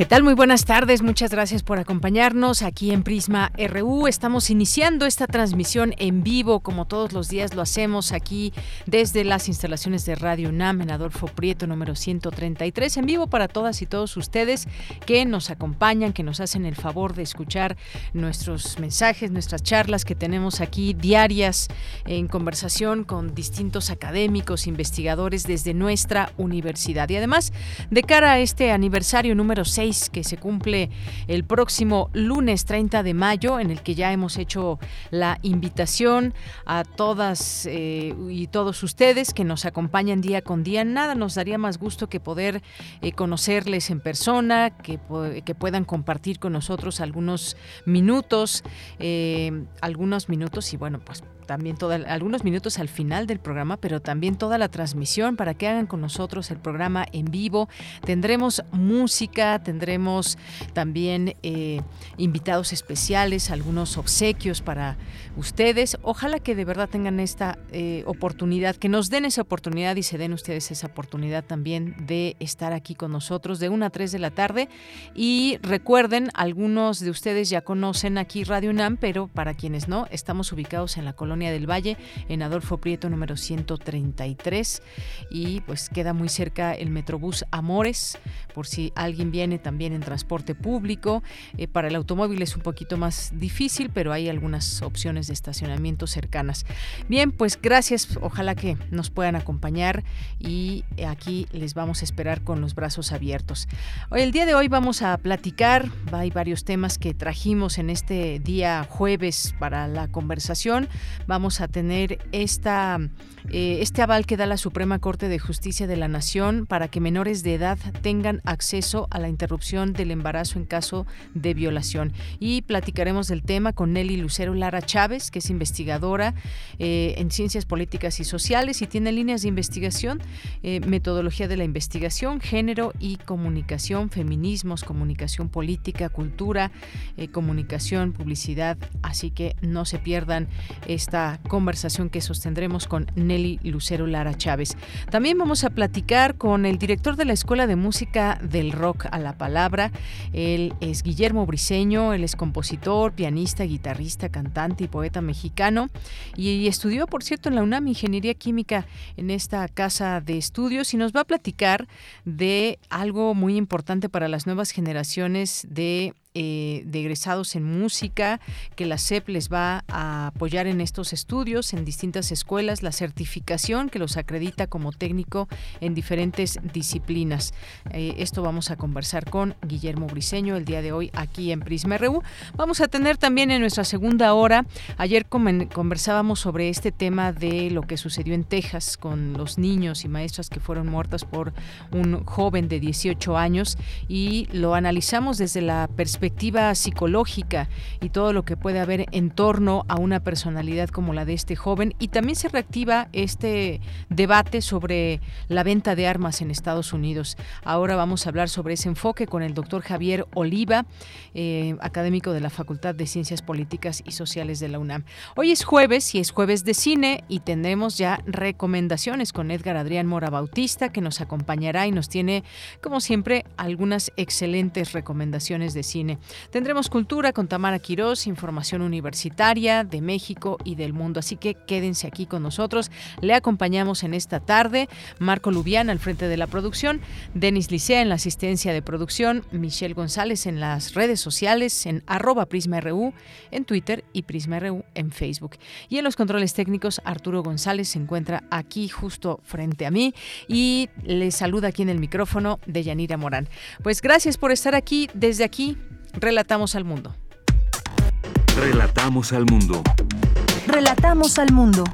¿Qué tal? Muy buenas tardes. Muchas gracias por acompañarnos aquí en Prisma RU. Estamos iniciando esta transmisión en vivo, como todos los días lo hacemos aquí desde las instalaciones de Radio UNAM en Adolfo Prieto número 133, en vivo para todas y todos ustedes que nos acompañan, que nos hacen el favor de escuchar nuestros mensajes, nuestras charlas que tenemos aquí diarias en conversación con distintos académicos, investigadores desde nuestra universidad. Y además, de cara a este aniversario número 6 que se cumple el próximo lunes 30 de mayo, en el que ya hemos hecho la invitación a todas eh, y todos ustedes que nos acompañan día con día. Nada nos daría más gusto que poder eh, conocerles en persona, que, que, puedan compartir con nosotros algunos minutos, eh, algunos minutos y bueno, pues también algunos minutos al final del programa, pero también toda la transmisión para que hagan con nosotros el programa en vivo. Tendremos música, tendremos también eh, invitados especiales, algunos obsequios para ustedes. Ojalá que de verdad tengan esta eh, oportunidad, que nos den esa oportunidad y se den ustedes esa oportunidad también de estar aquí con nosotros de 1 a 3 de la tarde. Y recuerden, algunos de ustedes ya conocen aquí Radio UNAM, pero para quienes no, estamos ubicados en la colonia del Valle, en Adolfo Prieto número 133. Y pues queda muy cerca el Metrobús Amores, por si alguien viene también en transporte público. Eh, para el automóvil es un poquito más difícil, pero hay algunas opciones de estacionamiento cercanas. Bien, pues gracias. Ojalá que nos puedan acompañar y aquí les vamos a esperar con los brazos abiertos. Hoy, el día de hoy vamos a platicar, hay varios temas que trajimos en este día jueves para la conversación vamos a tener esta, eh, este aval que da la Suprema Corte de Justicia de la Nación para que menores de edad tengan acceso a la interrupción del embarazo en caso de violación. Y platicaremos del tema con Nelly Lucero Lara Chávez, que es investigadora eh, en ciencias políticas y sociales y tiene líneas de investigación, eh, metodología de la investigación, género y comunicación, feminismos, comunicación política, cultura, comunicación, publicidad. Así que no se pierdan esta conversación que sostendremos con Nelly Lucero Lara Chávez. También vamos a platicar con el director de la Escuela de Música del Rock a la Palabra. Él es Guillermo Briseño, él es compositor, pianista, guitarrista, cantante y poeta mexicano y estudió, por cierto, en la UNAM Ingeniería Química en esta casa de estudios y nos va a platicar de algo muy importante para las nuevas generaciones de eh, de egresados en música, que la SEP les va a apoyar en estos estudios en distintas escuelas, la certificación que los acredita como técnico en diferentes disciplinas. Eh, esto vamos a conversar con Guillermo Briseño el día de hoy aquí en Prisma RU. Vamos a tener también en nuestra segunda hora, ayer conversábamos sobre este tema de lo que sucedió en Texas con los niños y maestras que fueron muertas por un joven de 18 años y lo analizamos desde la perspectiva perspectiva psicológica y todo lo que puede haber en torno a una personalidad como la de este joven. Y también se reactiva este debate sobre la venta de armas en Estados Unidos. Ahora vamos a hablar sobre ese enfoque con el doctor Javier Oliva, eh, académico de la Facultad de Ciencias Políticas y Sociales de la UNAM. Hoy es jueves y es jueves de cine y tendremos ya recomendaciones con Edgar Adrián Mora Bautista que nos acompañará y nos tiene, como siempre, algunas excelentes recomendaciones de cine Tendremos cultura con Tamara Quirós, información universitaria de México y del mundo. Así que quédense aquí con nosotros. Le acompañamos en esta tarde Marco Lubián al frente de la producción, Denis Licea en la asistencia de producción, Michelle González en las redes sociales, en arroba PrismaRU en Twitter y PrismaRU en Facebook. Y en los controles técnicos, Arturo González se encuentra aquí justo frente a mí y le saluda aquí en el micrófono de Yanira Morán. Pues gracias por estar aquí desde aquí Relatamos al mundo. Relatamos al mundo. Relatamos al mundo.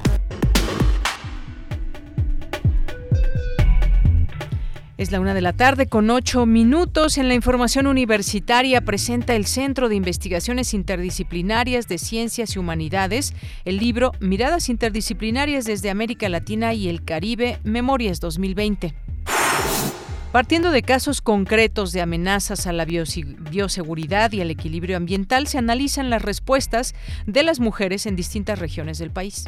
Es la una de la tarde con ocho minutos. En la información universitaria presenta el Centro de Investigaciones Interdisciplinarias de Ciencias y Humanidades el libro Miradas Interdisciplinarias desde América Latina y el Caribe, Memorias 2020. Partiendo de casos concretos de amenazas a la bioseguridad y al equilibrio ambiental, se analizan las respuestas de las mujeres en distintas regiones del país.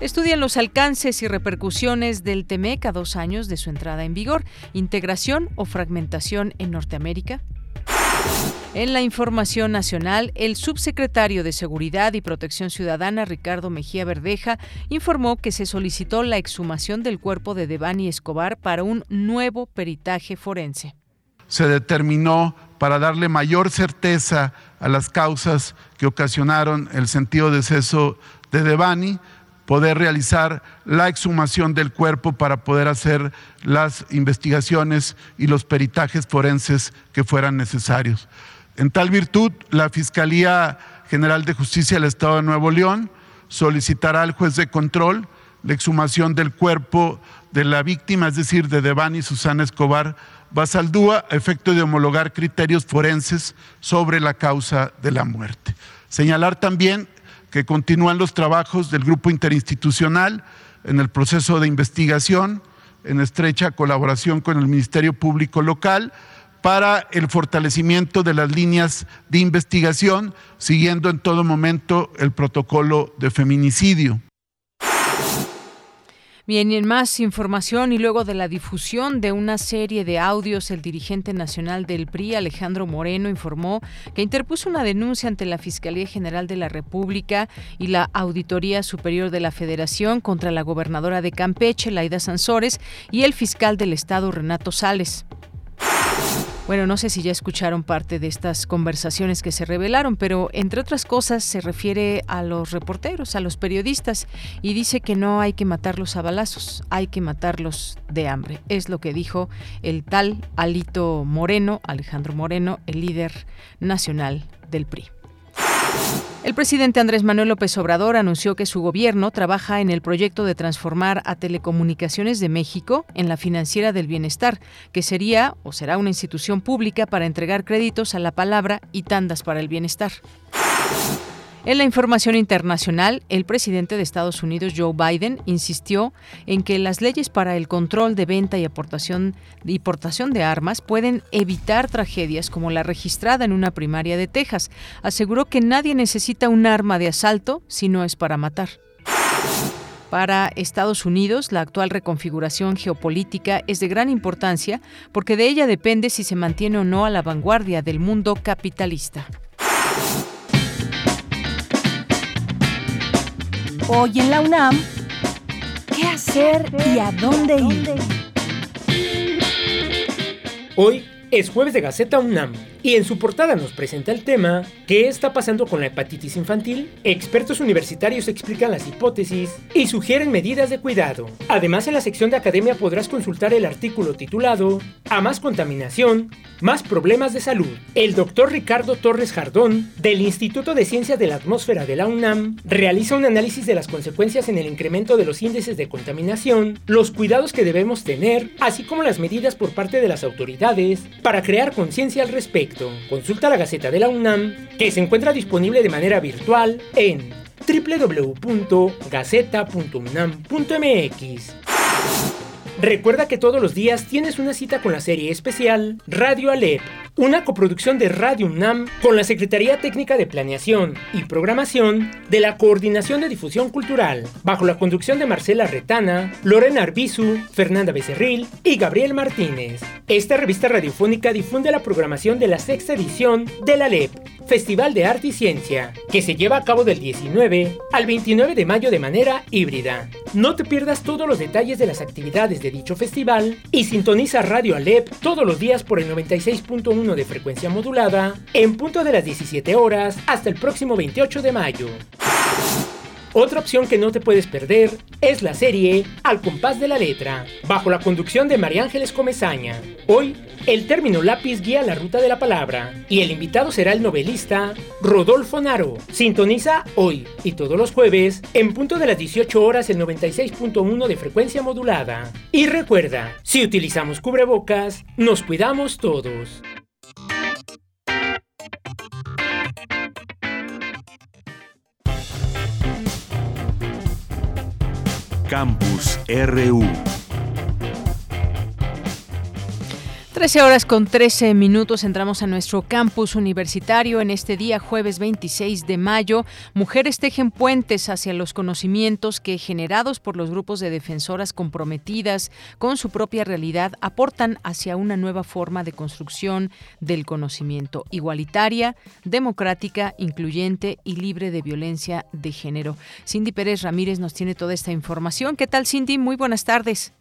Estudian los alcances y repercusiones del TEMEC a dos años de su entrada en vigor, integración o fragmentación en Norteamérica. En la información nacional, el subsecretario de Seguridad y Protección Ciudadana, Ricardo Mejía Verdeja, informó que se solicitó la exhumación del cuerpo de Devani Escobar para un nuevo peritaje forense. Se determinó para darle mayor certeza a las causas que ocasionaron el sentido de deceso de Devani, poder realizar la exhumación del cuerpo para poder hacer las investigaciones y los peritajes forenses que fueran necesarios. En tal virtud, la Fiscalía General de Justicia del Estado de Nuevo León solicitará al juez de control la exhumación del cuerpo de la víctima, es decir, de Devani Susana Escobar Basaldúa, a efecto de homologar criterios forenses sobre la causa de la muerte. Señalar también que continúan los trabajos del grupo interinstitucional en el proceso de investigación, en estrecha colaboración con el Ministerio Público Local, para el fortalecimiento de las líneas de investigación, siguiendo en todo momento el protocolo de feminicidio. Bien, y en más información y luego de la difusión de una serie de audios, el dirigente nacional del PRI, Alejandro Moreno, informó que interpuso una denuncia ante la Fiscalía General de la República y la Auditoría Superior de la Federación contra la gobernadora de Campeche, Laida Sansores, y el fiscal del Estado, Renato Sales. Bueno, no sé si ya escucharon parte de estas conversaciones que se revelaron, pero entre otras cosas se refiere a los reporteros, a los periodistas, y dice que no hay que matarlos a balazos, hay que matarlos de hambre. Es lo que dijo el tal Alito Moreno, Alejandro Moreno, el líder nacional del PRI. El presidente Andrés Manuel López Obrador anunció que su gobierno trabaja en el proyecto de transformar a Telecomunicaciones de México en la financiera del bienestar, que sería o será una institución pública para entregar créditos a la palabra y tandas para el bienestar. En la información internacional, el presidente de Estados Unidos, Joe Biden, insistió en que las leyes para el control de venta y aportación, de armas pueden evitar tragedias como la registrada en una primaria de Texas. Aseguró que nadie necesita un arma de asalto si no es para matar. Para Estados Unidos, la actual reconfiguración geopolítica es de gran importancia porque de ella depende si se mantiene o no a la vanguardia del mundo capitalista. Hoy en la UNAM, ¿qué hacer y a dónde ir? Hoy es jueves de Gaceta UNAM y en su portada nos presenta el tema ¿Qué está pasando con la hepatitis infantil? Expertos universitarios explican las hipótesis y sugieren medidas de cuidado. Además, en la sección de academia podrás consultar el artículo titulado A más contaminación, más problemas de salud. El doctor Ricardo Torres Jardón, del Instituto de Ciencias de la Atmósfera de la UNAM, realiza un análisis de las consecuencias en el incremento de los índices de contaminación, los cuidados que debemos tener, así como las medidas por parte de las autoridades para crear conciencia al respecto. Consulta la Gaceta de la UNAM, que se encuentra disponible de manera virtual en www.gaceta.unam.mx. Recuerda que todos los días tienes una cita con la serie especial Radio Alep una coproducción de Radio UNAM con la Secretaría Técnica de Planeación y Programación de la Coordinación de Difusión Cultural, bajo la conducción de Marcela Retana, Lorena Arbizu, Fernanda Becerril y Gabriel Martínez. Esta revista radiofónica difunde la programación de la sexta edición de la Festival de Arte y Ciencia, que se lleva a cabo del 19 al 29 de mayo de manera híbrida. No te pierdas todos los detalles de las actividades de dicho festival y sintoniza Radio Alep todos los días por el 96.1 de frecuencia modulada en punto de las 17 horas hasta el próximo 28 de mayo. Otra opción que no te puedes perder es la serie Al compás de la letra, bajo la conducción de María Ángeles Comezaña. Hoy, el término lápiz guía la ruta de la palabra y el invitado será el novelista Rodolfo Naro. Sintoniza hoy y todos los jueves en punto de las 18 horas el 96.1 de frecuencia modulada. Y recuerda, si utilizamos cubrebocas, nos cuidamos todos. Campus RU 13 horas con 13 minutos entramos a nuestro campus universitario en este día jueves 26 de mayo. Mujeres tejen puentes hacia los conocimientos que generados por los grupos de defensoras comprometidas con su propia realidad aportan hacia una nueva forma de construcción del conocimiento igualitaria, democrática, incluyente y libre de violencia de género. Cindy Pérez Ramírez nos tiene toda esta información. ¿Qué tal Cindy? Muy buenas tardes.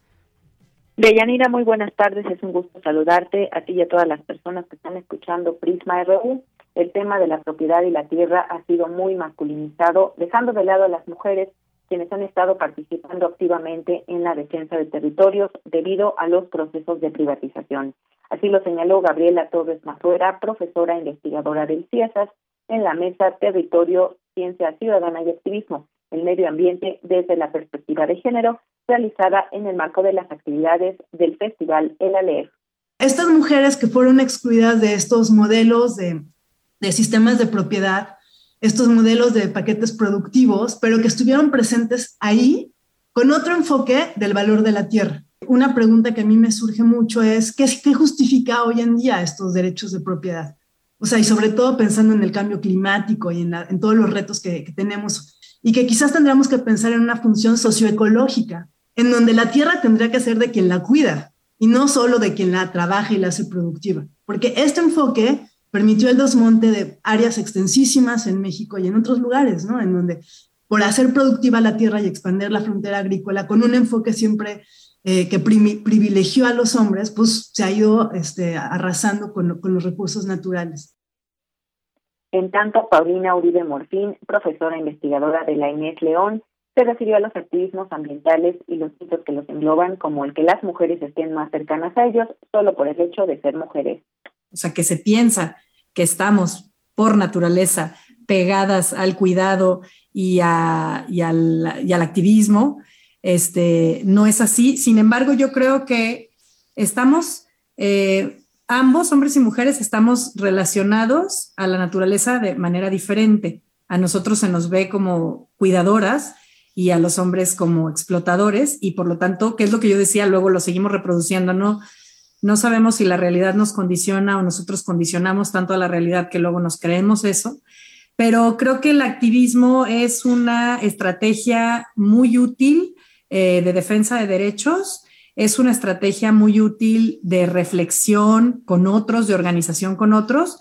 Deyanira, muy buenas tardes. Es un gusto saludarte a ti y a todas las personas que están escuchando Prisma RU. El tema de la propiedad y la tierra ha sido muy masculinizado, dejando de lado a las mujeres quienes han estado participando activamente en la defensa de territorios debido a los procesos de privatización. Así lo señaló Gabriela Torres Mazuera, profesora investigadora del CIESAS, en la mesa Territorio, Ciencia Ciudadana y Activismo, el medio ambiente desde la perspectiva de género, realizada en el marco de las actividades del Festival El Alef. Estas mujeres que fueron excluidas de estos modelos de, de sistemas de propiedad, estos modelos de paquetes productivos, pero que estuvieron presentes ahí con otro enfoque del valor de la tierra. Una pregunta que a mí me surge mucho es, ¿qué, qué justifica hoy en día estos derechos de propiedad? O sea, y sobre todo pensando en el cambio climático y en, en todos los retos que, que, tenemos, y que quizás tendríamos que pensar en una función socioecológica, en donde la tierra tendría que ser de quien la cuida y no solo de quien la trabaja y la hace productiva. Porque este enfoque permitió el desmonte de áreas extensísimas en México y en otros lugares, ¿no? En donde por hacer productiva la tierra y expandir la frontera agrícola con un enfoque siempre eh, que privilegió a los hombres, pues se ha ido este, arrasando con, con los recursos naturales. En tanto, Paulina Uribe Morfín, profesora investigadora de la Inés León, se refirió a los activismos ambientales y los mitos que los engloban, como el que las mujeres estén más cercanas a ellos solo por el hecho de ser mujeres. O sea, que se piensa que estamos por naturaleza pegadas al cuidado y, a, al, activismo. Este, no es así. Sin embargo, yo creo que estamos, eh, ambos, hombres y mujeres, estamos relacionados a la naturaleza de manera diferente. A nosotros se nos ve como cuidadoras y a los hombres como explotadores y por lo tanto, ¿qué es lo que yo decía? Luego lo seguimos reproduciendo, ¿no? No sabemos si la realidad nos condiciona o nosotros condicionamos tanto a la realidad que luego nos creemos eso, pero creo que el activismo es una estrategia muy útil eh, de defensa de derechos, es una estrategia muy útil de reflexión con otros, de organización con otros,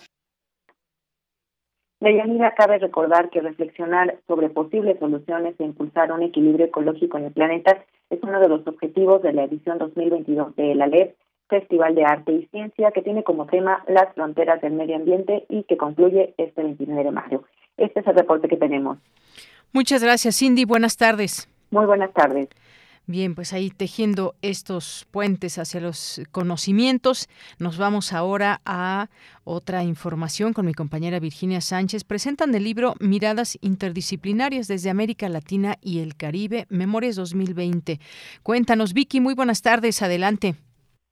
Deyanira, cabe recordar que reflexionar sobre posibles soluciones e impulsar un equilibrio ecológico en el planeta es uno de los objetivos de la edición 2022 de la LED, Festival de Arte y Ciencia, que tiene como tema las fronteras del medio ambiente y que concluye este 29 de mayo. Este es el reporte que tenemos. Muchas gracias, Cindy. Buenas tardes. Muy buenas tardes. Bien, pues ahí tejiendo estos puentes hacia los conocimientos, nos vamos ahora a otra información con mi compañera Virginia Sánchez. Presentan el libro Miradas Interdisciplinarias desde América Latina y el Caribe, Memorias 2020. Cuéntanos, Vicky, muy buenas tardes, adelante.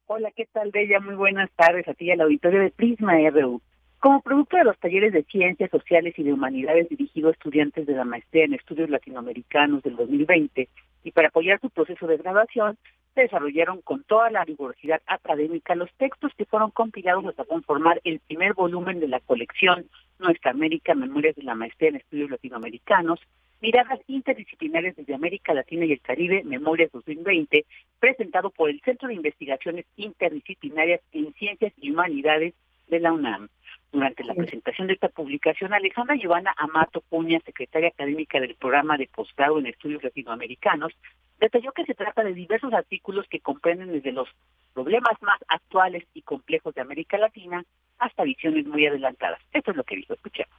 Hola, ¿qué tal, Bella? Muy buenas tardes a ti y al auditorio de Prisma RU. Como producto de los talleres de Ciencias Sociales y de Humanidades dirigidos a estudiantes de la maestría en estudios latinoamericanos del 2020, y para apoyar su proceso de graduación se desarrollaron con toda la rigurosidad académica los textos que fueron compilados hasta conformar el primer volumen de la colección Nuestra América, Memorias de la Maestría en Estudios Latinoamericanos, Miradas Interdisciplinarias desde América Latina y el Caribe, Memorias 2020, presentado por el Centro de Investigaciones Interdisciplinarias en Ciencias y Humanidades de la UNAM. Durante la presentación de esta publicación, Alejandra Giovanna Amato Puña, secretaria académica del programa de posgrado en estudios latinoamericanos, detalló que se trata de diversos artículos que comprenden desde los problemas más actuales y complejos de América Latina hasta visiones muy adelantadas. Esto es lo que dijo, escuchemos.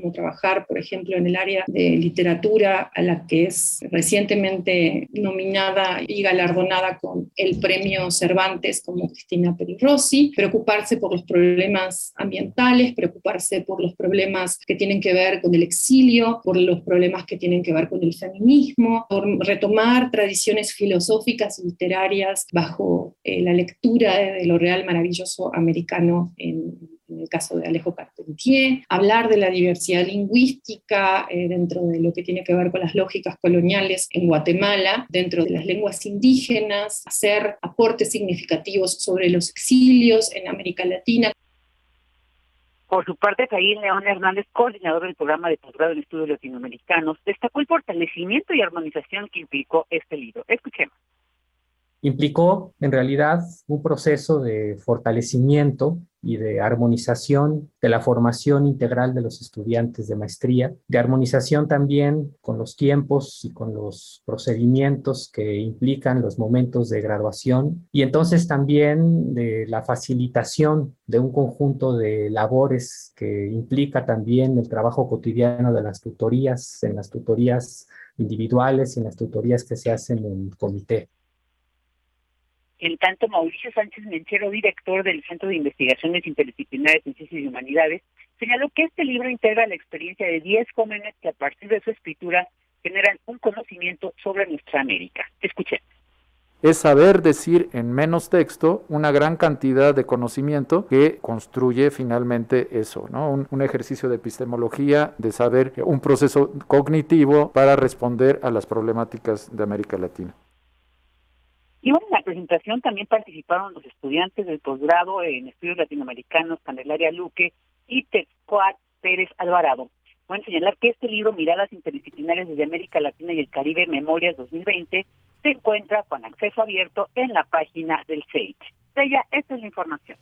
Como trabajar, por ejemplo, en el área de literatura, a la que es recientemente nominada y galardonada con el premio Cervantes como Cristina Rossi, preocuparse por los problemas ambientales, preocuparse por los problemas que tienen que ver con el exilio, por los problemas que tienen que ver con el feminismo, por retomar tradiciones filosóficas y literarias bajo eh, la lectura de lo real maravilloso americano en el caso de Alejo Carpentier, hablar de la diversidad lingüística eh, dentro de lo que tiene que ver con las lógicas coloniales en Guatemala, dentro de las lenguas indígenas, hacer aportes significativos sobre los exilios en América Latina. Por su parte, Caín León Hernández, coordinador del programa de posgrado en estudios latinoamericanos, destacó el fortalecimiento y armonización que implicó este libro. Escuchemos implicó en realidad un proceso de fortalecimiento y de armonización de la formación integral de los estudiantes de maestría, de armonización también con los tiempos y con los procedimientos que implican los momentos de graduación y entonces también de la facilitación de un conjunto de labores que implica también el trabajo cotidiano de las tutorías, en las tutorías individuales y en las tutorías que se hacen en comité. En tanto, Mauricio Sánchez Menchero, director del Centro de Investigaciones Interdisciplinares en Ciencias y Humanidades, señaló que este libro integra la experiencia de 10 jóvenes que a partir de su escritura generan un conocimiento sobre nuestra América. Escuchen. Es saber decir en menos texto una gran cantidad de conocimiento que construye finalmente eso, ¿no? Un, un ejercicio de epistemología, de saber un proceso cognitivo para responder a las problemáticas de América Latina. Y bueno, en la presentación también participaron los estudiantes del posgrado en estudios latinoamericanos Candelaria Luque y Texcoat Pérez Alvarado. Pueden señalar que este libro, Miradas Interdisciplinarias desde América Latina y el Caribe, Memorias 2020, se encuentra con acceso abierto en la página del SEIC. Ella, esta es la información.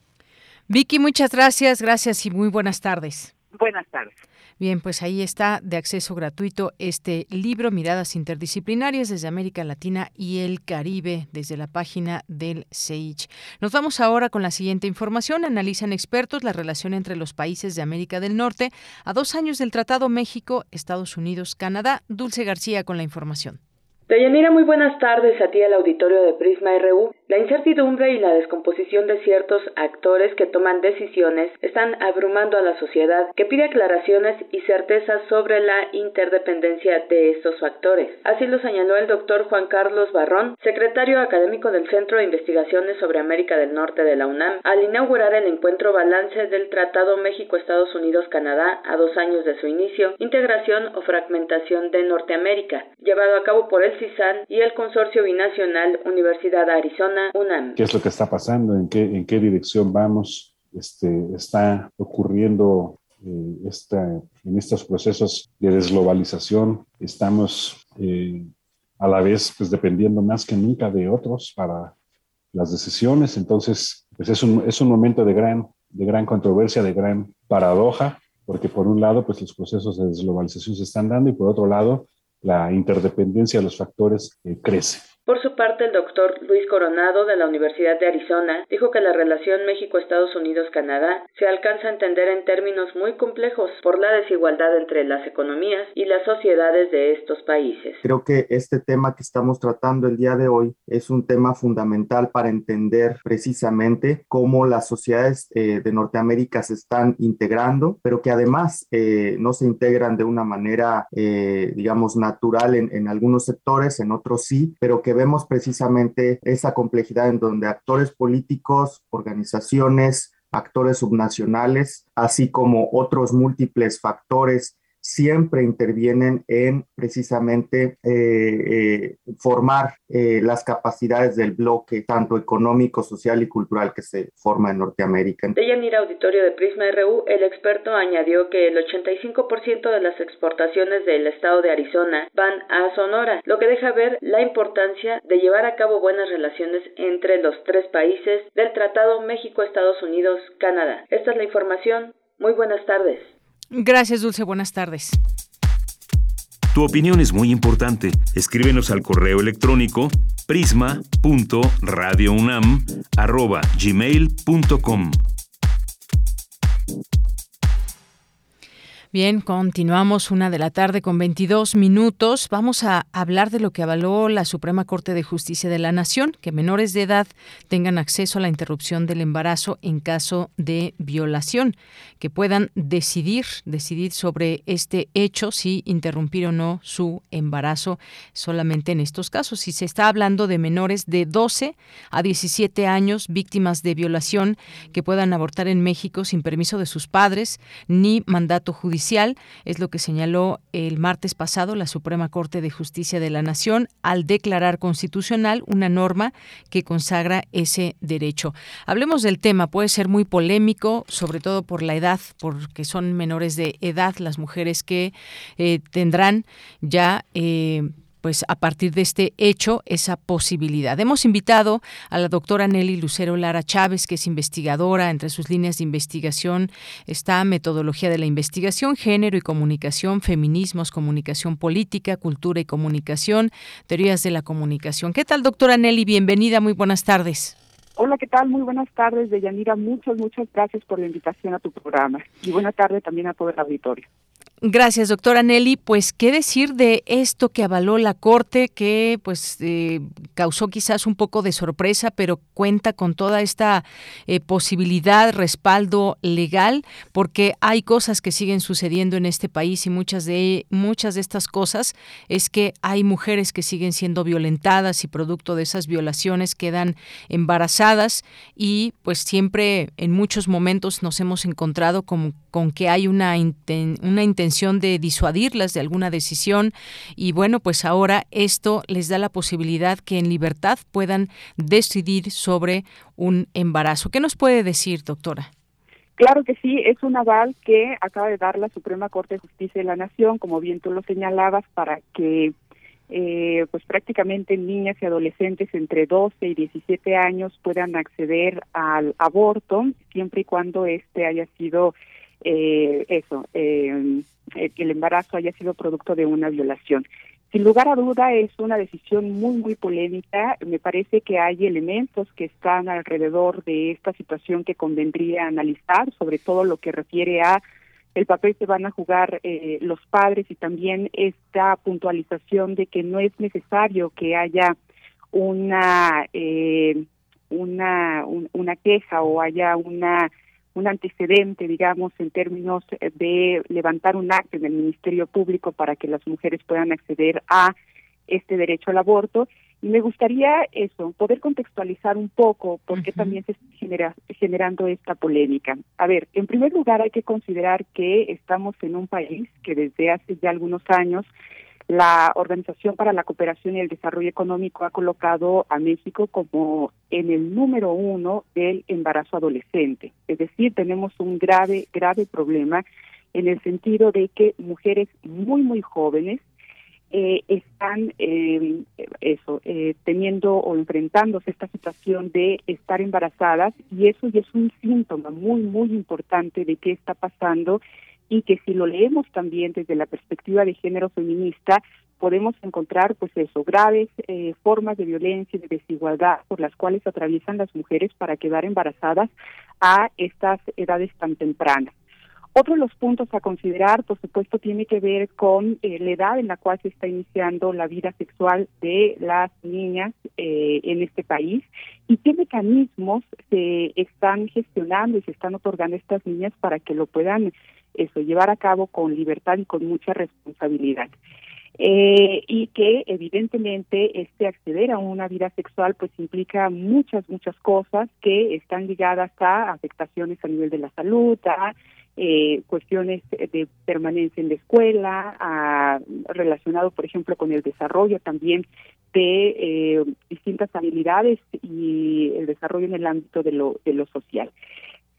Vicky, muchas gracias, gracias y muy buenas tardes. Buenas tardes. Bien, pues ahí está de acceso gratuito este libro, Miradas Interdisciplinarias desde América Latina y el Caribe, desde la página del CEICH. Nos vamos ahora con la siguiente información. Analizan expertos la relación entre los países de América del Norte a dos años del Tratado México, Estados Unidos, Canadá. Dulce García con la información. Deyanira, muy buenas tardes a ti al auditorio de Prisma RU. La incertidumbre y la descomposición de ciertos actores que toman decisiones están abrumando a la sociedad que pide aclaraciones y certezas sobre la interdependencia de estos factores. Así lo señaló el doctor Juan Carlos Barrón, secretario académico del Centro de Investigaciones sobre América del Norte de la UNAM, al inaugurar el encuentro balance del Tratado México-Estados Unidos-Canadá a dos años de su inicio, integración o fragmentación de Norteamérica, llevado a cabo por el CISAN y el Consorcio Binacional Universidad Arizona, UNAM. ¿Qué es lo que está pasando? ¿En qué, en qué dirección vamos? Este, está ocurriendo eh, esta, en estos procesos de desglobalización. Estamos eh, a la vez pues, dependiendo más que nunca de otros para las decisiones. Entonces, pues es un, es un momento de gran, de gran controversia, de gran paradoja, porque por un lado, pues los procesos de desglobalización se están dando y por otro lado, la interdependencia de los factores eh, crece. Por su parte, el doctor Luis Coronado de la Universidad de Arizona dijo que la relación México-Estados Unidos-Canadá se alcanza a entender en términos muy complejos por la desigualdad entre las economías y las sociedades de estos países. Creo que este tema que estamos tratando el día de hoy es un tema fundamental para entender precisamente cómo las sociedades eh, de Norteamérica se están integrando, pero que además eh, no se integran de una manera, eh, digamos, natural en, en algunos sectores, en otros sí, pero que vemos precisamente esa complejidad en donde actores políticos, organizaciones, actores subnacionales, así como otros múltiples factores siempre intervienen en precisamente eh, eh, formar eh, las capacidades del bloque, tanto económico, social y cultural que se forma en Norteamérica. De Yanir Auditorio de Prisma RU, el experto añadió que el 85% de las exportaciones del estado de Arizona van a Sonora, lo que deja ver la importancia de llevar a cabo buenas relaciones entre los tres países del Tratado México-Estados Unidos-Canadá. Esta es la información. Muy buenas tardes. Gracias, Dulce. Buenas tardes. Tu opinión es muy importante. Escríbenos al correo electrónico prisma.radiounam@gmail.com. Bien, continuamos una de la tarde con 22 minutos. Vamos a hablar de lo que avaló la Suprema Corte de Justicia de la Nación, que menores de edad tengan acceso a la interrupción del embarazo en caso de violación, que puedan decidir, decidir sobre este hecho, si interrumpir o no su embarazo solamente en estos casos. Si se está hablando de menores de 12 a 17 años víctimas de violación que puedan abortar en México sin permiso de sus padres ni mandato judicial es lo que señaló el martes pasado la Suprema Corte de Justicia de la Nación al declarar constitucional una norma que consagra ese derecho. Hablemos del tema, puede ser muy polémico, sobre todo por la edad, porque son menores de edad las mujeres que eh, tendrán ya eh, pues a partir de este hecho esa posibilidad. Hemos invitado a la doctora Nelly Lucero Lara Chávez, que es investigadora. Entre sus líneas de investigación está metodología de la investigación, género y comunicación, feminismos, comunicación política, cultura y comunicación, teorías de la comunicación. ¿Qué tal, doctora Nelly? Bienvenida, muy buenas tardes. Hola, ¿qué tal? Muy buenas tardes, Deyanira. Muchas, muchas gracias por la invitación a tu programa. Y buena tarde también a todo el auditorio. Gracias, doctora Nelly. Pues, ¿qué decir de esto que avaló la Corte, que pues eh, causó quizás un poco de sorpresa, pero cuenta con toda esta eh, posibilidad, respaldo legal, porque hay cosas que siguen sucediendo en este país y muchas de muchas de estas cosas es que hay mujeres que siguen siendo violentadas y producto de esas violaciones quedan embarazadas y pues siempre en muchos momentos nos hemos encontrado con, con que hay una, una intención de disuadirlas de alguna decisión y bueno, pues ahora esto les da la posibilidad que en libertad puedan decidir sobre un embarazo. ¿Qué nos puede decir, doctora? Claro que sí, es un aval que acaba de dar la Suprema Corte de Justicia de la Nación, como bien tú lo señalabas, para que eh, pues prácticamente niñas y adolescentes entre 12 y 17 años puedan acceder al aborto siempre y cuando este haya sido eh, eso, eh, eh, que el embarazo haya sido producto de una violación. Sin lugar a duda es una decisión muy, muy polémica. Me parece que hay elementos que están alrededor de esta situación que convendría analizar, sobre todo lo que refiere a el papel que van a jugar eh, los padres y también esta puntualización de que no es necesario que haya una eh, una una queja o haya una un antecedente, digamos, en términos eh, de levantar un acto en el Ministerio Público para que las mujeres puedan acceder a este derecho al aborto. Y me gustaría eso, poder contextualizar un poco por qué también se está generando esta polémica. A ver, en primer lugar hay que considerar que estamos en un país que desde hace ya algunos años la Organización para la Cooperación y el Desarrollo Económico ha colocado a México como en el número uno del embarazo adolescente. Es decir, tenemos un grave, grave problema en el sentido de que mujeres muy, muy jóvenes eh, están eh, eso eh, teniendo o enfrentándose esta situación de estar embarazadas y eso ya es un síntoma muy muy importante de qué está pasando y que si lo leemos también desde la perspectiva de género feminista, podemos encontrar, pues eso, graves eh, formas de violencia y de desigualdad por las cuales atraviesan las mujeres para quedar embarazadas a estas edades tan tempranas. Otro de los puntos a considerar, por supuesto, tiene que ver con eh, la edad en la cual se está iniciando la vida sexual de las niñas eh, en este país y qué mecanismos se están gestionando y se están otorgando a estas niñas para que lo puedan eso, llevar a cabo con libertad y con mucha responsabilidad. Eh, y que evidentemente este acceder a una vida sexual pues implica muchas, muchas cosas que están ligadas a afectaciones a nivel de la salud, a eh, cuestiones de permanencia en la escuela, a, relacionado por ejemplo con el desarrollo también de eh, distintas habilidades y el desarrollo en el ámbito de lo, de lo social.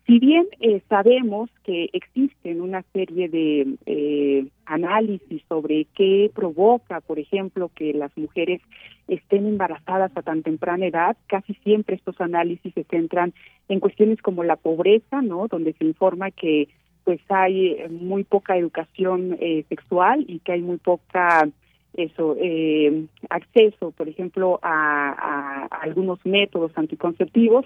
Si bien eh, sabemos que existen una serie de eh, análisis sobre qué provoca, por ejemplo, que las mujeres estén embarazadas a tan temprana edad, casi siempre estos análisis se centran en cuestiones como la pobreza, ¿no? Donde se informa que pues hay muy poca educación eh, sexual y que hay muy poca eso eh, acceso por ejemplo a, algunos métodos anticonceptivos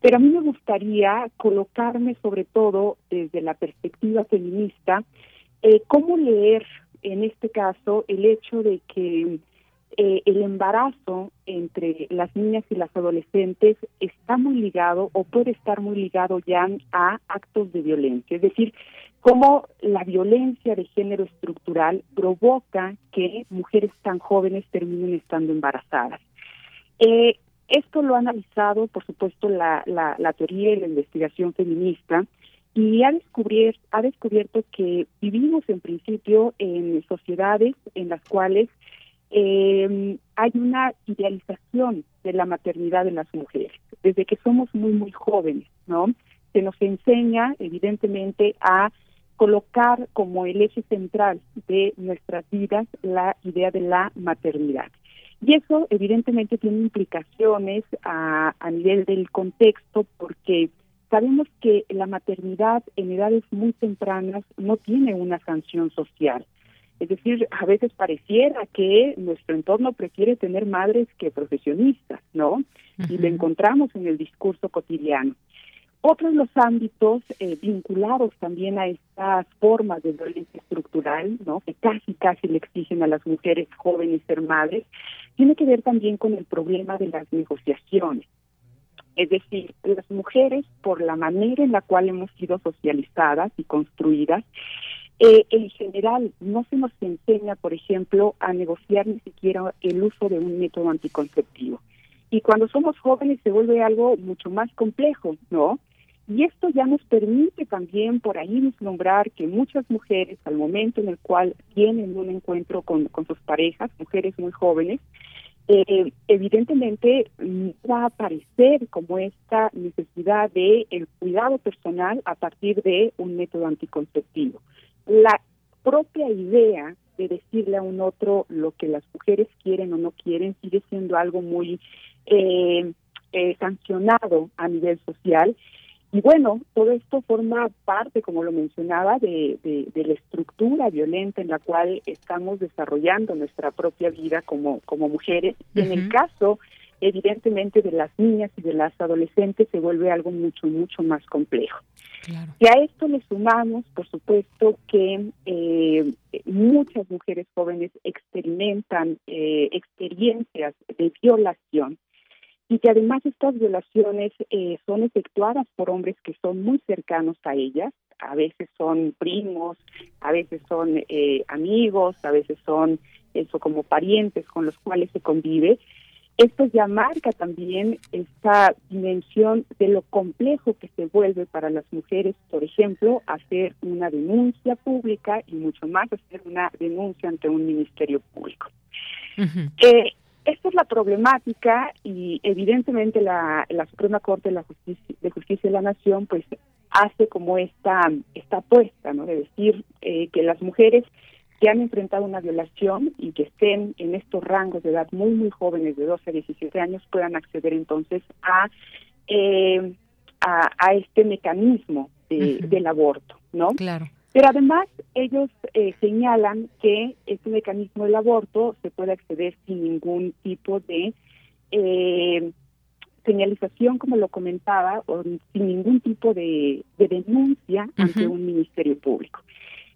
pero a mí me gustaría colocarme sobre todo desde la perspectiva feminista Eh, ¿Cómo leer en este caso el hecho de que eh, el embarazo entre las niñas y las adolescentes está muy ligado o puede estar muy ligado ya a actos de violencia? Es decir, cómo la violencia de género estructural provoca que mujeres tan jóvenes terminen estando embarazadas. Eh, esto lo ha analizado, por supuesto, la, la, teoría y la investigación feminista y ha, descubrir, ha descubierto que vivimos en principio en sociedades en las cuales eh, hay una idealización de la maternidad de las mujeres, desde que somos muy, muy jóvenes, ¿no? Se nos enseña, evidentemente, a colocar como el eje central de nuestras vidas la idea de la maternidad. Y eso evidentemente tiene implicaciones a, a nivel del contexto porque sabemos que la maternidad en edades muy tempranas no tiene una sanción social. Es decir, a veces pareciera que nuestro entorno prefiere tener madres que profesionistas, ¿no? Y lo encontramos en el discurso cotidiano. Otros los ámbitos eh, vinculados también a estas formas de violencia estructural, ¿no? que casi casi le exigen a las mujeres jóvenes ser madres, tiene que ver también con el problema de las negociaciones. Es decir, las mujeres, por la manera en la cual hemos sido socializadas y construidas, eh, en general no se nos enseña, por ejemplo, a negociar ni siquiera el uso de un método anticonceptivo. Y cuando somos jóvenes se vuelve algo mucho más complejo, ¿no? Y esto ya nos permite también por ahí vislumbrar que muchas mujeres al momento en el cual tienen un encuentro con, sus parejas, mujeres muy jóvenes, eh, evidentemente mm, va a aparecer como esta necesidad de el cuidado personal a partir de un método anticonceptivo. La propia idea de decirle a un otro lo que las mujeres quieren o no quieren sigue siendo algo muy eh, eh, sancionado a nivel social y bueno, todo esto forma parte, como lo mencionaba, de, la estructura violenta en la cual estamos desarrollando nuestra propia vida como, como mujeres. En el caso, evidentemente, de las niñas y de las adolescentes se vuelve algo mucho, mucho más complejo. Y a esto le sumamos, por supuesto, que eh, muchas mujeres jóvenes experimentan eh, experiencias de violación y que además estas violaciones eh, son efectuadas por hombres que son muy cercanos a ellas, a veces son primos, a veces son eh, amigos, a veces son eso como parientes con los cuales se convive. Esto ya marca también esta dimensión de lo complejo que se vuelve para las mujeres, por ejemplo, hacer una denuncia pública y mucho más hacer una denuncia ante un ministerio público. eh, esta es la problemática y evidentemente la, Suprema Corte de, la Justicia, de Justicia de la Nación pues hace como esta, esta apuesta, ¿no? De decir eh, que las mujeres que han enfrentado una violación y que estén en estos rangos de edad muy, muy jóvenes, de 12 a 17 años, puedan acceder entonces a, eh, a, este mecanismo del aborto, ¿no? Claro. Pero además ellos eh, señalan que este mecanismo del aborto se puede acceder sin ningún tipo de eh, señalización, como lo comentaba, o sin ningún tipo de, denuncia ante un ministerio público.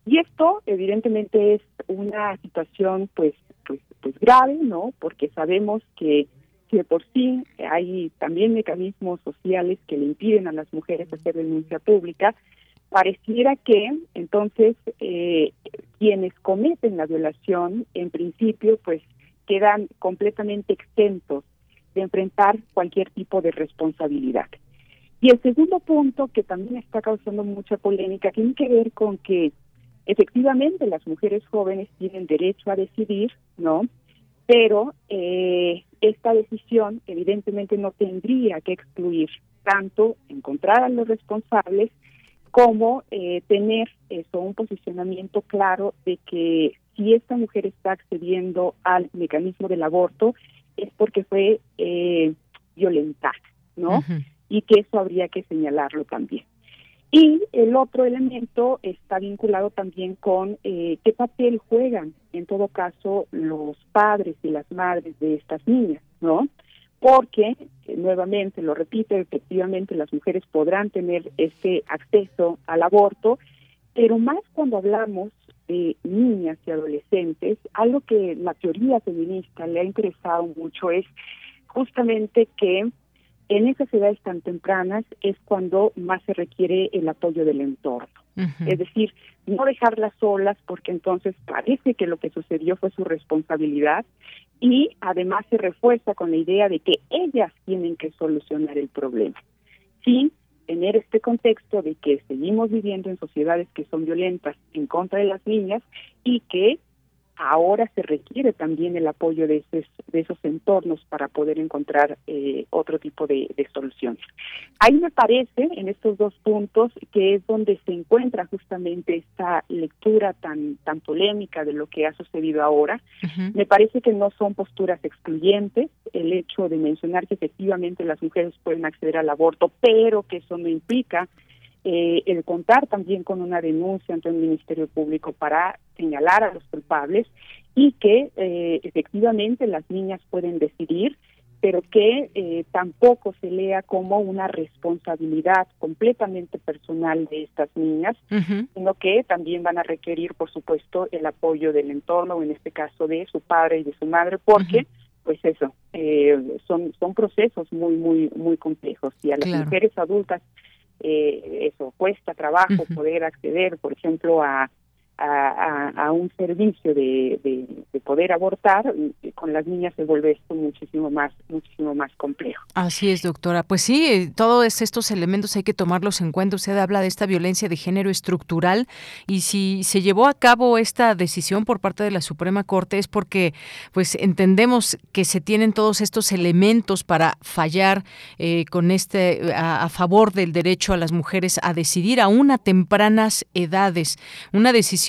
Y esto, evidentemente, es una situación, pues, pues, pues grave, ¿no? Porque sabemos que que por sí hay también mecanismos sociales que le impiden a las mujeres hacer denuncia pública, pareciera que entonces eh, quienes cometen la violación en principio pues quedan completamente exentos de enfrentar cualquier tipo de responsabilidad. Y el segundo punto que también está causando mucha polémica tiene que ver con que efectivamente las mujeres jóvenes tienen derecho a decidir, ¿no? Pero eh, esta decisión evidentemente no tendría que excluir tanto encontrar a los responsables como eh, tener eso, un posicionamiento claro de que si esta mujer está accediendo al mecanismo del aborto es porque fue eh, violentada, ¿no? Y que eso habría que señalarlo también. Y el otro elemento está vinculado también con eh, qué papel juegan, en todo caso, los padres y las madres de estas niñas, ¿no? Porque, eh, nuevamente, lo repito, efectivamente las mujeres podrán tener ese acceso al aborto, pero más cuando hablamos de niñas y adolescentes, algo que la teoría feminista le ha interesado mucho es justamente que en esas edades tan tempranas es cuando más se requiere el apoyo del entorno. Es decir, no dejarlas solas porque entonces parece que lo que sucedió fue su responsabilidad y además se refuerza con la idea de que ellas tienen que solucionar el problema. Sin tener este contexto de que seguimos viviendo en sociedades que son violentas en contra de las niñas y que ahora se requiere también el apoyo de esos, de esos entornos para poder encontrar eh, otro tipo de, soluciones. Ahí me parece, en estos dos puntos, que es donde se encuentra justamente esta lectura tan, tan polémica de lo que ha sucedido ahora. Me parece que no son posturas excluyentes, el hecho de mencionar que efectivamente las mujeres pueden acceder al aborto, pero que eso no implica eh, el contar también con una denuncia ante el Ministerio Público para señalar a los culpables y que eh, efectivamente las niñas pueden decidir, pero que eh, tampoco se lea como una responsabilidad completamente personal de estas niñas, sino que también van a requerir, por supuesto, el apoyo del entorno, en este caso de su padre y de su madre, porque pues eso, son, son procesos muy, muy, muy complejos. Y a las mujeres adultas eh, eso cuesta trabajo poder acceder, por ejemplo, a a, un servicio de, de, poder abortar, con las niñas se vuelve esto muchísimo más, muchísimo más complejo. Así es, doctora. Pues sí, eh, todos estos elementos hay que tomarlos en cuenta. Usted habla de esta violencia de género estructural y si se llevó a cabo esta decisión por parte de la Suprema Corte es porque pues entendemos que se tienen todos estos elementos para fallar eh, con este a, a favor del derecho a las mujeres a decidir a una tempranas edades, una decisión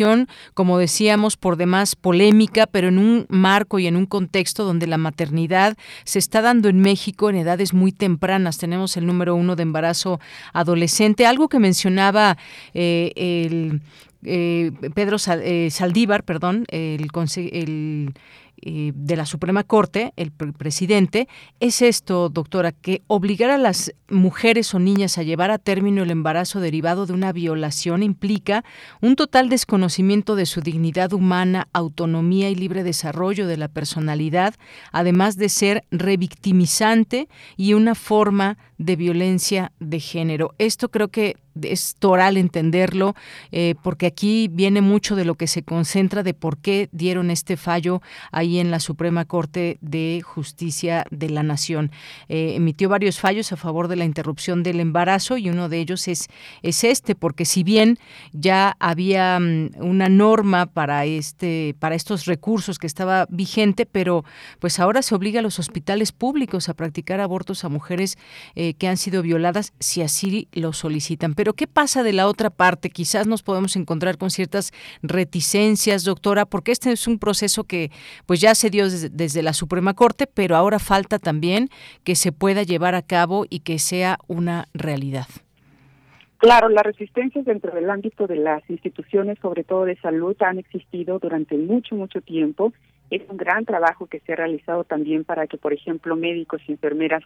como decíamos, por demás polémica, pero en un marco y en un contexto donde la maternidad se está dando en México en edades muy tempranas. Tenemos el número uno de embarazo adolescente, algo que mencionaba eh, el eh, Pedro eh, Saldívar, perdón, el, el de la Suprema Corte, el presidente, es esto, doctora, que obligar a las mujeres o niñas a llevar a término el embarazo derivado de una violación implica un total desconocimiento de su dignidad humana, autonomía y libre desarrollo de la personalidad, además de ser revictimizante y una forma de violencia de género. Esto creo que es toral entenderlo, eh, porque aquí viene mucho de lo que se concentra de por qué dieron este fallo ahí en la Suprema Corte de Justicia de la Nación. Eh, emitió varios fallos a favor de la interrupción del embarazo y uno de ellos es, es este, porque si bien ya había mm, una norma para este, para estos recursos que estaba vigente, pero pues ahora se obliga a los hospitales públicos a practicar abortos a mujeres eh, que han sido violadas si así lo solicitan. Pero ¿qué pasa de la otra parte? Quizás nos podemos encontrar con ciertas reticencias, doctora, porque este es un proceso que pues ya se dio desde, la Suprema Corte, pero ahora falta también que se pueda llevar a cabo y que sea una realidad. Claro, las resistencias dentro del ámbito de las instituciones, sobre todo de salud, han existido durante mucho, mucho tiempo. Es un gran trabajo que se ha realizado también para que, por ejemplo, médicos y enfermeras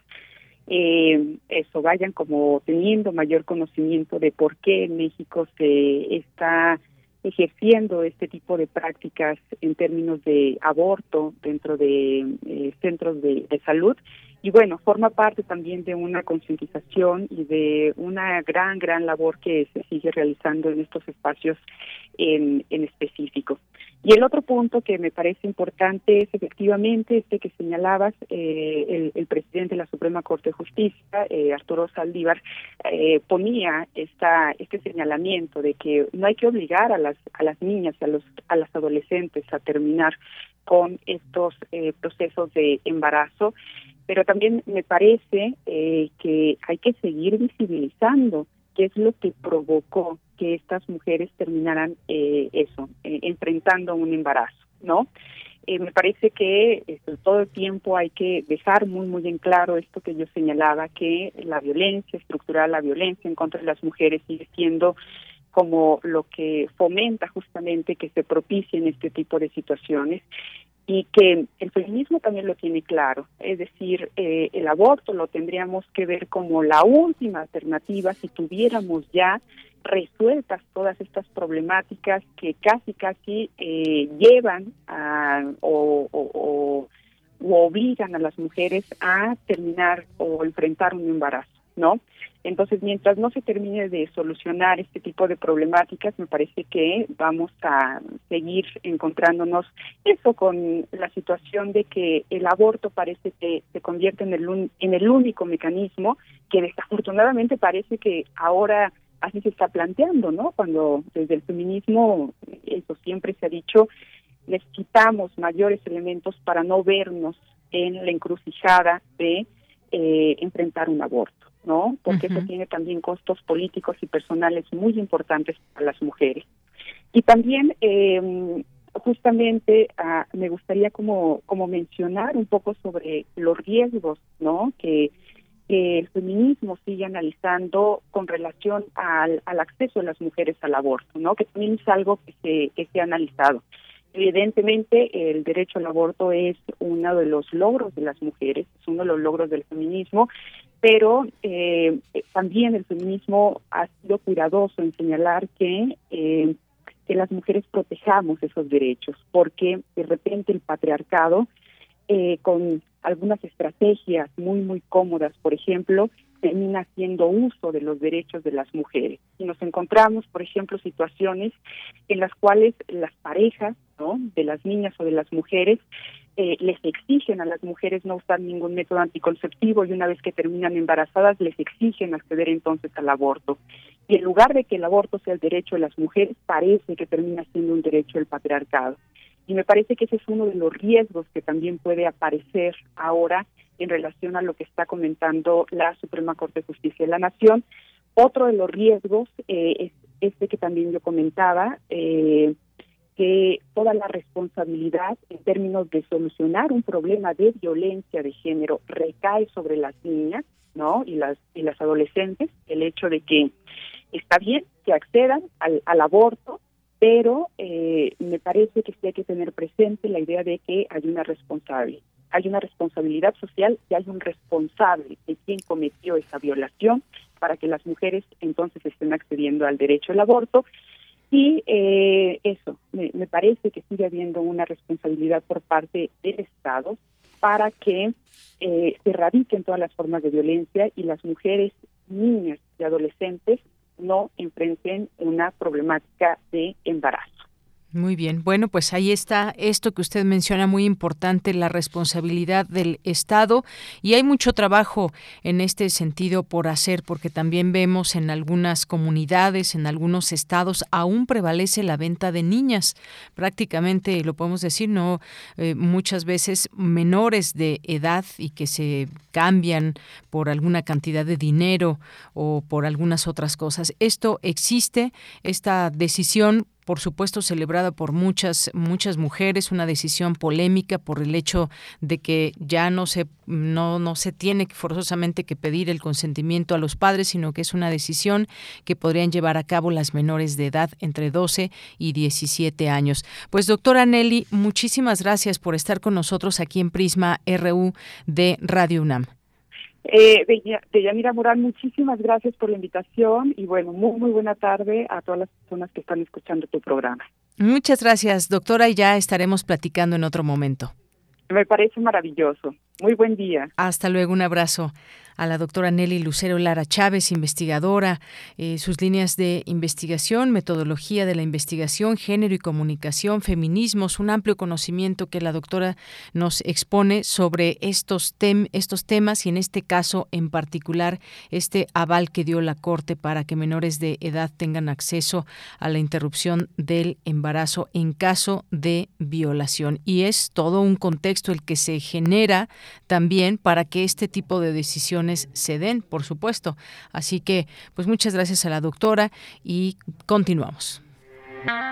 eh, eso vayan como teniendo mayor conocimiento de por qué en México se está ejerciendo este tipo de prácticas en términos de aborto dentro de eh, centros de, salud y bueno, forma parte también de una concientización y de una gran, gran labor que se sigue realizando en estos espacios en, en específico. Y el otro punto que me parece importante es efectivamente este que señalabas, eh, el, presidente de la Suprema Corte de Justicia, eh, Arturo Saldívar, eh, ponía esta, este señalamiento de que no hay que obligar a las, a las niñas, a, los, a las adolescentes a terminar con estos procesos de embarazo, pero también me parece que hay que seguir visibilizando qué es lo que provocó que estas mujeres terminaran eh, eso, eh, enfrentando un embarazo, ¿no? Eh, me parece que esto, todo el tiempo hay que dejar muy, muy en claro esto que yo señalaba, que la violencia estructural, la violencia en contra de las mujeres sigue siendo como lo que fomenta justamente que se propicien este tipo de situaciones y que el feminismo también lo tiene claro, es decir, eh, el aborto lo tendríamos que ver como la última alternativa si tuviéramos ya resueltas todas estas problemáticas que casi, casi eh, llevan a, o, o, obligan a las mujeres a terminar o enfrentar un embarazo, ¿no? Entonces, mientras no se termine de solucionar este tipo de problemáticas, me parece que vamos a seguir encontrándonos eso con la situación de que el aborto parece que se convierte en el, en el único mecanismo que desafortunadamente parece que ahora así se está planteando, ¿no? Cuando desde el feminismo, eso siempre se ha dicho, necesitamos mayores elementos para no vernos en la encrucijada de eh, enfrentar un aborto. ¿No? Porque eso tiene también costos políticos y personales muy importantes para las mujeres. Y también, eh, justamente, ah, me gustaría como, como mencionar un poco sobre los riesgos, ¿no? Que, el feminismo sigue analizando con relación al, al acceso de las mujeres al aborto, ¿no? Que también es algo que se, que se ha analizado. Evidentemente, el derecho al aborto es uno de los logros de las mujeres, es uno de los logros del feminismo pero eh, también el feminismo ha sido cuidadoso en señalar que, eh, que las mujeres protejamos esos derechos, porque de repente el patriarcado, eh, con algunas estrategias muy, muy cómodas, por ejemplo, termina haciendo uso de los derechos de las mujeres. Y nos encontramos, por ejemplo, situaciones en las cuales las parejas ¿no? de las niñas o de las mujeres eh, les exigen a las mujeres no usar ningún método anticonceptivo y una vez que terminan embarazadas les exigen acceder entonces al aborto. Y en lugar de que el aborto sea el derecho de las mujeres, parece que termina siendo un derecho del patriarcado. Y me parece que ese es uno de los riesgos que también puede aparecer ahora en relación a lo que está comentando la Suprema Corte de Justicia de la Nación. Otro de los riesgos eh, es este que también yo comentaba, eh, que toda la responsabilidad en términos de solucionar un problema de violencia de género recae sobre las niñas, ¿no? Y las y las adolescentes, el hecho de que está bien que accedan al, al aborto, pero eh, me parece que sí hay que tener presente la idea de que hay una responsable, hay una responsabilidad social y hay un responsable de quien cometió esa violación para que las mujeres entonces estén accediendo al derecho al aborto y eh, eso, me, parece que sigue habiendo una responsabilidad por parte del Estado para que eh, se erradiquen todas las formas de violencia y las mujeres, niñas y adolescentes no enfrenten una problemática de embarazo. Muy bien. Bueno, pues ahí está esto que usted menciona muy importante, la responsabilidad del Estado. Y hay mucho trabajo en este sentido por hacer, porque también vemos en algunas comunidades, en algunos estados, aún prevalece la venta de niñas. Prácticamente, lo podemos decir, no eh, muchas veces menores de edad y que se cambian por alguna cantidad de dinero o por algunas otras cosas. Esto existe, esta decisión por supuesto celebrada por muchas muchas mujeres, una decisión polémica por el hecho de que ya no se no no se tiene forzosamente que pedir el consentimiento a los padres, sino que es una decisión que podrían llevar a cabo las menores de edad entre 12 y 17 años. Pues doctora Nelly, muchísimas gracias por estar con nosotros aquí en Prisma RU de Radio UNAM. Eh, Deyanira Morán, muchísimas gracias por la invitación y bueno, muy, muy buena tarde a todas las personas que están escuchando tu programa. Muchas gracias, doctora, y ya estaremos platicando en otro momento. Me parece maravilloso. Muy buen día. Hasta luego, un abrazo a la doctora Nelly Lucero Lara Chávez, investigadora, eh, sus líneas de investigación, metodología de la investigación, género y comunicación, feminismos, un amplio conocimiento que la doctora nos expone sobre estos, estos temas y en este caso en particular este aval que dio la Corte para que menores de edad tengan acceso a la interrupción del embarazo en caso de violación. Y es todo un contexto el que se genera también para que este tipo de decisiones se den, por supuesto. Así que, pues muchas gracias a la doctora y continuamos.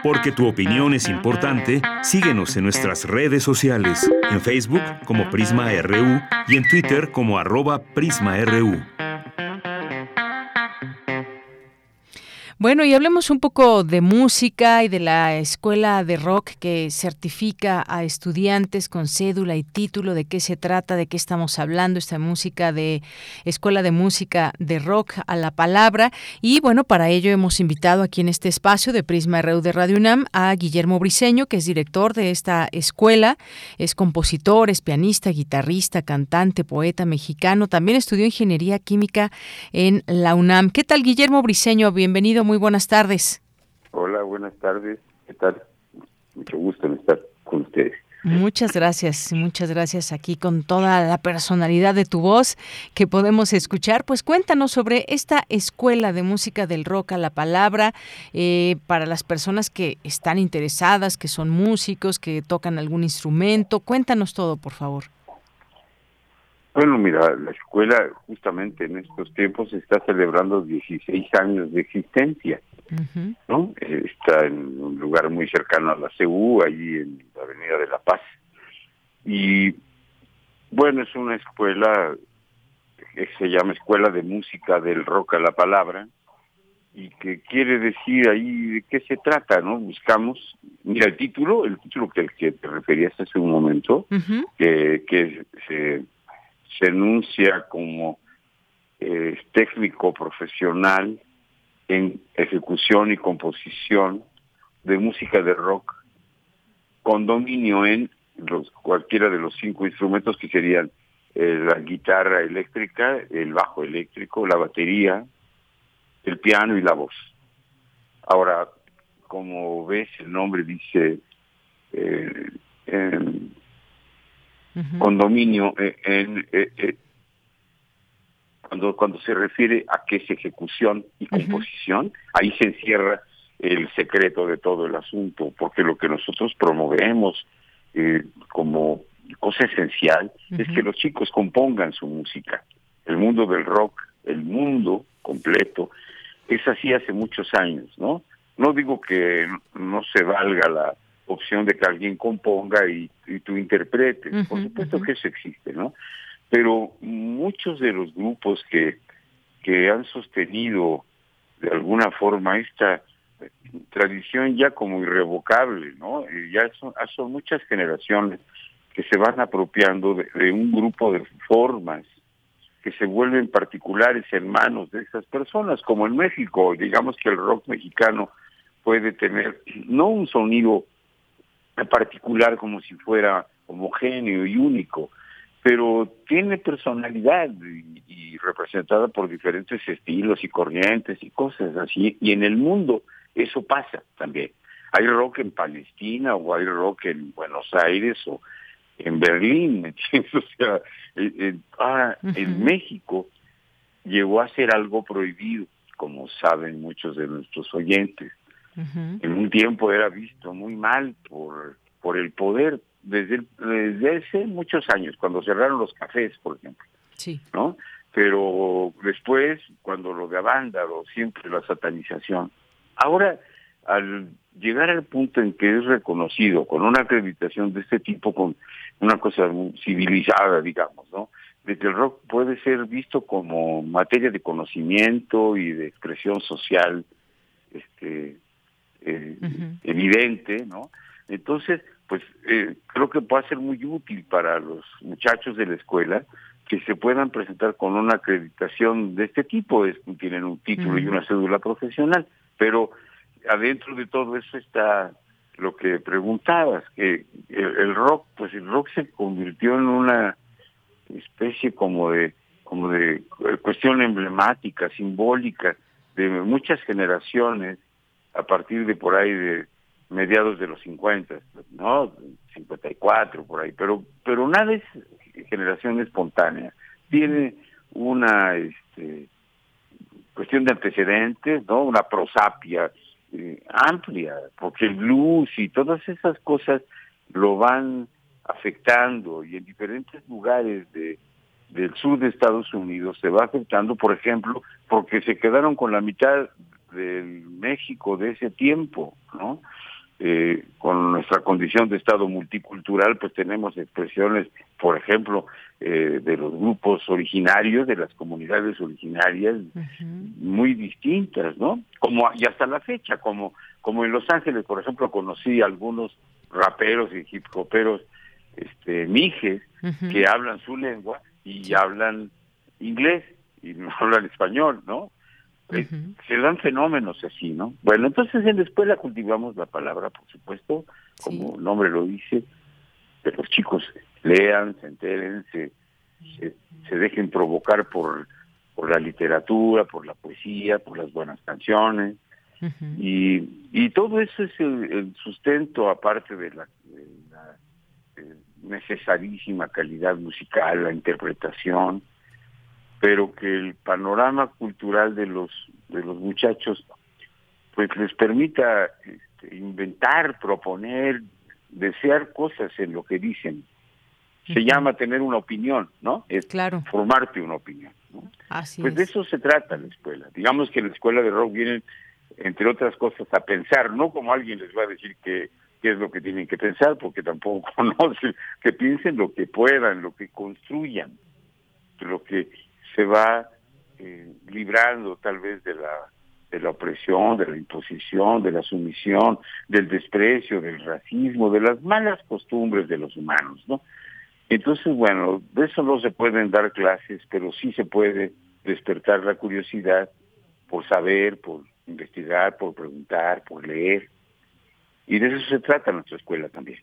Porque tu opinión es importante, síguenos en nuestras redes sociales, en Facebook como Prisma RU y en Twitter como arroba PrismaRU. Bueno, y hablemos un poco de música y de la escuela de rock que certifica a estudiantes con cédula y título, de qué se trata, de qué estamos hablando, esta música de escuela de música de rock a la palabra. Y bueno, para ello hemos invitado aquí en este espacio de Prisma RU de Radio UNAM a Guillermo Briseño, que es director de esta escuela, es compositor, es pianista, guitarrista, cantante, poeta mexicano, también estudió ingeniería química en la UNAM. ¿Qué tal, Guillermo Briseño? Bienvenido, muy buenas tardes. Hola, buenas tardes. ¿Qué tal? Mucho gusto en estar con ustedes. Muchas gracias, muchas gracias aquí con toda la personalidad de tu voz que podemos escuchar. Pues cuéntanos sobre esta escuela de música del rock a la palabra eh, para las personas que están interesadas, que son músicos, que tocan algún instrumento. Cuéntanos todo, por favor. Bueno, mira, la escuela justamente en estos tiempos está celebrando 16 años de existencia, ¿no? Está en un lugar muy cercano a la CU, allí en la Avenida de la Paz. Y bueno, es una escuela que se llama Escuela de Música del Rock a la Palabra y que quiere decir ahí de qué se trata, ¿no? Buscamos, mira el título, el título que, que te referías hace un momento, que, que se se enuncia como eh, técnico profesional en ejecución y composición de música de rock con dominio en cualquiera de los cinco instrumentos que serían eh, la guitarra eléctrica, el bajo eléctrico, la batería, el piano y la voz. Ahora, como ves, el nombre dice eh, condominio eh, en, eh, eh, cuando cuando se refiere a qué es ejecución y composición, ahí se encierra el secreto de todo el asunto, porque lo que nosotros promovemos como cosa esencial es que los chicos compongan su música. El mundo del rock, el mundo completo, es así hace muchos años, ¿no? No digo que no se valga la opción de que alguien componga y, tú interpretes. Por supuesto que eso existe, ¿no? Pero muchos de los grupos que, que han sostenido de alguna forma esta tradición ya como irrevocable, ¿no? ya son, son muchas generaciones que se van apropiando de, un grupo de formas que se vuelven particulares en manos de esas personas, como en México, digamos que el rock mexicano puede tener no un sonido particular como si fuera homogéneo y único, pero tiene personalidad y, representada por diferentes estilos y corrientes y cosas así, y en el mundo eso pasa también. Hay rock en Palestina o hay rock en Buenos Aires o en Berlín, O sea, ah, en México llegó a ser algo prohibido, como saben muchos de nuestros oyentes. En un tiempo era visto muy mal por, por el poder desde, desde hace muchos años, cuando cerraron los cafés, por ejemplo. Sí. ¿No? Pero después, cuando lo de Avándaro, siempre la satanización. Ahora, al llegar al punto en que es reconocido con una acreditación de este tipo, con una cosa civilizada, digamos, ¿no? De que el rock puede ser visto como materia de conocimiento y de expresión social este, eh, evidente, ¿no? Entonces, pues eh, creo que puede ser muy útil para los muchachos de la escuela que se puedan presentar con una acreditación de este tipo, es, tienen un título y una cédula profesional, pero adentro de todo eso está lo que preguntabas, que el, rock, pues el rock se convirtió en una especie como de como de cuestión emblemática, simbólica de muchas generaciones a partir de por ahí de mediados de los 50, ¿no? 54 por ahí, pero pero nada es generación espontánea. Tiene una este, cuestión de antecedentes, ¿no? Una prosapia eh, amplia, porque el blues y todas esas cosas lo van afectando y en diferentes lugares de del sur de Estados Unidos se va afectando, por ejemplo, porque se quedaron con la mitad del México de ese tiempo, ¿no? eh, con nuestra condición de Estado multicultural, pues tenemos expresiones, por ejemplo, eh, de los grupos originarios, de las comunidades originarias, muy distintas, ¿no? Como y hasta la fecha, como como en Los Ángeles, por ejemplo, conocí algunos raperos y hip hoperos, este, mijes, que hablan su lengua y hablan inglés y no hablan español, ¿no? Se dan fenómenos así, ¿no? Bueno, entonces en la escuela cultivamos la palabra, por supuesto, como el nombre lo dice, que los chicos lean, se enteren, se, se, dejen provocar por, por la literatura, por la poesía, por las buenas canciones. y, y todo eso es el, sustento, aparte de la, eh, necesarísima calidad musical, la interpretación, pero que el panorama cultural de los de los muchachos pues les permita este, inventar, proponer, desear cosas en lo que dicen. Se llama tener una opinión, ¿no? Es claro. formarte una opinión. ¿no? Así pues de eso se trata la escuela. Digamos que la escuela de rock viene, entre otras cosas, a pensar, no como alguien les va a decir que qué es lo que tienen que pensar, porque tampoco conocen, que piensen lo que puedan, lo que construyan, lo que se va eh, librando tal vez de la de la opresión, de la imposición, de la sumisión, del desprecio, del racismo, de las malas costumbres de los humanos, ¿no? Entonces, bueno, de eso no se pueden dar clases, pero sí se puede despertar la curiosidad por saber, por investigar, por preguntar, por leer. Y de eso se trata nuestra escuela también.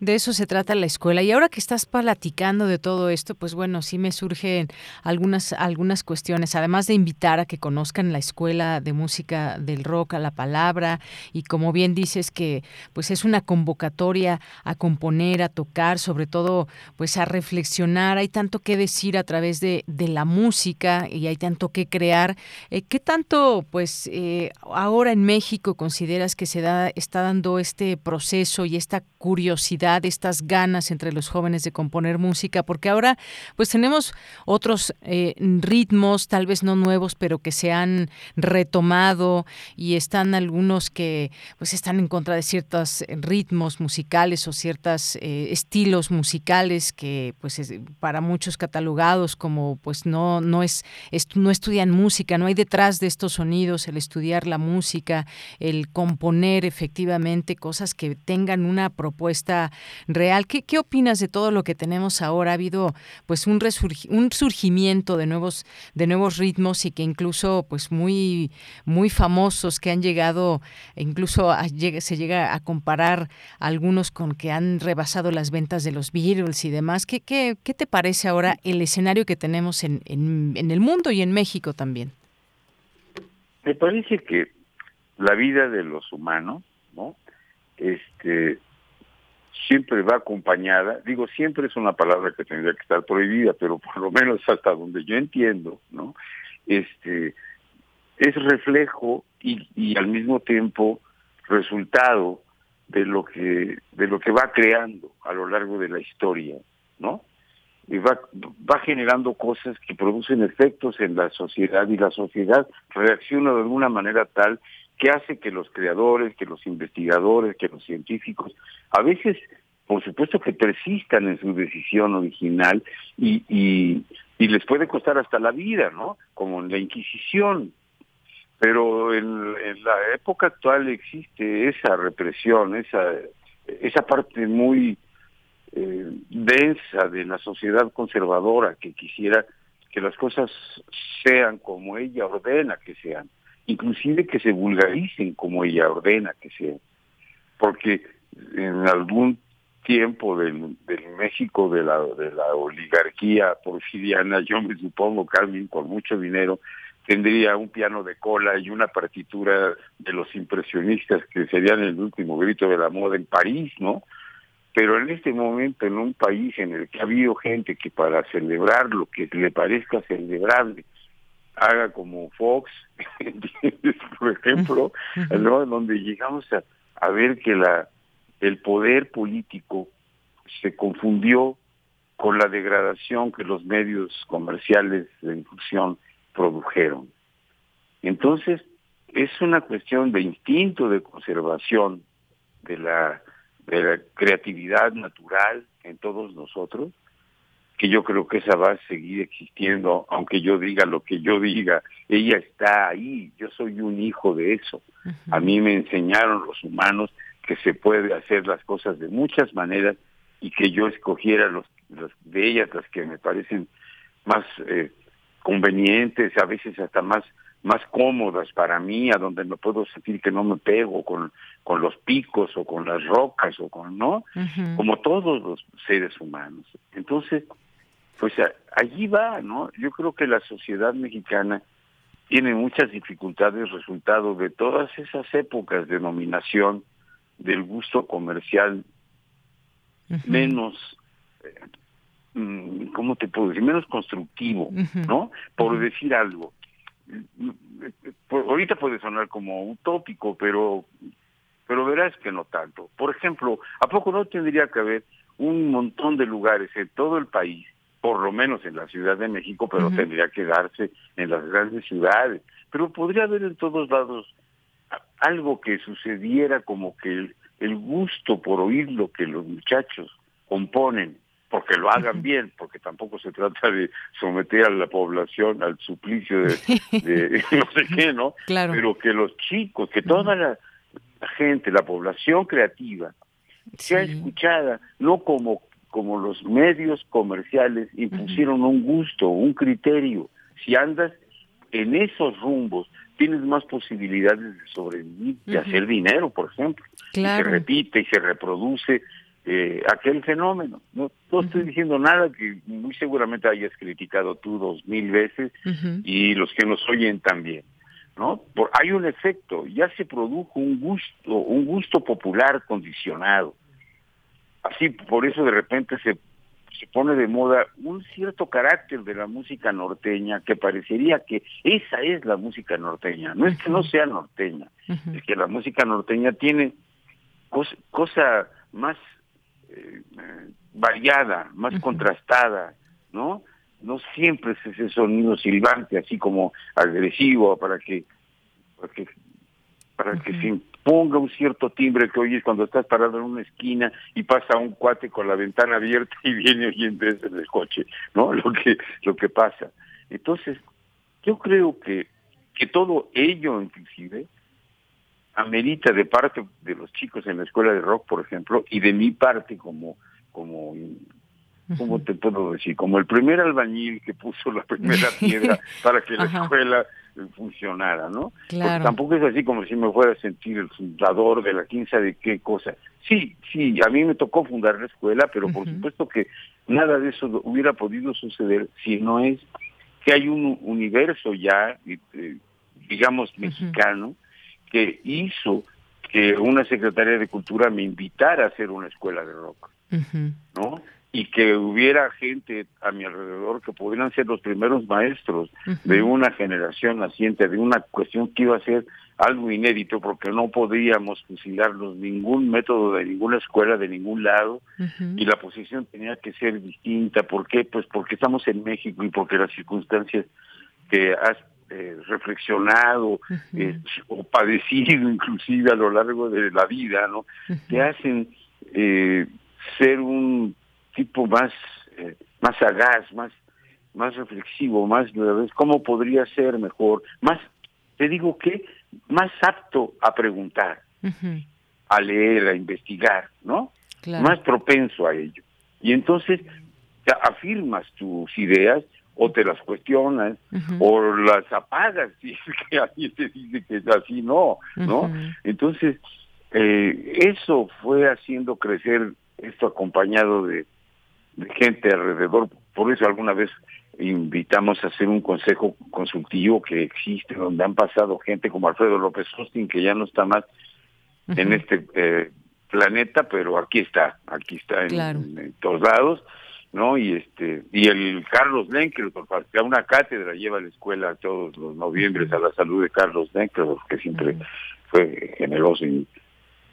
De eso se trata la escuela. Y ahora que estás platicando de todo esto, pues bueno, sí me surgen algunas, algunas cuestiones, además de invitar a que conozcan la escuela de música del rock a la palabra, y como bien dices que pues es una convocatoria a componer, a tocar, sobre todo pues a reflexionar. Hay tanto que decir a través de, de la música y hay tanto que crear. Eh, ¿Qué tanto pues eh, ahora en México consideras que se da, está dando este proceso y esta curiosidad? Estas ganas entre los jóvenes de componer música, porque ahora pues tenemos otros eh, ritmos, tal vez no nuevos, pero que se han retomado y están algunos que pues están en contra de ciertos ritmos musicales o ciertos eh, estilos musicales que pues para muchos catalogados como pues no no es, no estudian música, no hay detrás de estos sonidos el estudiar la música, el componer efectivamente cosas que tengan una propuesta real. ¿Qué, ¿Qué, opinas de todo lo que tenemos ahora? Ha habido pues un, un surgimiento de nuevos, de nuevos ritmos y que incluso pues muy, muy famosos que han llegado, incluso se llega a comparar algunos con que han rebasado las ventas de los Beatles y demás. ¿Qué, qué, qué te parece ahora el escenario que tenemos en, en, en el mundo y en México también? Me parece que la vida de los humanos, ¿no? Este, siempre va acompañada, digo siempre es una palabra que tendría que estar prohibida, pero por lo menos hasta donde yo entiendo, ¿no? Este es reflejo y, al mismo tiempo resultado de lo que de lo que va creando a lo largo de la historia, ¿no? Y va, va generando cosas que producen efectos en la sociedad y la sociedad reacciona de alguna manera tal que hace que los creadores, que los investigadores, que los científicos, a veces, por supuesto que persistan en su decisión original y, les puede costar hasta la vida, ¿no? Como en la Inquisición. Pero en, la época actual existe esa represión, esa, esa parte muy eh, densa de la sociedad conservadora que quisiera que las cosas sean como ella ordena que sean inclusive que se vulgaricen como ella ordena que sea, porque en algún tiempo del, México de la, de la oligarquía porfiriana, yo me supongo que alguien con mucho dinero tendría un piano de cola y una partitura de los impresionistas que serían el último grito de la moda en París, ¿no? Pero en este momento, en un país en el que ha habido gente que para celebrar lo que le parezca celebrable, haga como Fox, por ejemplo, ¿no? donde llegamos a, a ver que la el poder político se confundió con la degradación que los medios comerciales de difusión produjeron. Entonces, es una cuestión de instinto de conservación de la, de la creatividad natural en todos nosotros, que yo creo que esa va a seguir existiendo, aunque yo diga lo que yo diga, ella está ahí, yo soy un hijo de eso. A mí me enseñaron los humanos que se puede hacer las cosas de muchas maneras y que yo escogiera los, de ellas las que me parecen más eh, convenientes, a veces hasta más más cómodas para mí, a donde me puedo sentir que no me pego con, con los picos o con las rocas o con, ¿no? Como todos los seres humanos. Entonces, pues allí va, ¿no? Yo creo que la sociedad mexicana tiene muchas dificultades resultado de todas esas épocas de dominación del gusto comercial menos, eh, mm, ¿cómo te puedo decir? Menos constructivo, ¿no? Por decir algo. ahorita puede sonar como utópico, pero pero verás que no tanto. Por ejemplo, ¿a poco no tendría que haber un montón de lugares en todo el país, por lo menos en la Ciudad de México, pero tendría que darse en las grandes ciudades? Pero podría haber en todos lados algo que sucediera como que el, el gusto por oír lo que los muchachos componen, porque lo hagan bien, porque tampoco se trata de someter a la población al suplicio de, no sé qué, ¿no? Claro. Pero que los chicos, que toda la, gente, la población creativa, sea escuchada, no como, como los medios comerciales impusieron un gusto, un criterio. Si andas en esos rumbos, tienes más posibilidades de sobrevivir, de hacer dinero, por ejemplo. Claro. Y se repite y se reproduce eh, aquel fenómeno. No, estoy diciendo nada que muy seguramente hayas criticado tú dos mil veces y los que nos oyen también. ¿no? Por, hay un efecto, ya se produjo un gusto, un gusto popular condicionado. Así, por eso de repente se se pone de moda un cierto carácter de la música norteña que parecería que esa es la música norteña. No es que no sea norteña, es que la música norteña tiene cosa, más eh, variada, más contrastada, ¿no? No siempre es ese sonido silbante, así como agresivo, para que, para que, para que se ponga un cierto timbre que oyes cuando estás parado en una esquina y pasa un cuate con la ventana abierta y viene oyendo desde el coche, ¿no? Lo que, lo que pasa. Entonces, yo creo que, que todo ello, inclusive, amerita de parte de los chicos en la escuela de rock, por ejemplo, y de mi parte como, como ¿cómo te puedo decir? Como el primer albañil que puso la primera piedra para que la escuela funcionara, ¿no? Claro. tampoco es así como si me fuera a sentir el fundador de la quince de qué cosa. Sí, sí, a mí me tocó fundar la escuela, pero por supuesto que nada de eso hubiera podido suceder si no es que hay un universo ya, eh, digamos, mexicano, que hizo que una secretaria de cultura me invitara a hacer una escuela de rock, ¿no? Y que hubiera gente a mi alrededor que pudieran ser los primeros maestros de una generación naciente, de una cuestión que iba a ser algo inédito porque no podíamos fusilarlos ningún método de ninguna escuela de ningún lado y la posición tenía que ser distinta. ¿Por qué? Pues porque estamos en México y porque las circunstancias que has eh, reflexionado eh, o padecido inclusive a lo largo de la vida, ¿no? Te hacen eh, ser un tipo más, eh, más sagaz, más, más reflexivo, más, ¿cómo podría ser mejor? Más, te digo que, más apto a preguntar, a leer, a investigar, ¿no? Más propenso a ello. Y entonces afirmas tus ideas o te las cuestionas o las apagas si es que alguien te dice que es así, no, ¿no? Entonces, eh, eso fue haciendo crecer esto acompañado de, de gente alrededor. Por eso alguna vez invitamos a hacer un consejo consultivo que existe, donde han pasado gente como Alfredo López Austin, que ya no está más en este eh, planeta, pero aquí está, aquí está en, todos lados, ¿no? Y este y el Carlos Lenker, que a una cátedra lleva a la escuela todos los noviembres a la salud de Carlos Lenker, que siempre fue generoso y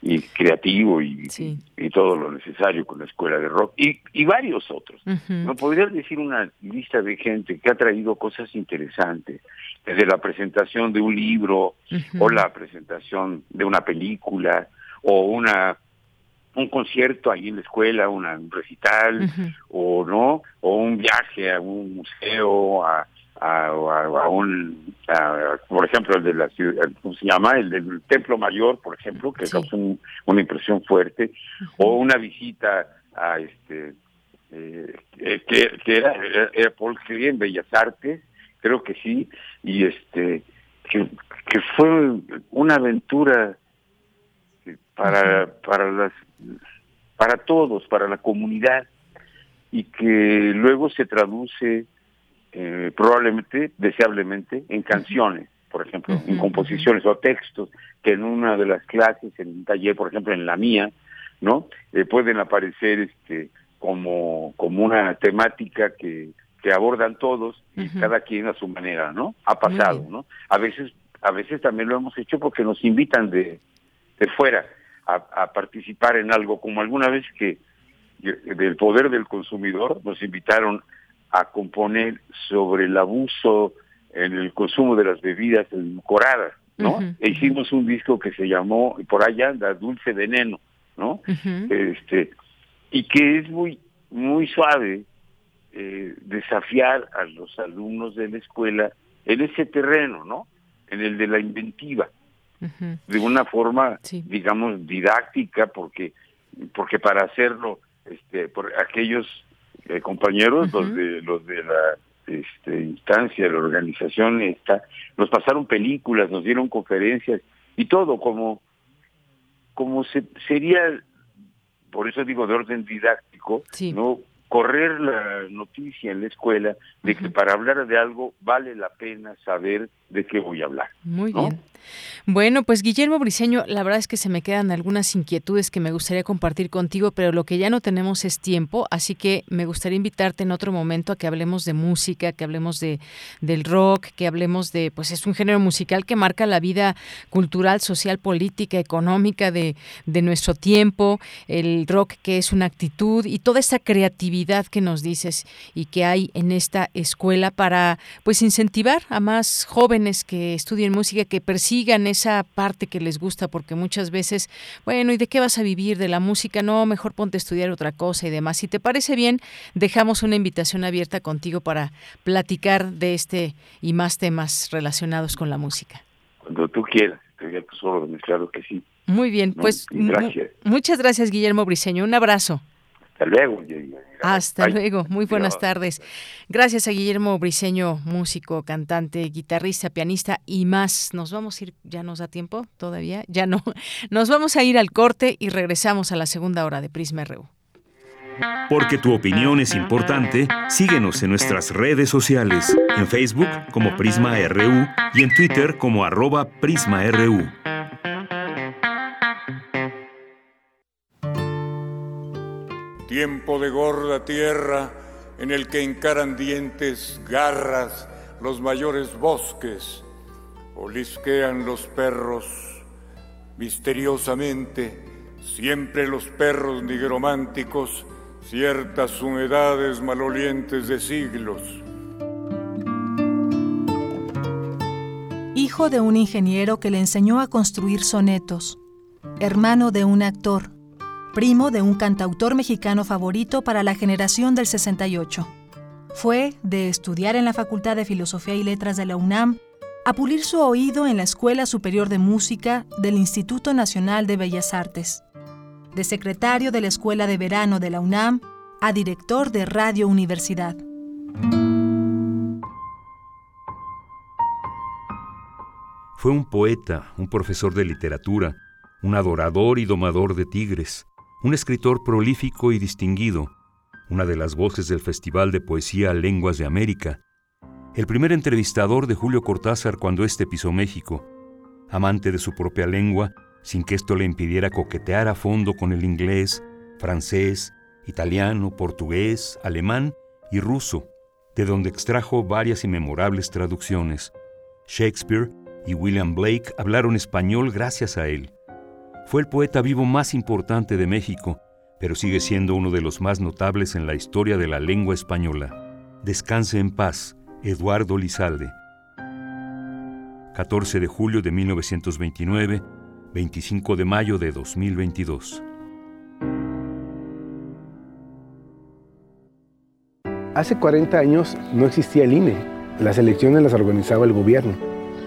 y creativo y, y, todo lo necesario con la escuela de rock y, y varios otros. ¿No podrías decir una lista de gente que ha traído cosas interesantes, desde la presentación de un libro o la presentación de una película o una un concierto ahí en la escuela, una, un recital, o no, o un viaje a un museo, a, a, un, por ejemplo, el de la ciudad, ¿cómo se llama? El del Templo Mayor, por ejemplo, que causó una impresión fuerte, o una visita a este, eh, que, que, era, era Paul en Bellas Artes, creo que sí, y este, que, que fue una aventura para, para las para todos, para la comunidad, y que luego se traduce eh, probablemente, deseablemente, en canciones, por ejemplo, en composiciones o textos, que en una de las clases, en un taller, por ejemplo, en la mía, ¿no? Eh, pueden aparecer este como, como una temática que, que abordan todos y cada quien a su manera, ¿no? Ha pasado, ¿no? A veces, a veces también lo hemos hecho porque nos invitan de, de fuera a, participar en algo, como alguna vez que del poder del consumidor nos invitaron a componer sobre el abuso en el consumo de las bebidas edulcoradas, ¿no? E hicimos un disco que se llamó, por allá anda, Dulce Veneno, ¿no? Este, y que es muy, muy suave eh, desafiar a los alumnos de la escuela en ese terreno, ¿no? En el de la inventiva de una forma, digamos, didáctica, porque porque para hacerlo, este, por aquellos eh, compañeros, los de los de la este, instancia, la organización, esta, nos pasaron películas, nos dieron conferencias y todo como como se, sería, por eso digo de orden didáctico, no correr la noticia en la escuela de que para hablar de algo vale la pena saber de qué voy a hablar. Muy bien. Bueno, pues Guillermo Briceño, la verdad es que se me quedan algunas inquietudes que me gustaría compartir contigo, pero lo que ya no tenemos es tiempo, así que me gustaría invitarte en otro momento a que hablemos de música, que hablemos de del rock, que hablemos de, pues es un género musical que marca la vida cultural, social, política, económica de, de nuestro tiempo, el rock que es una actitud y toda esa creatividad que nos dices y que hay en esta escuela para pues incentivar a más jóvenes que estudien música, que persigan esa parte que les gusta, porque muchas veces, bueno, ¿y de qué vas a vivir? ¿De la música? No, mejor ponte a estudiar otra cosa y demás. Si te parece bien, dejamos una invitación abierta contigo para platicar de este y más temas relacionados con la música. Cuando tú quieras, estoy a tu claro que sí. Muy bien, pues muchas gracias Guillermo Briceño, un abrazo. Hasta luego. Hasta luego. Muy buenas tardes. Gracias a Guillermo Briceño, músico, cantante, guitarrista, pianista y más. Nos vamos a ir, ya nos da tiempo todavía, ya no. Nos vamos a ir al corte y regresamos a la segunda hora de Prisma RU. Porque tu opinión es importante, síguenos en nuestras redes sociales, en Facebook como Prisma RU y en Twitter como arroba PrismaRU. Tiempo de gorda tierra en el que encaran dientes, garras, los mayores bosques, olisquean los perros misteriosamente, siempre los perros nigrománticos, ciertas humedades malolientes de siglos. Hijo de un ingeniero que le enseñó a construir sonetos, hermano de un actor, primo de un cantautor mexicano favorito para la generación del 68. Fue de estudiar en la Facultad de Filosofía y Letras de la UNAM a pulir su oído en la Escuela Superior de Música del Instituto Nacional de Bellas Artes. De secretario de la Escuela de Verano de la UNAM a director de Radio Universidad. Fue un poeta, un profesor de literatura, un adorador y domador de tigres, un escritor prolífico y distinguido, una de las voces del Festival de Poesía Lenguas de América, el primer entrevistador de Julio Cortázar cuando éste pisó México, amante de su propia lengua, sin que esto le impidiera coquetear a fondo con el inglés, francés, italiano, portugués, alemán y ruso, de donde extrajo varias inmemorables traducciones. Shakespeare y William Blake hablaron español gracias a él. Fue el poeta vivo más importante de México, pero sigue siendo uno de los más notables en la historia de la lengua española. Descanse en paz, Eduardo Lizalde. 14 de julio de 1929, 25 de mayo de 2022. Hace 40 años no existía el INE. Las elecciones las organizaba el gobierno.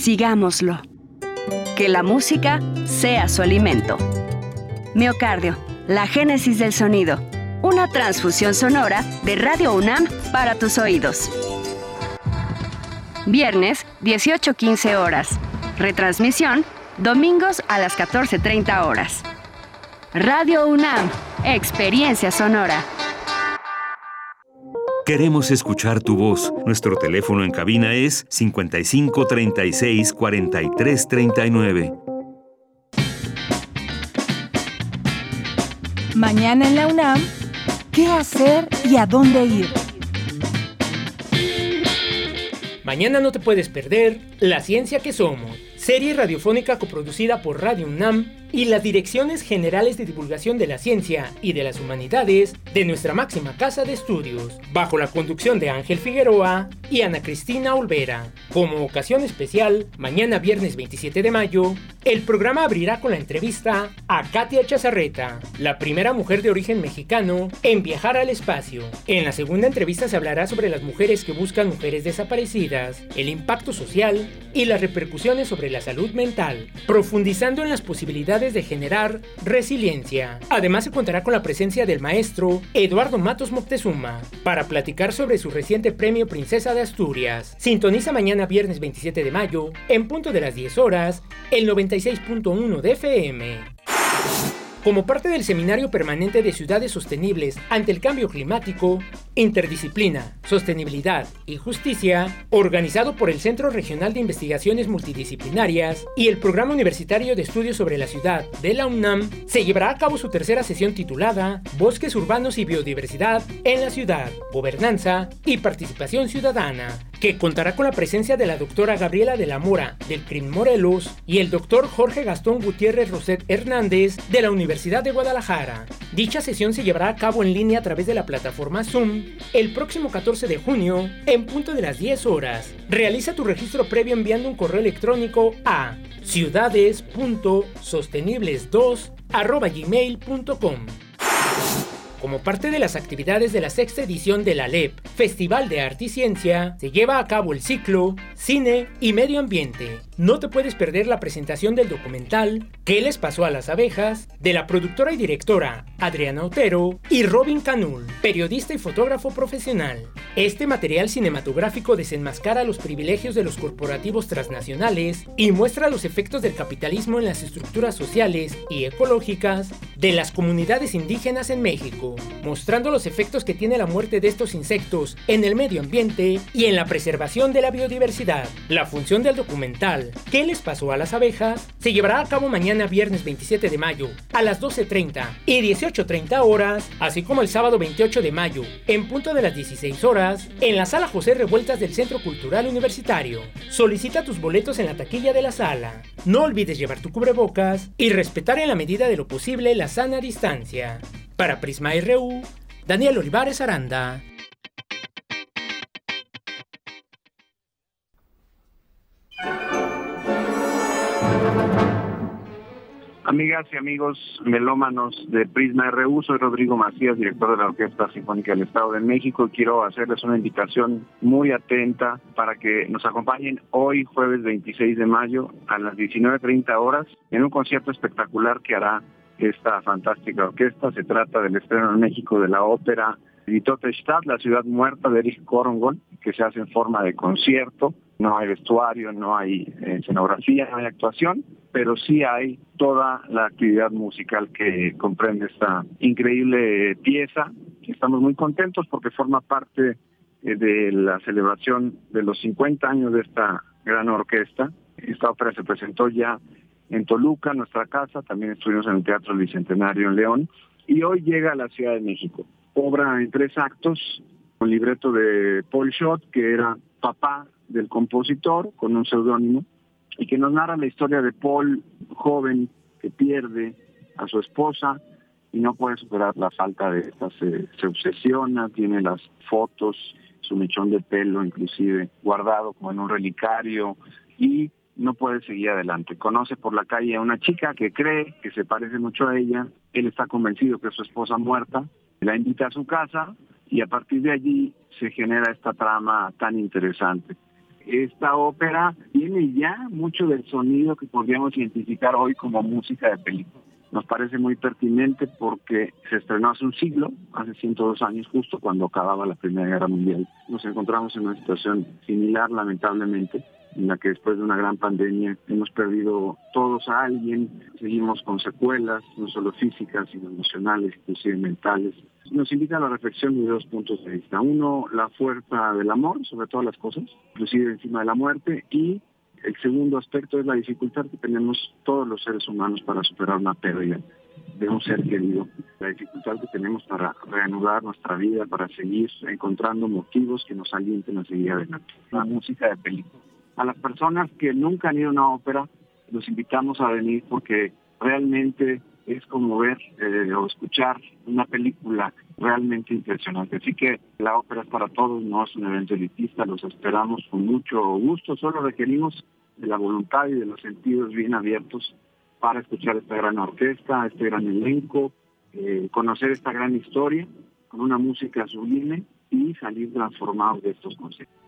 Sigámoslo. Que la música sea su alimento. Miocardio, la génesis del sonido. Una transfusión sonora de Radio UNAM para tus oídos. Viernes, 18.15 horas. Retransmisión, domingos a las 14.30 horas. Radio UNAM, experiencia sonora. Queremos escuchar tu voz. Nuestro teléfono en cabina es 55 36 43 39. Mañana en la UNAM, ¿qué hacer y a dónde ir? Mañana no te puedes perder La Ciencia que Somos, serie radiofónica coproducida por Radio UNAM y las direcciones generales de divulgación de la ciencia y de las humanidades de nuestra máxima casa de estudios, bajo la conducción de Ángel Figueroa y Ana Cristina Olvera. Como ocasión especial, mañana viernes 27 de mayo, el programa abrirá con la entrevista a Katia Chazarreta, la primera mujer de origen mexicano en viajar al espacio. En la segunda entrevista se hablará sobre las mujeres que buscan mujeres desaparecidas, el impacto social y las repercusiones sobre la salud mental, profundizando en las posibilidades de generar resiliencia. Además se contará con la presencia del maestro Eduardo Matos Moctezuma para platicar sobre su reciente premio Princesa de Asturias. Sintoniza mañana viernes 27 de mayo, en punto de las 10 horas, el 96.1 de FM. Como parte del Seminario Permanente de Ciudades Sostenibles ante el Cambio Climático, Interdisciplina, Sostenibilidad y Justicia, organizado por el Centro Regional de Investigaciones Multidisciplinarias y el Programa Universitario de Estudios sobre la Ciudad de la UNAM, se llevará a cabo su tercera sesión titulada Bosques Urbanos y Biodiversidad en la Ciudad, Gobernanza y Participación Ciudadana, que contará con la presencia de la doctora Gabriela de la Mora del CRIM Morelos y el doctor Jorge Gastón Gutiérrez Roset Hernández de la Universidad de Guadalajara. Dicha sesión se llevará a cabo en línea a través de la plataforma Zoom el próximo 14 de junio en punto de las 10 horas. Realiza tu registro previo enviando un correo electrónico a ciudades.sostenibles2.gmail.com como parte de las actividades de la sexta edición de la LEP, Festival de Arte y Ciencia, se lleva a cabo el ciclo Cine y Medio Ambiente. No te puedes perder la presentación del documental ¿Qué les pasó a las abejas? de la productora y directora Adriana Otero y Robin Canul, periodista y fotógrafo profesional. Este material cinematográfico desenmascara los privilegios de los corporativos transnacionales y muestra los efectos del capitalismo en las estructuras sociales y ecológicas de las comunidades indígenas en México, mostrando los efectos que tiene la muerte de estos insectos en el medio ambiente y en la preservación de la biodiversidad. La función del documental ¿Qué les pasó a las abejas? se llevará a cabo mañana viernes 27 de mayo a las 12.30 y 18.30 horas, así como el sábado 28 de mayo en punto de las 16 horas en la sala José Revueltas del Centro Cultural Universitario. Solicita tus boletos en la taquilla de la sala. No olvides llevar tu cubrebocas y respetar en la medida de lo posible la sana distancia. Para Prisma RU, Daniel Olivares Aranda. Amigas y amigos melómanos de Prisma RU, soy Rodrigo Macías, director de la Orquesta Sinfónica del Estado de México y quiero hacerles una invitación muy atenta para que nos acompañen hoy, jueves 26 de mayo, a las 19.30 horas, en un concierto espectacular que hará esta fantástica orquesta. Se trata del estreno en México de la ópera Stadt, la ciudad muerta de Erich Korongon, que se hace en forma de concierto. No hay vestuario, no hay eh, escenografía, no hay actuación, pero sí hay toda la actividad musical que comprende esta increíble pieza. Estamos muy contentos porque forma parte eh, de la celebración de los 50 años de esta gran orquesta. Esta ópera se presentó ya en Toluca, nuestra casa, también estuvimos en el Teatro Bicentenario en León, y hoy llega a la Ciudad de México. Obra en tres actos, con libreto de Paul Schott, que era papá del compositor, con un seudónimo, y que nos narra la historia de Paul, joven, que pierde a su esposa y no puede superar la falta de esta, se, se obsesiona, tiene las fotos, su mechón de pelo inclusive guardado como en un relicario y no puede seguir adelante. Conoce por la calle a una chica que cree que se parece mucho a ella, él está convencido que es su esposa muerta, la invita a su casa y a partir de allí se genera esta trama tan interesante. Esta ópera tiene ya mucho del sonido que podríamos identificar hoy como música de película. Nos parece muy pertinente porque se estrenó hace un siglo, hace 102 años justo cuando acababa la Primera Guerra Mundial. Nos encontramos en una situación similar lamentablemente en la que después de una gran pandemia hemos perdido todos a alguien, seguimos con secuelas, no solo físicas, sino emocionales, inclusive mentales. Nos invita a la reflexión de dos puntos de vista. Uno, la fuerza del amor sobre todas las cosas, inclusive encima de la muerte, y el segundo aspecto es la dificultad que tenemos todos los seres humanos para superar una pérdida de un ser querido, la dificultad que tenemos para reanudar nuestra vida, para seguir encontrando motivos que nos alienten a seguir adelante. La música de película a las personas que nunca han ido a una ópera, los invitamos a venir porque realmente es como ver eh, o escuchar una película realmente impresionante. Así que la ópera es para todos, no es un evento elitista, los esperamos con mucho gusto, solo requerimos de la voluntad y de los sentidos bien abiertos para escuchar esta gran orquesta, este gran elenco, eh, conocer esta gran historia con una música sublime y salir transformados de estos conceptos.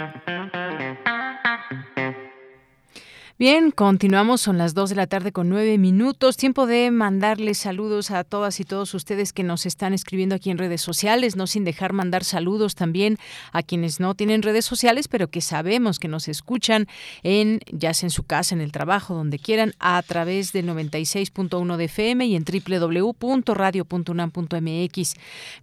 Bien, continuamos, son las 2 de la tarde con 9 minutos. Tiempo de mandarles saludos a todas y todos ustedes que nos están escribiendo aquí en redes sociales, no sin dejar mandar saludos también a quienes no tienen redes sociales, pero que sabemos que nos escuchan en ya sea en su casa, en el trabajo, donde quieran, a través del 96.1 de FM y en www.radio.unam.mx.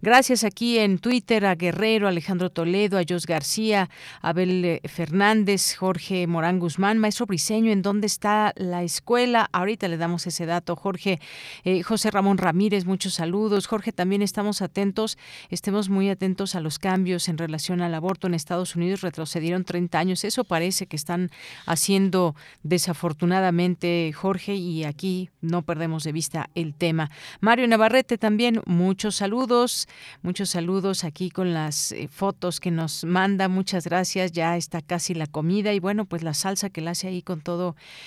Gracias aquí en Twitter a Guerrero, Alejandro Toledo, a Jos García, Abel eh, Fernández, Jorge Morán Guzmán, maestro Briseño, en dónde está la escuela. Ahorita le damos ese dato. Jorge, eh, José Ramón Ramírez, muchos saludos. Jorge, también estamos atentos, estemos muy atentos a los cambios en relación al aborto en Estados Unidos. Retrocedieron 30 años. Eso parece que están haciendo desafortunadamente, Jorge, y aquí no perdemos de vista el tema. Mario Navarrete también, muchos saludos, muchos saludos aquí con las eh, fotos que nos manda. Muchas gracias. Ya está casi la comida y bueno, pues la salsa que la hace ahí con todo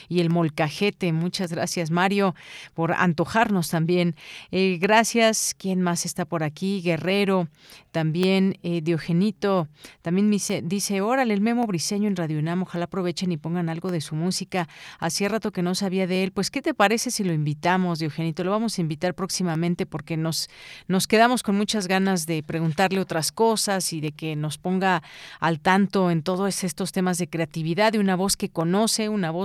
y el molcajete. Muchas gracias, Mario, por antojarnos también. Eh, gracias. ¿Quién más está por aquí? Guerrero, también eh, Diogenito. También dice, dice, órale, el Memo Briseño en Radio UNAM. Ojalá aprovechen y pongan algo de su música. Hacía rato que no sabía de él. Pues, ¿qué te parece si lo invitamos, Diogenito? Lo vamos a invitar próximamente porque nos, nos quedamos con muchas ganas de preguntarle otras cosas y de que nos ponga al tanto en todos estos temas de creatividad, de una voz que conoce, una voz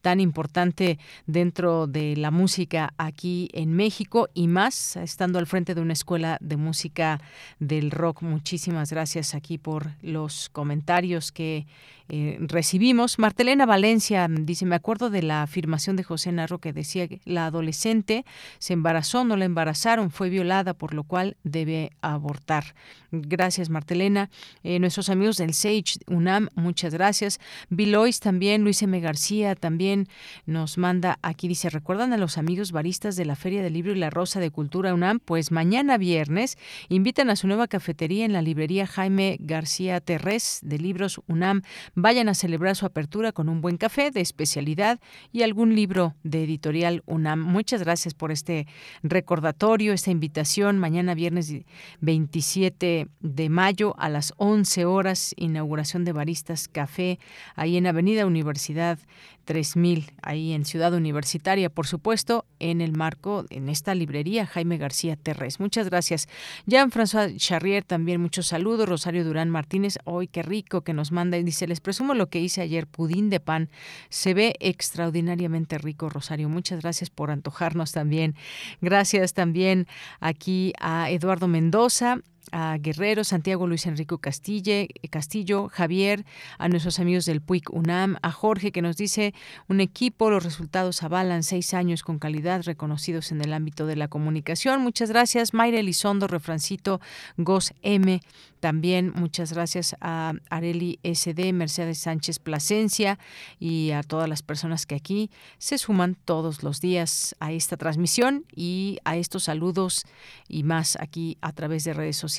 tan importante dentro de la música aquí en México y más estando al frente de una escuela de música del rock. Muchísimas gracias aquí por los comentarios que eh, recibimos. Martelena Valencia dice, me acuerdo de la afirmación de José Narro que decía que la adolescente se embarazó, no la embarazaron, fue violada, por lo cual debe abortar. Gracias, Martelena. Eh, nuestros amigos del Sage UNAM, muchas gracias. Bilois también, Luis M. García también nos manda aquí, dice, ¿recuerdan a los amigos baristas de la Feria del Libro y la Rosa de Cultura UNAM? Pues mañana viernes invitan a su nueva cafetería en la librería Jaime García Terrés de Libros UNAM Vayan a celebrar su apertura con un buen café de especialidad y algún libro de editorial UNAM. Muchas gracias por este recordatorio, esta invitación. Mañana viernes 27 de mayo a las 11 horas, inauguración de Baristas Café, ahí en Avenida Universidad 3000 ahí en Ciudad Universitaria, por supuesto, en el marco, en esta librería Jaime García Terres. Muchas gracias. Jean-François Charrier, también muchos saludos. Rosario Durán Martínez, hoy qué rico que nos manda y dice, les presumo lo que hice ayer, pudín de pan. Se ve extraordinariamente rico, Rosario. Muchas gracias por antojarnos también. Gracias también aquí a Eduardo Mendoza, a Guerrero, Santiago Luis Enrico Castille, Castillo, Javier, a nuestros amigos del PUIC UNAM, a Jorge que nos dice un equipo, los resultados avalan seis años con calidad reconocidos en el ámbito de la comunicación. Muchas gracias, Mayra Elizondo, Refrancito, Gos M, también muchas gracias a Areli SD, Mercedes Sánchez Plasencia y a todas las personas que aquí se suman todos los días a esta transmisión y a estos saludos y más aquí a través de redes sociales.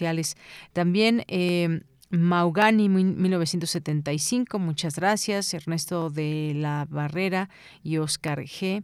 También eh, Maugani 1975, muchas gracias. Ernesto de la Barrera y Oscar G.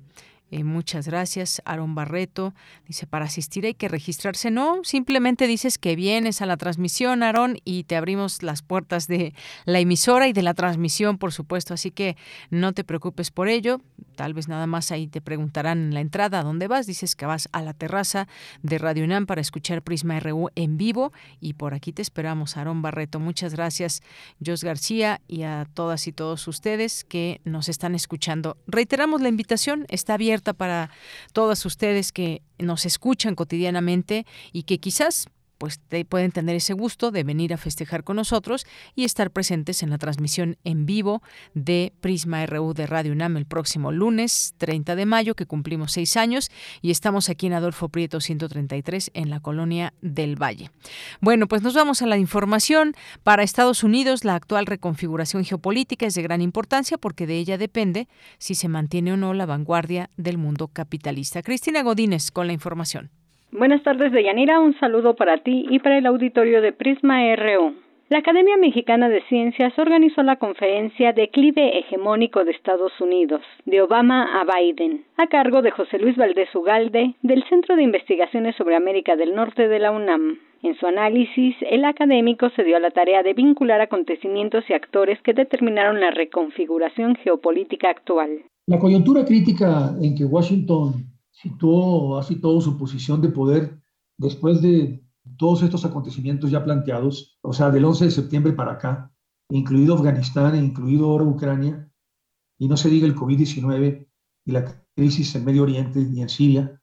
Eh, muchas gracias, Aaron Barreto. Dice, para asistir hay que registrarse. No, simplemente dices que vienes a la transmisión, Aaron, y te abrimos las puertas de la emisora y de la transmisión, por supuesto. Así que no te preocupes por ello. Tal vez nada más ahí te preguntarán en la entrada a dónde vas. Dices que vas a la terraza de Radio UNAM para escuchar Prisma RU en vivo. Y por aquí te esperamos, Aaron Barreto. Muchas gracias, Jos García, y a todas y todos ustedes que nos están escuchando. Reiteramos la invitación, está abierta para todas ustedes que nos escuchan cotidianamente y que quizás pues pueden tener ese gusto de venir a festejar con nosotros y estar presentes en la transmisión en vivo de Prisma RU de Radio UNAM el próximo lunes 30 de mayo, que cumplimos seis años y estamos aquí en Adolfo Prieto 133 en la colonia del Valle. Bueno, pues nos vamos a la información. Para Estados Unidos, la actual reconfiguración geopolítica es de gran importancia porque de ella depende si se mantiene o no la vanguardia del mundo capitalista. Cristina Godínez con la información. Buenas tardes, Deyanira. Un saludo para ti y para el auditorio de Prisma RU. La Academia Mexicana de Ciencias organizó la conferencia Declive Hegemónico de Estados Unidos, de Obama a Biden, a cargo de José Luis Valdés Ugalde, del Centro de Investigaciones sobre América del Norte de la UNAM. En su análisis, el académico se dio a la tarea de vincular acontecimientos y actores que determinaron la reconfiguración geopolítica actual. La coyuntura crítica en que Washington situó así todo su posición de poder después de todos estos acontecimientos ya planteados, o sea, del 11 de septiembre para acá, incluido Afganistán e incluido ahora Ucrania, y no se diga el COVID-19 y la crisis en Medio Oriente y en Siria,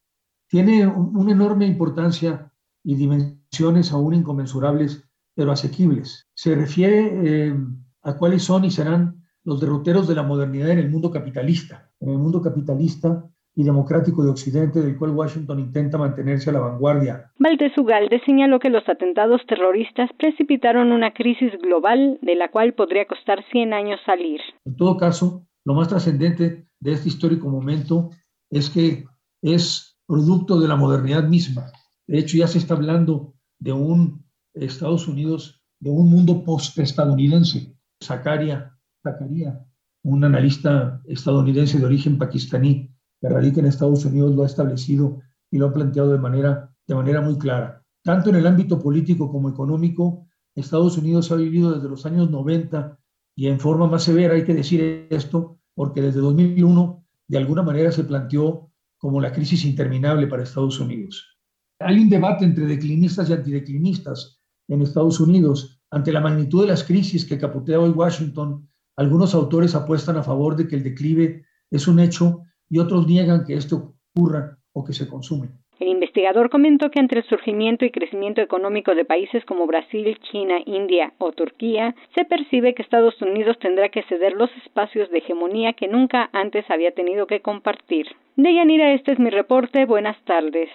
tiene una enorme importancia y dimensiones aún inconmensurables, pero asequibles. Se refiere eh, a cuáles son y serán los derroteros de la modernidad en el mundo capitalista. En el mundo capitalista, y democrático de Occidente, del cual Washington intenta mantenerse a la vanguardia. Valdés Ugalde señaló que los atentados terroristas precipitaron una crisis global de la cual podría costar 100 años salir. En todo caso, lo más trascendente de este histórico momento es que es producto de la modernidad misma. De hecho, ya se está hablando de un Estados Unidos, de un mundo post-estadounidense. Zakaria, Zakaria, un analista estadounidense de origen pakistaní, que radica en Estados Unidos lo ha establecido y lo ha planteado de manera, de manera muy clara. Tanto en el ámbito político como económico, Estados Unidos ha vivido desde los años 90 y en forma más severa, hay que decir esto, porque desde 2001 de alguna manera se planteó como la crisis interminable para Estados Unidos. Hay un debate entre declinistas y antideclinistas en Estados Unidos ante la magnitud de las crisis que capotea hoy Washington. Algunos autores apuestan a favor de que el declive es un hecho y otros niegan que esto ocurra o que se consume. El investigador comentó que entre el surgimiento y crecimiento económico de países como Brasil, China, India o Turquía, se percibe que Estados Unidos tendrá que ceder los espacios de hegemonía que nunca antes había tenido que compartir. Deyanira, este es mi reporte. Buenas tardes.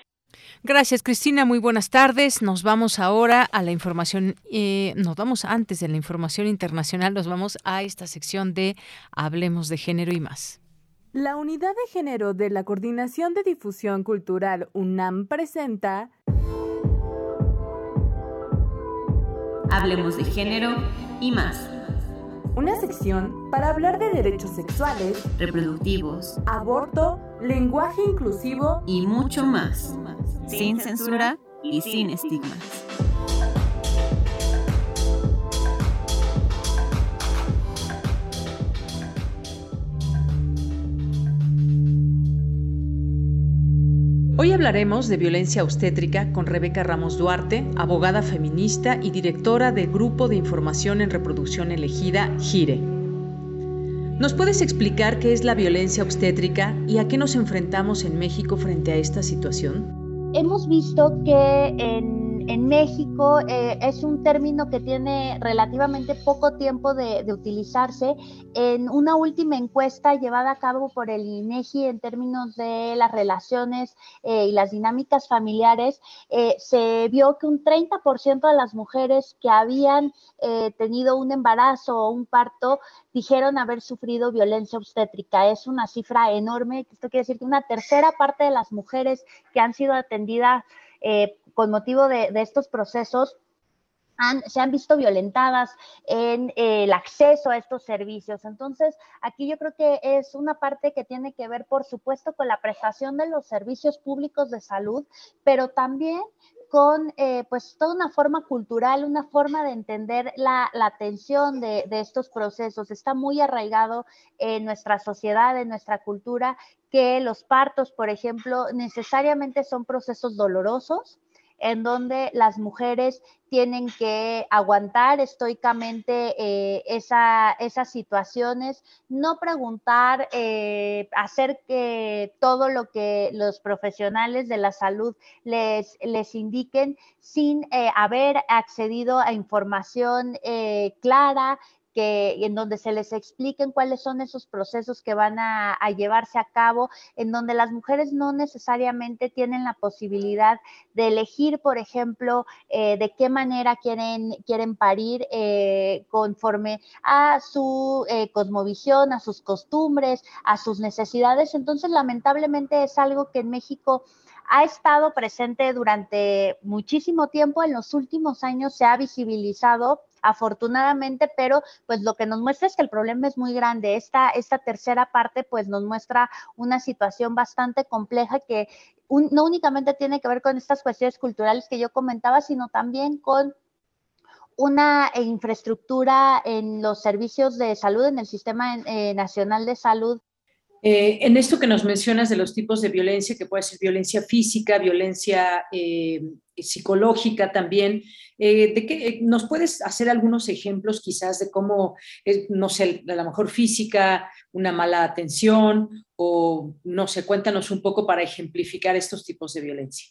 Gracias, Cristina. Muy buenas tardes. Nos vamos ahora a la información, eh, nos vamos antes de la información internacional, nos vamos a esta sección de Hablemos de Género y más. La Unidad de Género de la Coordinación de Difusión Cultural UNAM presenta Hablemos de Género y más. Una sección para hablar de derechos sexuales, reproductivos, aborto, lenguaje inclusivo y mucho más. Sin censura y sin estigmas. Hoy hablaremos de violencia obstétrica con Rebeca Ramos Duarte, abogada feminista y directora del Grupo de Información en Reproducción Elegida, GIRE. ¿Nos puedes explicar qué es la violencia obstétrica y a qué nos enfrentamos en México frente a esta situación? Hemos visto que en en México eh, es un término que tiene relativamente poco tiempo de, utilizarse. En una última encuesta llevada a cabo por el INEGI en términos de las relaciones eh, y las dinámicas familiares, eh, se vio que un 30% de las mujeres que habían tenido un embarazo o un parto dijeron haber sufrido violencia obstétrica. Es una cifra enorme. Esto quiere decir que una tercera parte de las mujeres que han sido atendidas eh, con motivo de, estos procesos se han visto violentadas en eh, el acceso a estos servicios. Entonces, aquí yo creo que es una parte que tiene que ver, por supuesto, con la prestación de los servicios públicos de salud, pero también con eh, pues toda una forma cultural, una forma de entender la, atención de, de, estos procesos. Está muy arraigado en nuestra sociedad, en nuestra cultura, que los partos, por ejemplo, necesariamente son procesos dolorosos en donde las mujeres tienen que aguantar estoicamente eh, esas situaciones, no preguntar, eh, hacer que todo lo que los profesionales de la salud les, les indiquen sin eh, haber accedido a información clara, que, en donde se les expliquen cuáles son esos procesos que van a, llevarse a cabo, en donde las mujeres no necesariamente tienen la posibilidad de elegir, por ejemplo, eh, de qué manera quieren, quieren parir eh, conforme a su eh, cosmovisión, a sus costumbres, a sus necesidades. Entonces, lamentablemente es algo que en México ha estado presente durante muchísimo tiempo, en los últimos años se ha visibilizado afortunadamente, pero pues lo que nos muestra es que el problema es muy grande. Esta, esta tercera parte pues nos muestra una situación bastante compleja que no únicamente tiene que ver con estas cuestiones culturales que yo comentaba, sino también con una infraestructura en los servicios de salud, en el Sistema eh, Nacional de Salud eh, en esto que nos mencionas de los tipos de violencia, que puede ser violencia física, violencia eh, psicológica también, eh, ¿de qué, ¿nos puedes hacer algunos ejemplos quizás de cómo, no sé, a lo mejor física, una mala atención o no sé, cuéntanos un poco para ejemplificar estos tipos de violencia?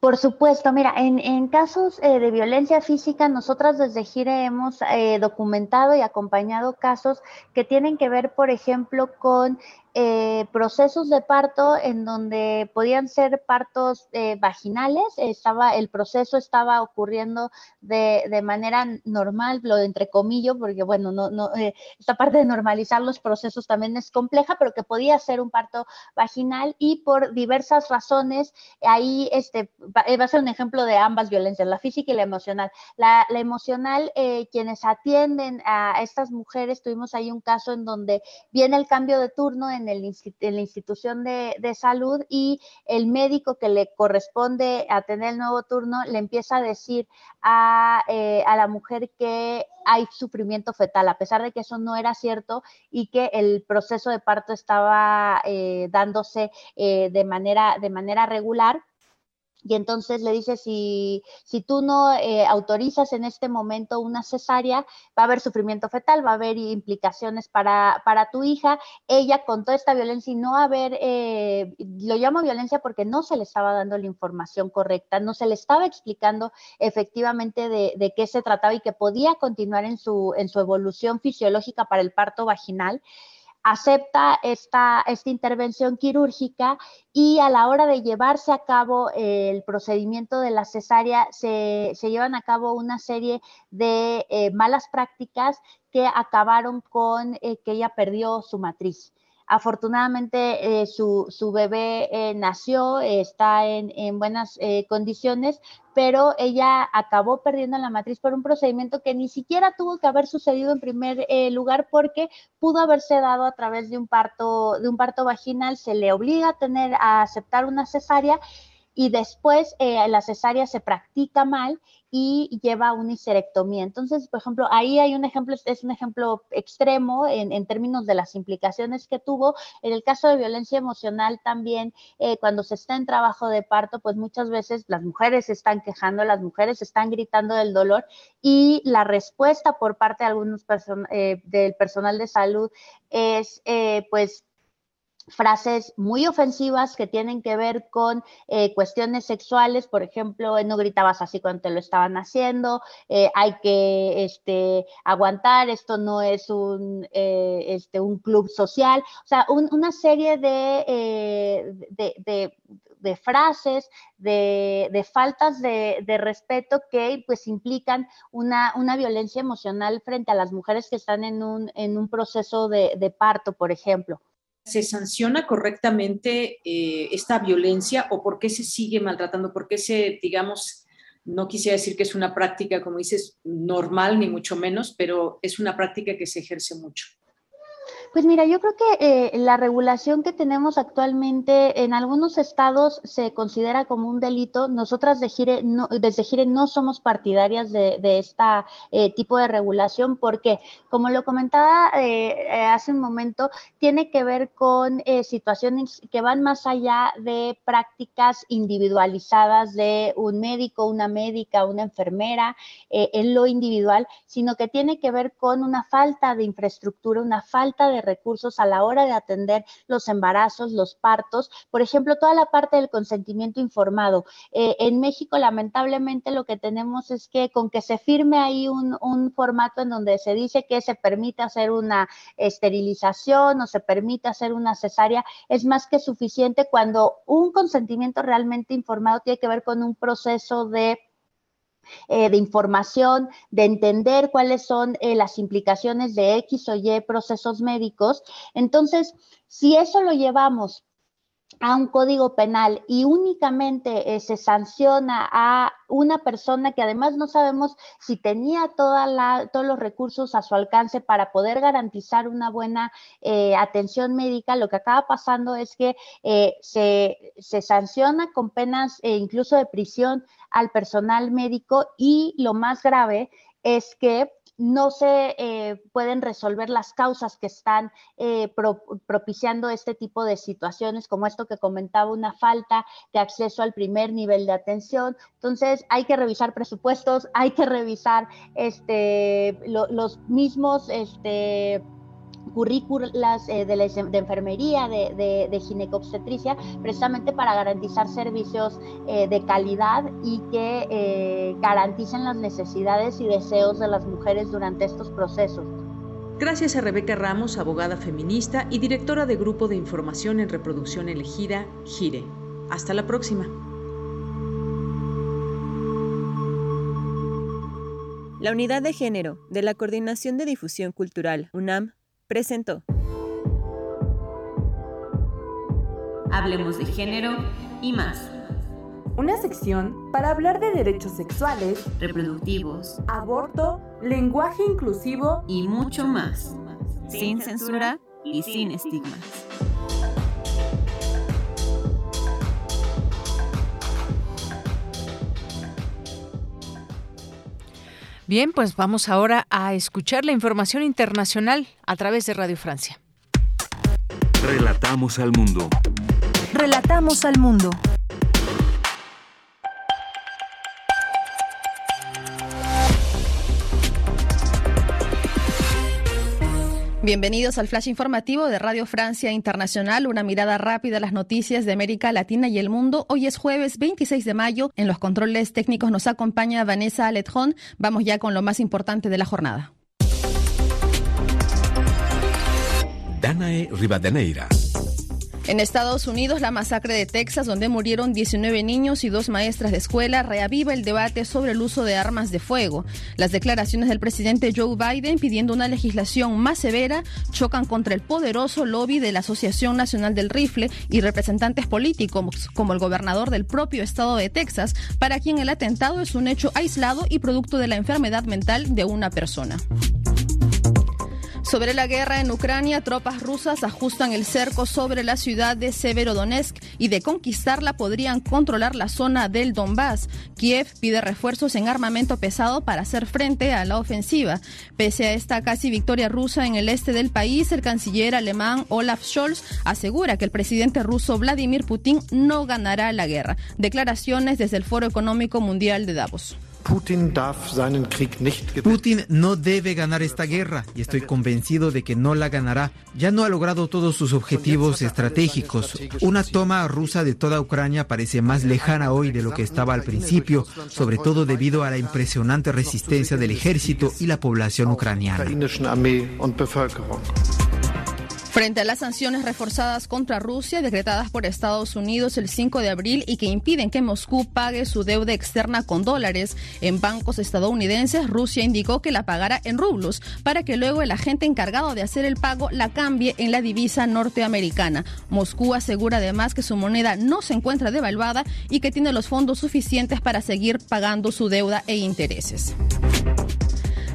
Por supuesto, mira, en, casos de violencia física, nosotras desde Gire hemos documentado y acompañado casos que tienen que ver, por ejemplo, con eh, procesos de parto en donde podían ser partos eh, vaginales, estaba, el proceso estaba ocurriendo de, de manera normal, lo entre comillas, porque bueno, no, no, eh, esta parte de normalizar los procesos también es compleja, pero que podía ser un parto vaginal y por diversas razones, ahí este, va, a ser un ejemplo de ambas violencias, la física y la emocional. La emocional, quienes atienden a estas mujeres, tuvimos ahí un caso en donde viene el cambio de turno en en la institución de, salud y el médico que le corresponde a tener el nuevo turno le empieza a decir a, eh, a, la mujer que hay sufrimiento fetal, a pesar de que eso no era cierto y que el proceso de parto estaba eh, dándose eh, de, manera, de manera regular y entonces le dice, si, si tú no eh, autorizas en este momento una cesárea, va a haber sufrimiento fetal, va a haber implicaciones para, para tu hija. Ella con toda esta violencia y no haber, eh, lo llamo violencia porque no se le estaba dando la información correcta, no se le estaba explicando efectivamente de, de qué se trataba y que podía continuar en su, en su evolución fisiológica para el parto vaginal acepta esta, esta intervención quirúrgica y a la hora de llevarse a cabo el procedimiento de la cesárea se, llevan a cabo una serie de eh, malas prácticas que acabaron con eh, que ella perdió su matriz. Afortunadamente eh, su, bebé eh, nació, está en, buenas eh, condiciones, pero ella acabó perdiendo la matriz por un procedimiento que ni siquiera tuvo que haber sucedido en primer lugar porque pudo haberse dado a través de un parto, de un parto vaginal, se le obliga a tener a aceptar una cesárea y después eh, la cesárea se practica mal y lleva a una histerectomía. Entonces, por ejemplo, ahí hay un ejemplo, es un ejemplo extremo en, en, términos de las implicaciones que tuvo. En el caso de violencia emocional también, eh, cuando se está en trabajo de parto, pues muchas veces las mujeres se están quejando, las mujeres están gritando del dolor y la respuesta por parte de algunos person eh, del personal de salud es, pues, frases muy ofensivas que tienen que ver con eh, cuestiones sexuales, por ejemplo, no gritabas así cuando te lo estaban haciendo, eh, hay que este, aguantar, esto no es un, eh, este, un club social, o sea, un, una serie de frases, de, faltas de, respeto que pues implican una, una, violencia emocional frente a las mujeres que están en un, en un proceso de parto, por ejemplo se sanciona correctamente eh, esta violencia o por qué se sigue maltratando? ¿Por qué se, digamos, no quisiera decir que es una práctica, como dices, normal, ni mucho menos, pero es una práctica que se ejerce mucho? Pues mira, yo creo que eh, la regulación que tenemos actualmente en algunos estados se considera como un delito. Nosotras de Gire no, desde Gire no somos partidarias de, este tipo de regulación porque, como lo comentaba eh, hace un momento, tiene que ver con situaciones que van más allá de prácticas individualizadas de un médico, una médica, una enfermera en lo individual, sino que tiene que ver con una falta de infraestructura, una falta de recursos a la hora de atender los embarazos, los partos, por ejemplo, toda la parte del consentimiento informado. Eh, en México, lamentablemente, lo que tenemos es que con que se firme ahí un, un formato en donde se dice que se permite hacer una esterilización o se permite hacer una cesárea, es más que suficiente cuando un consentimiento realmente informado tiene que ver con un proceso de eh, de información, de entender cuáles son eh, las implicaciones de X o Y procesos médicos. Entonces, si eso lo llevamos a un código penal y únicamente eh, se sanciona a una persona que además no sabemos si tenía toda la, todos los recursos a su alcance para poder garantizar una buena eh, atención médica, lo que acaba pasando es que eh, se, se, sanciona con penas incluso de prisión al personal médico y lo más grave es que no se eh, pueden resolver las causas que están eh, propiciando este tipo de situaciones, como esto que comentaba, una falta de acceso al primer nivel de atención. Entonces, hay que revisar presupuestos, hay que revisar este, los mismos... Este, currículas eh, de, de, enfermería, de, de, de, ginecobstetricia, precisamente para garantizar servicios eh, de calidad y que eh, garanticen las necesidades y deseos de las mujeres durante estos procesos. Gracias a Rebeca Ramos, abogada feminista y directora de Grupo de Información en Reproducción Elegida, GIRE. Hasta la próxima. La Unidad de Género de la Coordinación de Difusión Cultural, UNAM, presentó. Hablemos de género y más. Una sección para hablar de derechos sexuales, reproductivos, aborto, lenguaje inclusivo y mucho más. Sin censura y sin estigmas. Bien, pues vamos ahora a escuchar la información internacional a través de Radio Francia. Relatamos al mundo. Relatamos al mundo. Bienvenidos al flash informativo de Radio Francia Internacional, una mirada rápida a las noticias de América Latina y el mundo. Hoy es jueves 26 de mayo. En los controles técnicos nos acompaña Vanessa Aletjón. Vamos ya con lo más importante de la jornada. Danae Rivadeneira. En Estados Unidos, la masacre de Texas, donde murieron 19 niños y dos maestras de escuela, reaviva el debate sobre el uso de armas de fuego. Las declaraciones del presidente Joe Biden pidiendo una legislación más severa chocan contra el poderoso lobby de la Asociación Nacional del Rifle y representantes políticos, como el gobernador del propio estado de Texas, para quien el atentado es un hecho aislado y producto de la enfermedad mental de una persona. Sobre la guerra en Ucrania, tropas rusas ajustan el cerco sobre la ciudad de Severodonetsk y de conquistarla podrían controlar la zona del Donbass. Kiev pide refuerzos en armamento pesado para hacer frente a la ofensiva. Pese a esta casi victoria rusa en el este del país, el canciller alemán Olaf Scholz asegura que el presidente ruso Vladimir Putin no ganará la guerra. Declaraciones desde el Foro Económico Mundial de Davos. Putin no debe ganar esta guerra y estoy convencido de que no la ganará. Ya no ha logrado todos sus objetivos estratégicos. Una toma rusa de toda Ucrania parece más lejana hoy de lo que estaba al principio, sobre todo debido a la impresionante resistencia del ejército y la población ucraniana. Frente a las sanciones reforzadas contra Rusia decretadas por Estados Unidos el 5 de abril y que impiden que Moscú pague su deuda externa con dólares en bancos estadounidenses, Rusia indicó que la pagará en rublos para que luego el agente encargado de hacer el pago la cambie en la divisa norteamericana. Moscú asegura además que su moneda no se encuentra devaluada y que tiene los fondos suficientes para seguir pagando su deuda e intereses.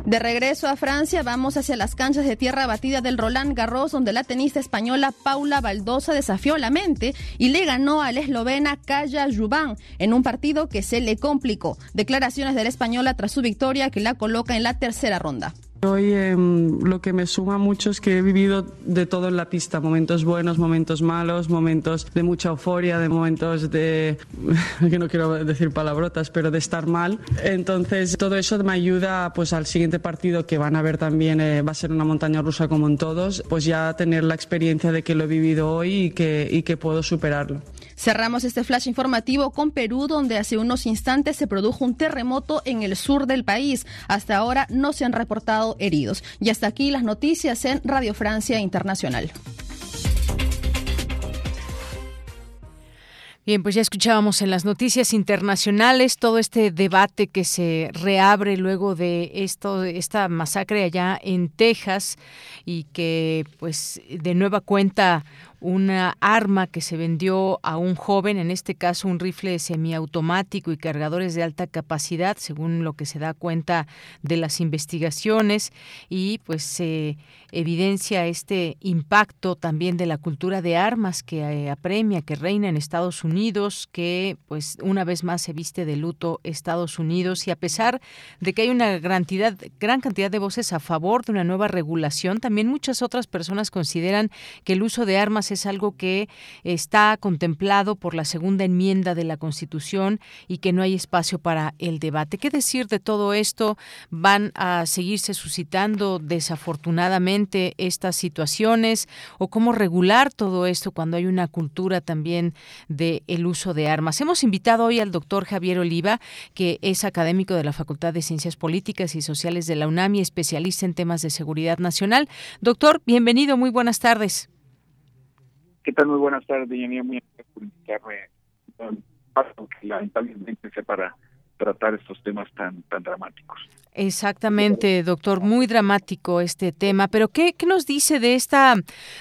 De regreso a Francia, vamos hacia las canchas de tierra batida del Roland Garros, donde la tenista española Paula Baldosa desafió la mente y le ganó a la eslovena Kaya Juban en un partido que se le complicó. Declaraciones de la española tras su victoria que la coloca en la tercera ronda. Hoy em, lo que me suma mucho es que he vivido de todo en la pista, momentos buenos, momentos malos, momentos de mucha euforia, de momentos de, que no quiero decir palabrotas, pero de estar mal. Entonces todo eso me ayuda pues al siguiente partido que van a ver también, eh, va a ser una montaña rusa como en todos, pues ya tener la experiencia de que lo he vivido hoy y que, y que puedo superarlo. Cerramos este flash informativo con Perú, donde hace unos instantes se produjo un terremoto en el sur del país. Hasta ahora no se han reportado heridos. Y hasta aquí las noticias en Radio Francia Internacional. Bien, pues ya escuchábamos en las noticias internacionales todo este debate que se reabre luego de esto, esta masacre allá en Texas y que, pues, de nueva cuenta una arma que se vendió a un joven, en este caso un rifle semiautomático y cargadores de alta capacidad, según lo que se da cuenta de las investigaciones, y pues se evidencia este impacto también de la cultura de armas que eh, apremia, que reina en Estados Unidos, que pues una vez más se viste de luto Estados Unidos y a pesar de que hay una gran cantidad, gran cantidad de voces a favor de una nueva regulación, también muchas otras personas consideran que el uso de armas es algo que está contemplado por la segunda enmienda de la Constitución y que no hay espacio para el debate. ¿Qué decir de todo esto? ¿Van a seguirse suscitando desafortunadamente estas situaciones o cómo regular todo esto cuando hay una cultura también del el uso de armas? Hemos invitado hoy al doctor Javier Oliva, que es académico de la Facultad de Ciencias Políticas y Sociales de la UNAM y especialista en temas de seguridad nacional. Doctor, bienvenido, muy buenas tardes. ¿Qué tal? Muy buenas tardes, Yanía. Muy por invitarme lamentablemente para tratar estos temas tan, tan dramáticos. Exactamente, doctor, muy dramático este tema, pero ¿qué, ¿qué, nos dice de esta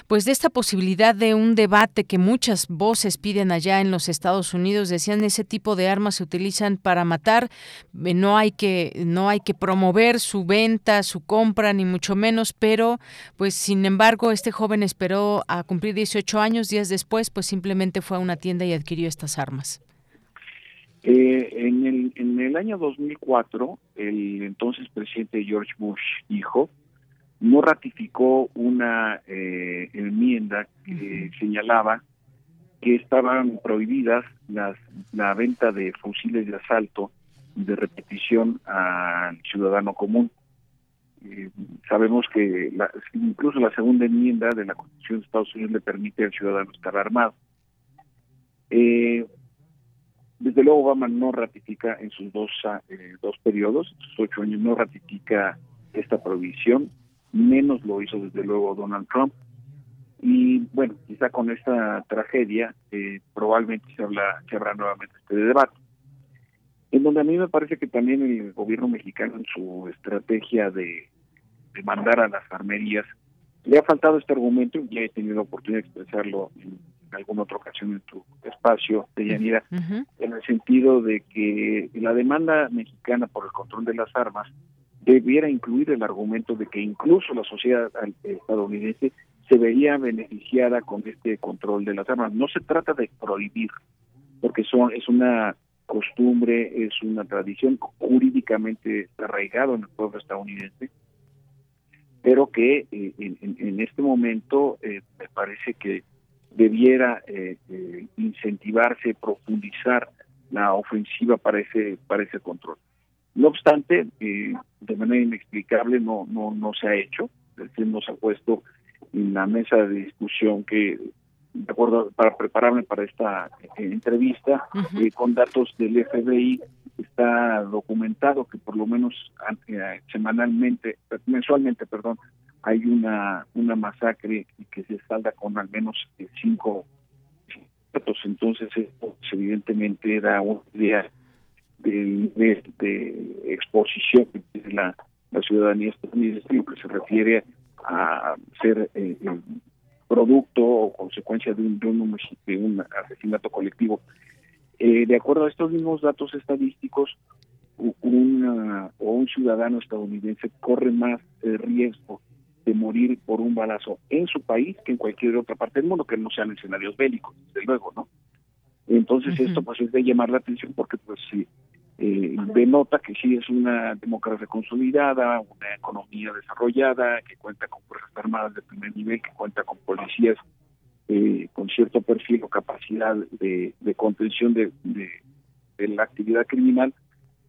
pues de esta posibilidad de un debate que muchas voces piden allá en los Estados Unidos? Decían ese tipo de armas se utilizan para matar, eh, no hay que no hay que promover su venta, su compra ni mucho menos, pero pues sin embargo, este joven esperó a cumplir 18 años, días después pues simplemente fue a una tienda y adquirió estas armas. Eh, en, el, en el año 2004, el entonces presidente George Bush, hijo, no ratificó una eh, enmienda que señalaba que estaban prohibidas las, la venta de fusiles de asalto de repetición al ciudadano común. Eh, sabemos que incluso la segunda enmienda de la Constitución de Estados Unidos le permite al ciudadano estar armado. Eh, desde luego Obama no ratifica en sus dos, eh, dos periodos, sus ocho años, no ratifica esta prohibición, menos lo hizo desde luego Donald Trump. Y bueno, quizá con esta tragedia eh, probablemente se, habla, se habrá nuevamente este debate. En donde a mí me parece que también el gobierno mexicano en su estrategia de, de mandar a las armerías le ha faltado este argumento, y ya he tenido la oportunidad de expresarlo en alguna otra ocasión en tu espacio, de Yanira, en el sentido de que la demanda mexicana por el control de las armas debiera incluir el argumento de que incluso la sociedad estadounidense se vería beneficiada con este control de las armas. No se trata de prohibir, porque son es una costumbre, es una tradición jurídicamente arraigado en el pueblo estadounidense, pero que eh, en, este momento eh, me parece que debiera eh, incentivarse, profundizar la ofensiva para ese para ese control. No obstante, de manera inexplicable no no no se ha hecho, no se ha puesto en la mesa de discusión que de acuerdo para prepararme para esta entrevista con datos del FBI está documentado que por lo menos eh, semanalmente, mensualmente, perdón, hay una una masacre que se salda con al menos cinco datos. Entonces, esto evidentemente da una idea del nivel de exposición que tiene la, ciudadanía estadounidense lo que se refiere a ser eh, producto o consecuencia de un, de un, de un asesinato colectivo eh, de acuerdo a estos mismos datos estadísticos, un, o un ciudadano estadounidense corre más riesgo de morir por un balazo en su país que en cualquier otra parte del mundo, que no sean escenarios bélicos, desde luego, ¿no? Entonces esto pues es de llamar la atención porque pues sí, eh, denota que sí es una democracia consolidada, una economía desarrollada, que cuenta con fuerzas armadas de primer nivel, que cuenta con policías eh, con cierto perfil o capacidad de, contención de, la actividad criminal,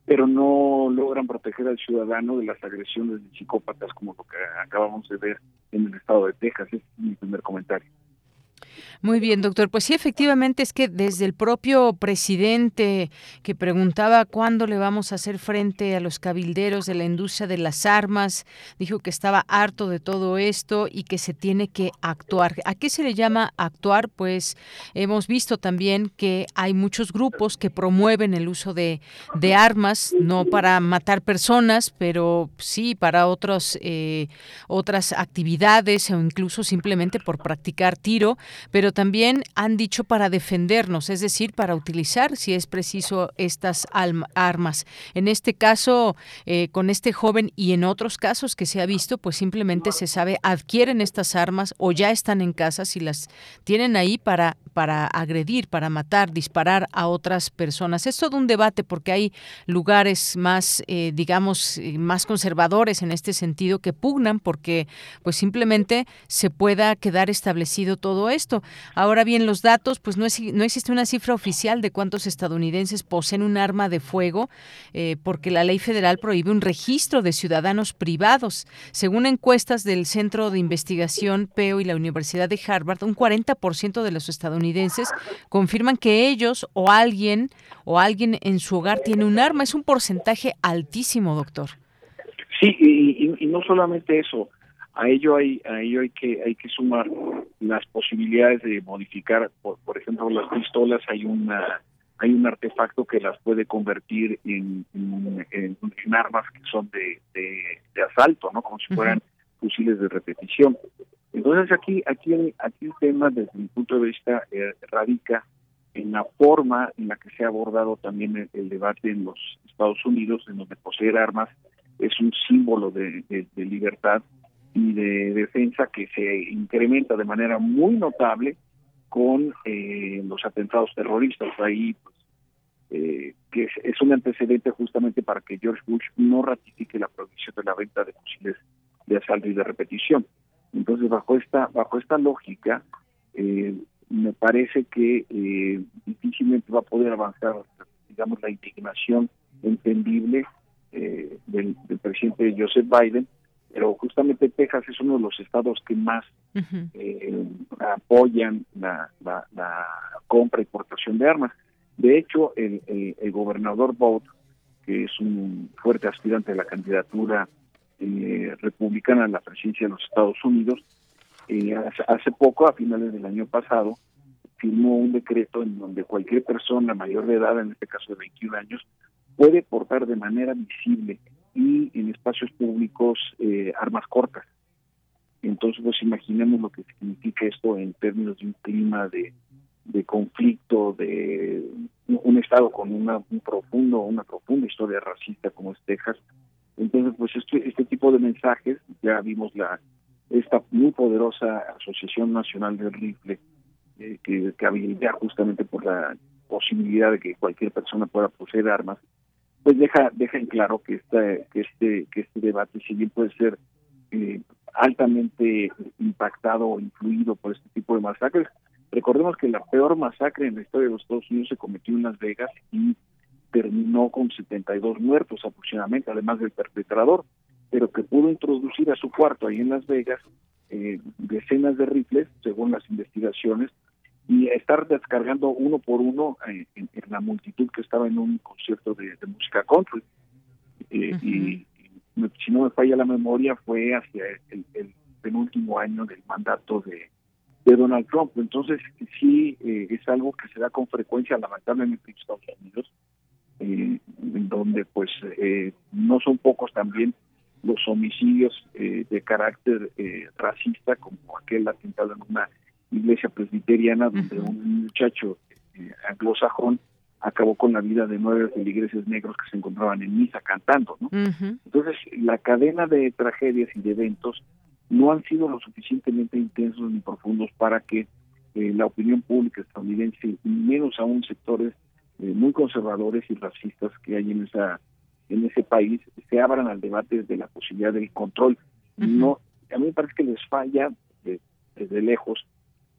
pero no logran proteger al ciudadano de las agresiones de psicópatas como lo que acabamos de ver en el estado de Texas. Es mi primer comentario. Muy bien, doctor. Pues sí, efectivamente es que desde el propio presidente que preguntaba cuándo le vamos a hacer frente a los cabilderos de la industria de las armas, dijo que estaba harto de todo esto y que se tiene que actuar. ¿A qué se le llama actuar? Pues hemos visto también que hay muchos grupos que promueven el uso de, armas, no para matar personas, pero sí para otros, eh, otras actividades o incluso simplemente por practicar tiro, pero también han dicho para defendernos, es decir, para utilizar, si es preciso, estas armas. En este caso, eh, con este joven y en otros casos que se ha visto, pues simplemente se sabe, adquieren estas armas o ya están en casa si las tienen ahí para, para agredir, para matar, disparar a otras personas. Es todo un debate porque hay lugares más, eh, digamos, eh, más conservadores en este sentido que pugnan porque pues simplemente se pueda quedar establecido todo esto. Ahora bien, los datos, pues no, existe una cifra oficial de cuántos estadounidenses poseen un arma de fuego, eh, porque la ley federal prohíbe un registro de ciudadanos privados. Según encuestas del Centro de Investigación PEO y la Universidad de Harvard, un 40% de los estadounidenses confirman que ellos o alguien o alguien en su hogar tiene un arma. Es un porcentaje altísimo, doctor. Sí, y no solamente eso a ello hay a ello hay que hay que sumar las posibilidades de modificar por, por ejemplo las pistolas hay una hay un artefacto que las puede convertir en, en, armas que son de, de, asalto no como si fueran fusiles de repetición entonces aquí aquí aquí el tema desde mi punto de vista eh, radica en la forma en la que se ha abordado también el, debate en los Estados Unidos en donde poseer armas es un símbolo de, de libertad y de defensa que se incrementa de manera muy notable con eh, los atentados terroristas. Ahí, pues, eh, que es, un antecedente justamente para que George Bush no ratifique la prohibición de la venta de fusiles de asalto y de repetición. Entonces, bajo esta bajo esta lógica, eh, me parece que difícilmente va a poder avanzar, digamos, la indignación entendible del, del presidente Joseph Biden pero justamente Texas es uno de los estados que más eh, apoyan la, compra y portación de armas. De hecho, el, gobernador Bott, que es un fuerte aspirante a la candidatura eh, republicana la presidencia de los Estados Unidos, eh, hace, poco, a finales del año pasado, firmó un decreto en donde cualquier persona mayor de edad, en este caso de 21 años, puede portar de manera visible y en espacios públicos eh, armas cortas. Entonces, pues imaginemos lo que significa esto en términos de un clima de, de conflicto, de un estado con una un profundo, una profunda historia racista como es Texas, Entonces, pues este, este tipo de mensajes, ya vimos la esta muy poderosa Asociación Nacional del Rifle, eh, que, que habilita justamente por la posibilidad de que cualquier persona pueda poseer armas, pues deja deja en claro que este que este que este debate si bien puede ser eh, altamente impactado o influido por este tipo de masacres recordemos que la peor masacre en la historia de los Estados Unidos se cometió en Las Vegas y terminó con 72 muertos aproximadamente además del perpetrador pero que pudo introducir a su cuarto ahí en Las Vegas eh, decenas de rifles según las investigaciones y estar descargando uno por uno eh, en, la multitud que estaba en un concierto de, música country. Eh, Y si no me falla la memoria, fue hacia el, penúltimo año del mandato de, de Donald Trump. Entonces, sí, eh, es algo que se da con frecuencia, lamentablemente, en Estados Unidos, en donde, pues, no son pocos también los homicidios de carácter racista, como aquel atentado en una iglesia presbiteriana donde un muchacho eh, anglosajón acabó con la vida de nueve feligreses negros que se encontraban en misa cantando, ¿no? Entonces, la cadena de tragedias y de eventos no han sido lo suficientemente intensos ni profundos para que eh, la opinión pública estadounidense, y menos aún sectores eh, muy conservadores y racistas que hay en esa en ese país, se abran al debate de la posibilidad del control. No, a mí me parece que les falla desde lejos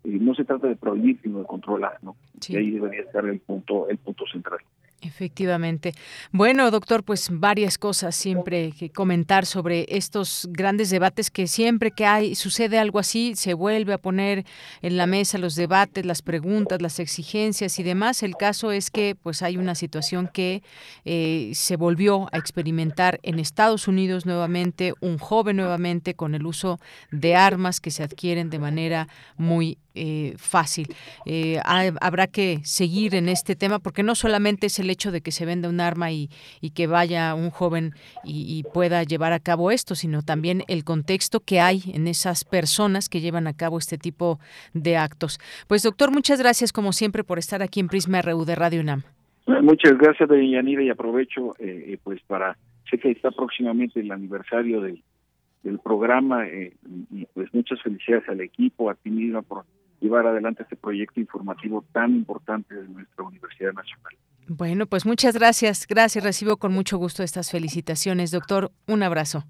no se trata de prohibir, sino de controlar, ¿no? Y ahí debería estar el punto, el punto central. Efectivamente. Bueno, doctor, pues varias cosas siempre que comentar sobre estos grandes debates que siempre que hay sucede algo así se vuelve a poner en la mesa los debates, las preguntas, las exigencias y demás. El caso es que pues hay una situación que eh, se volvió a experimentar en Estados Unidos nuevamente, un joven nuevamente con el uso de armas que se adquieren de manera muy eh, fácil. Eh, habrá que seguir en este tema porque no solamente es el hecho de que se venda un arma y, que vaya un joven y, pueda llevar a cabo esto, sino también el contexto que hay en esas personas que llevan a cabo este tipo de actos. Pues doctor, muchas gracias como siempre por estar aquí en Prisma RU de Radio UNAM. Muchas gracias, Yanira, y aprovecho eh, pues para, sé que está próximamente el aniversario del, programa y pues muchas felicidades al equipo, a ti misma por llevar adelante este proyecto informativo tan importante de nuestra Universidad Nacional. Bueno, pues muchas gracias. Gracias, recibo con mucho gusto estas felicitaciones. Doctor, un abrazo.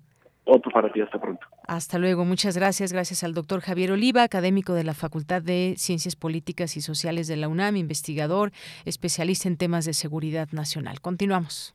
Otro para ti, hasta pronto. Hasta luego, muchas gracias. Gracias al doctor Javier Oliva, académico de la Facultad de Ciencias Políticas y Sociales de la UNAM, investigador, especialista en temas de seguridad nacional. Continuamos.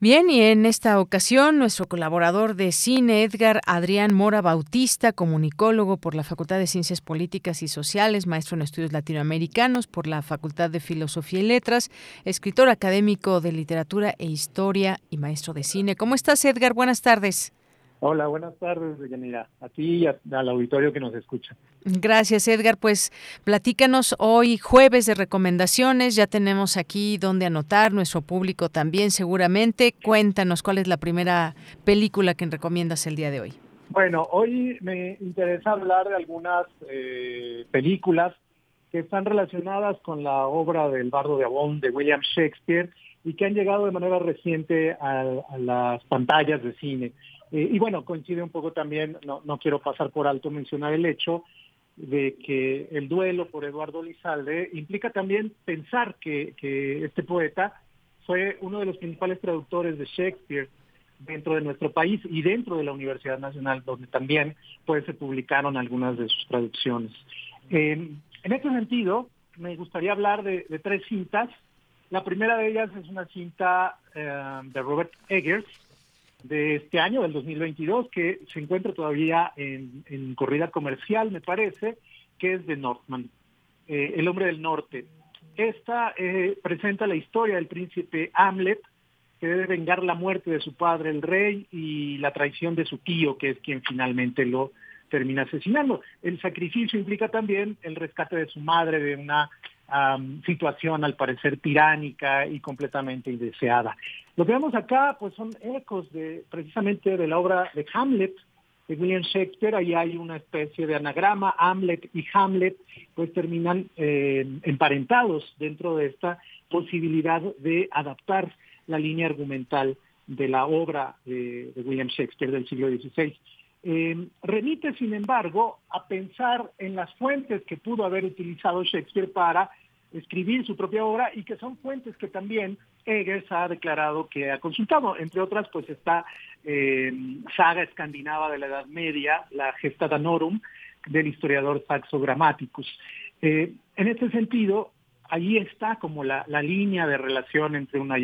Bien, y en esta ocasión nuestro colaborador de cine, Edgar Adrián Mora Bautista, comunicólogo por la Facultad de Ciencias Políticas y Sociales, maestro en estudios latinoamericanos por la Facultad de Filosofía y Letras, escritor académico de literatura e historia y maestro de cine. ¿Cómo estás, Edgar? Buenas tardes. Hola, buenas tardes, Yanira. A ti y al auditorio que nos escucha. Gracias, Edgar. Pues platícanos hoy, jueves de recomendaciones. Ya tenemos aquí donde anotar, nuestro público también seguramente. Cuéntanos cuál es la primera película que recomiendas el día de hoy. Bueno, hoy me interesa hablar de algunas eh, películas que están relacionadas con la obra del Bardo de Avon de William Shakespeare y que han llegado de manera reciente a las pantallas de cine. Eh, y bueno, coincide un poco también, no, no quiero pasar por alto mencionar el hecho de que el duelo por Eduardo Lizalde implica también pensar que, que este poeta fue uno de los principales traductores de Shakespeare dentro de nuestro país y dentro de la Universidad Nacional, donde también pues, se publicaron algunas de sus traducciones. en este sentido, me gustaría hablar de, tres cintas. La primera de ellas es una cinta eh, de Robert Eggers, de este año, del 2022, que se encuentra todavía en, corrida comercial, me parece, que es de Northman, eh, El hombre del norte. Esta eh, presenta la historia del príncipe Hamlet, que debe vengar la muerte de su padre, el rey, y la traición de su tío, que es quien finalmente lo termina asesinando. El sacrificio implica también el rescate de su madre de una situación al parecer tiránica y completamente indeseada. Lo que vemos acá pues son ecos de precisamente de la obra de Hamlet de William Shakespeare, ahí hay una especie de anagrama, Hamlet y Hamlet pues terminan eh, emparentados dentro de esta posibilidad de adaptar la línea argumental de la obra de, William Shakespeare del siglo XVI. Eh, remite, sin embargo, a pensar en las fuentes que pudo haber utilizado Shakespeare para escribir su propia obra y que son fuentes que también Eggers ha declarado que ha consultado. Entre otras, pues está eh, saga escandinava de la Edad Media, la Gesta Danorum, del historiador Saxo Grammaticus. Eh, en este sentido, ahí está como la, línea de relación entre una,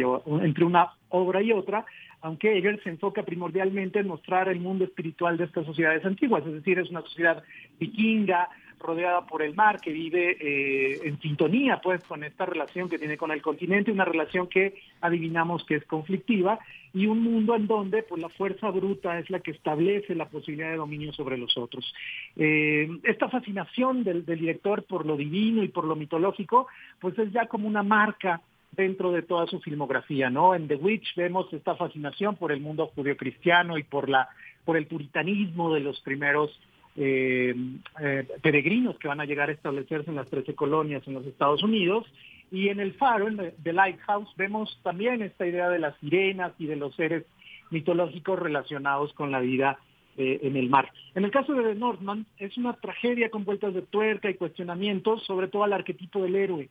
entre una obra y otra, aunque Hegel se enfoca primordialmente en mostrar el mundo espiritual de estas sociedades antiguas, es decir, es una sociedad vikinga, rodeada por el mar, que vive eh, en sintonía pues con esta relación que tiene con el continente, una relación que adivinamos que es conflictiva, y un mundo en donde pues la fuerza bruta es la que establece la posibilidad de dominio sobre los otros. Eh, esta fascinación del, del director por lo divino y por lo mitológico, pues es ya como una marca dentro de toda su filmografía, ¿no? En The Witch vemos esta fascinación por el mundo judio-cristiano y por la por el puritanismo de los primeros eh, eh, peregrinos que van a llegar a establecerse en las 13 colonias en los Estados Unidos. Y en el faro, en The Lighthouse, vemos también esta idea de las sirenas y de los seres mitológicos relacionados con la vida eh, en el mar. En el caso de The Northman, es una tragedia con vueltas de tuerca y cuestionamientos, sobre todo al arquetipo del héroe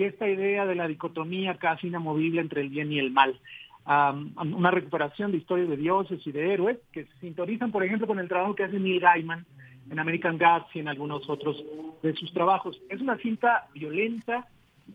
y esta idea de la dicotomía casi inamovible entre el bien y el mal una recuperación de historias de dioses y de héroes que se sintonizan, por ejemplo, con el trabajo que hace Neil Gaiman en American Gods y en algunos otros de sus trabajos. Es una cinta violenta,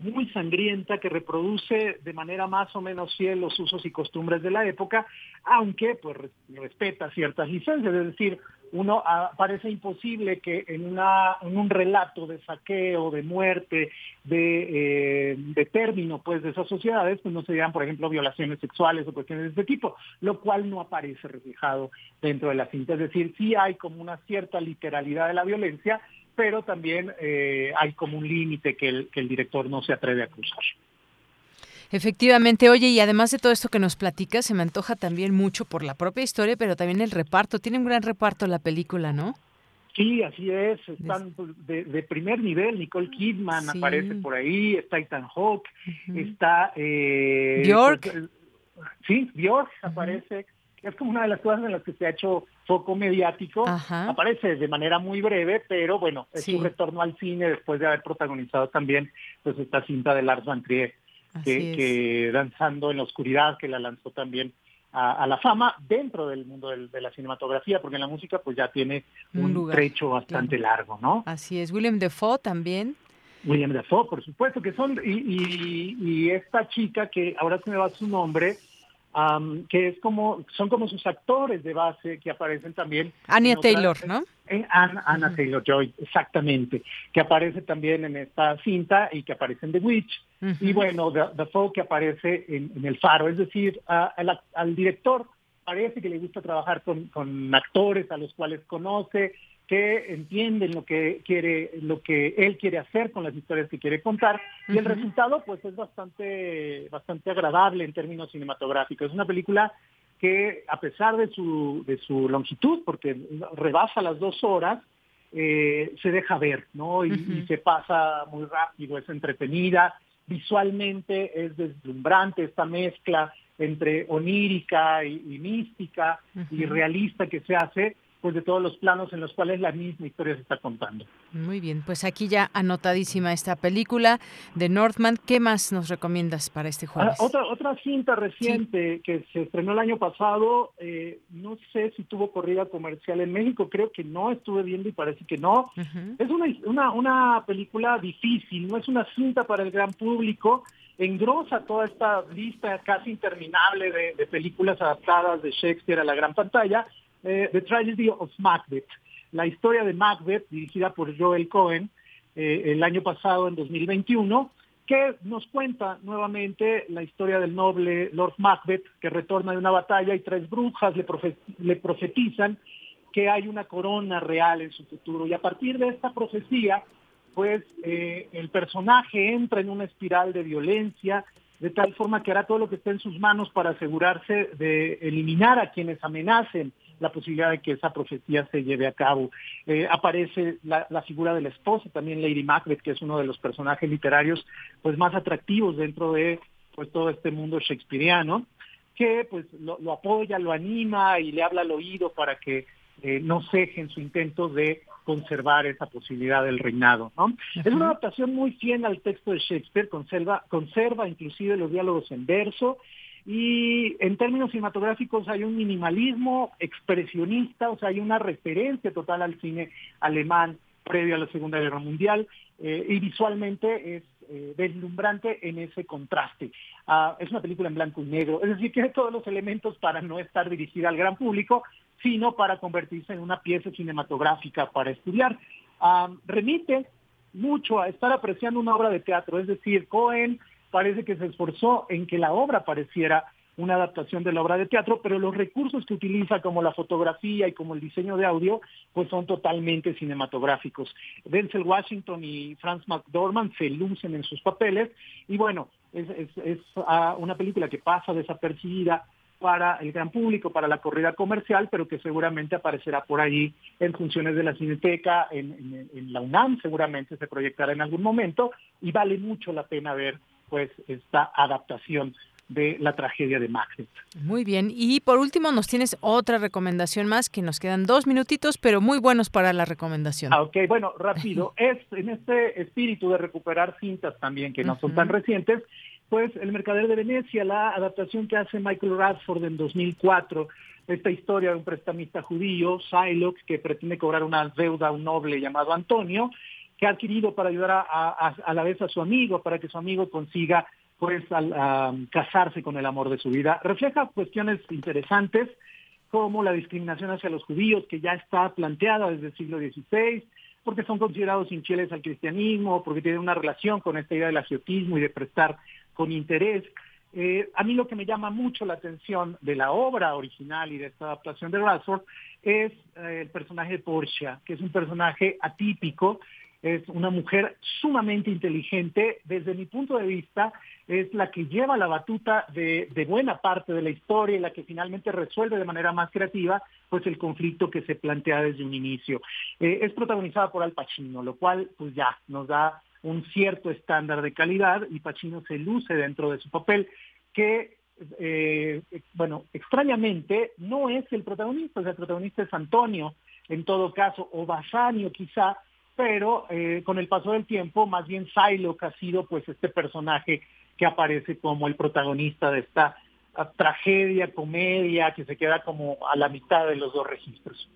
muy sangrienta, que reproduce de manera más o menos fiel los usos y costumbres de la época, aunque pues respeta ciertas licencias, es decir, uno ah, parece imposible que en, una, un relato de saqueo, de muerte, de, eh, de término pues de esas sociedades, pues no se digan, por ejemplo, violaciones sexuales o cuestiones de este tipo, lo cual no aparece reflejado dentro de la cinta. Es decir, sí hay como una cierta literalidad de la violencia, pero también eh, hay como un límite que el, que el director no se atreve a cruzar. Efectivamente, oye, y además de todo esto que nos platica, se me antoja también mucho por la propia historia, pero también el reparto. Tiene un gran reparto la película, ¿no? Sí, así es. Están de, primer nivel. Nicole Kidman aparece por ahí, está Ethan Hawke, está... Eh, Bjork. Pues, sí, Bjork aparece. Es como una de las cosas en las que se ha hecho foco mediático. Aparece de manera muy breve, pero bueno, es su retorno al cine después de haber protagonizado también pues esta cinta de Lars Van Trier que, Danzando en la Oscuridad, que la lanzó también a, la fama dentro del mundo de la cinematografía, porque en la música pues ya tiene un, trecho bastante largo, ¿no? Así es. William Defoe también. William Defoe, por supuesto que son, y, y esta chica que ahora se me va su nombre, que es como, son como sus actores de base que aparecen también. Anya Taylor, ¿no? En Anna, Taylor Joy, exactamente, que aparece también en esta cinta y que aparece en The Witch. Y bueno, The, The que aparece en, El Faro, es decir, al director parece que le gusta trabajar con, con actores a los cuales conoce, que entienden lo que quiere, lo que él quiere hacer con las historias que quiere contar, y el resultado pues es bastante, bastante agradable en términos cinematográficos. Es una película que a pesar de su, de su longitud, porque rebasa las dos horas, eh, se deja ver, ¿no? Y, se pasa muy rápido, es entretenida, visualmente es deslumbrante esta mezcla entre onírica y, mística y realista que se hace, pues de todos los planos en los cuales la misma historia se está contando. Muy bien, pues aquí ya anotadísima esta película de Northman. ¿Qué más nos recomiendas para este jueves? Ah, otra, otra cinta reciente que se estrenó el año pasado, eh, no sé si tuvo corrida comercial en México, creo que no, estuve viendo y parece que no. Es una, una, una película difícil, no es una cinta para el gran público, engrosa toda esta lista casi interminable de, de películas adaptadas de Shakespeare a la gran pantalla eh, The Tragedy of Macbeth, la historia de Macbeth, dirigida por Joel Cohen eh, el año pasado, en 2021, que nos cuenta nuevamente la historia del noble Lord Macbeth, que retorna de una batalla y tres brujas le, profetizan que hay una corona real en su futuro. Y a partir de esta profecía, pues eh, el personaje entra en una espiral de violencia, de tal forma que hará todo lo que esté en sus manos para asegurarse de eliminar a quienes amenacen la posibilidad de que esa profecía se lleve a cabo. Eh, aparece la, figura de la esposa, también Lady Macbeth, que es uno de los personajes literarios pues más atractivos dentro de pues todo este mundo shakespeariano, que pues lo, apoya, lo anima y le habla al oído para que eh, no ceje en su intento de conservar esa posibilidad del reinado. Es una adaptación muy fiel al texto de Shakespeare, conserva, conserva inclusive los diálogos en verso y en términos cinematográficos hay un minimalismo expresionista, o sea, hay una referencia total al cine alemán previo a la Segunda Guerra Mundial eh, y visualmente es eh, deslumbrante en ese contraste. Ah, es una película en blanco y negro, es decir, tiene todos los elementos para no estar dirigida al gran público, sino para convertirse en una pieza cinematográfica para estudiar. Ah, remite mucho a estar apreciando una obra de teatro, es decir, Cohen parece que se esforzó en que la obra pareciera una adaptación de la obra de teatro, pero los recursos que utiliza como la fotografía y como el diseño de audio, pues son totalmente cinematográficos. Denzel Washington y Franz McDormand se lucen en sus papeles y bueno, es, es, ah, una película que pasa desapercibida para el gran público, para la corrida comercial, pero que seguramente aparecerá por ahí en funciones de la Cineteca, en la UNAM seguramente se proyectará en algún momento y vale mucho la pena ver pues esta adaptación de la tragedia de Macbeth. Muy bien. Y por último, nos tienes otra recomendación más, que nos quedan dos minutitos, pero muy buenos para la recomendación. Ah, ok, bueno, rápido. es en este espíritu de recuperar cintas también, que no son tan recientes, pues El Mercader de Venecia, la adaptación que hace Michael Radford en 2004, esta historia de un prestamista judío, Shylock, que pretende cobrar una deuda a un noble llamado Antonio, que ha adquirido para ayudar a, a la vez a su amigo, para que su amigo consiga pues al casarse con el amor de su vida. Refleja cuestiones interesantes como la discriminación hacia los judíos, que ya está planteada desde el siglo XVI, porque son considerados infieles al cristianismo, porque tienen una relación con esta idea del agiotismo y de prestar con interés. Eh, a mí lo que me llama mucho la atención de la obra original y de esta adaptación de Radford es eh, el personaje de Portia, que es un personaje atípico, es una mujer sumamente inteligente, desde mi punto de vista, es la que lleva la batuta de, buena parte de la historia y la que finalmente resuelve de manera más creativa pues el conflicto que se plantea desde un inicio. Eh, es protagonizada por Al Pacino, lo cual pues ya nos da un cierto estándar de calidad y Pacino se luce dentro de su papel que eh, bueno, extrañamente no es el protagonista, el protagonista es Antonio, en todo caso, o Basanio quizá, pero eh, con el paso del tiempo, más bien Psylocke ha sido pues este personaje que aparece como el protagonista de esta ah, tragedia, comedia, que se queda como a la mitad de los dos registros.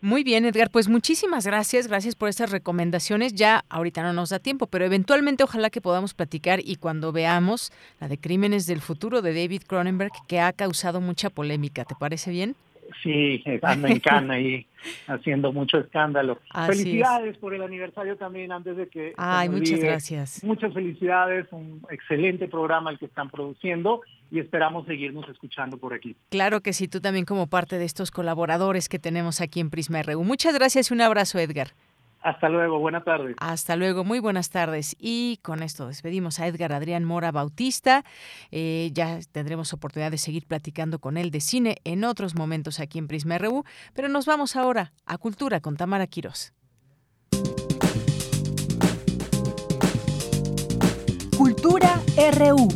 Muy bien, Edgar, pues muchísimas gracias, gracias por estas recomendaciones. Ya ahorita no nos da tiempo, pero eventualmente ojalá que podamos platicar y cuando veamos la de Crímenes del Futuro de David Cronenberg, que ha causado mucha polémica, ¿te parece bien? Sí, anda en cana y haciendo mucho escándalo. felicidades por el aniversario también antes de que... Ay, muchas gracias. Muchas felicidades, un excelente programa el que están produciendo y esperamos seguirnos escuchando por aquí. Claro que sí, tú también como parte de estos colaboradores que tenemos aquí en Prisma RU. Muchas gracias y un abrazo, Edgar. Hasta luego, buenas tardes. Hasta luego, muy buenas tardes. Y con esto despedimos a Edgar Adrián Mora Bautista. Eh, ya tendremos oportunidad de seguir platicando con él de cine en otros momentos aquí en Prisma RU, pero nos vamos ahora a Cultura con Tamara Quirós. Cultura RU.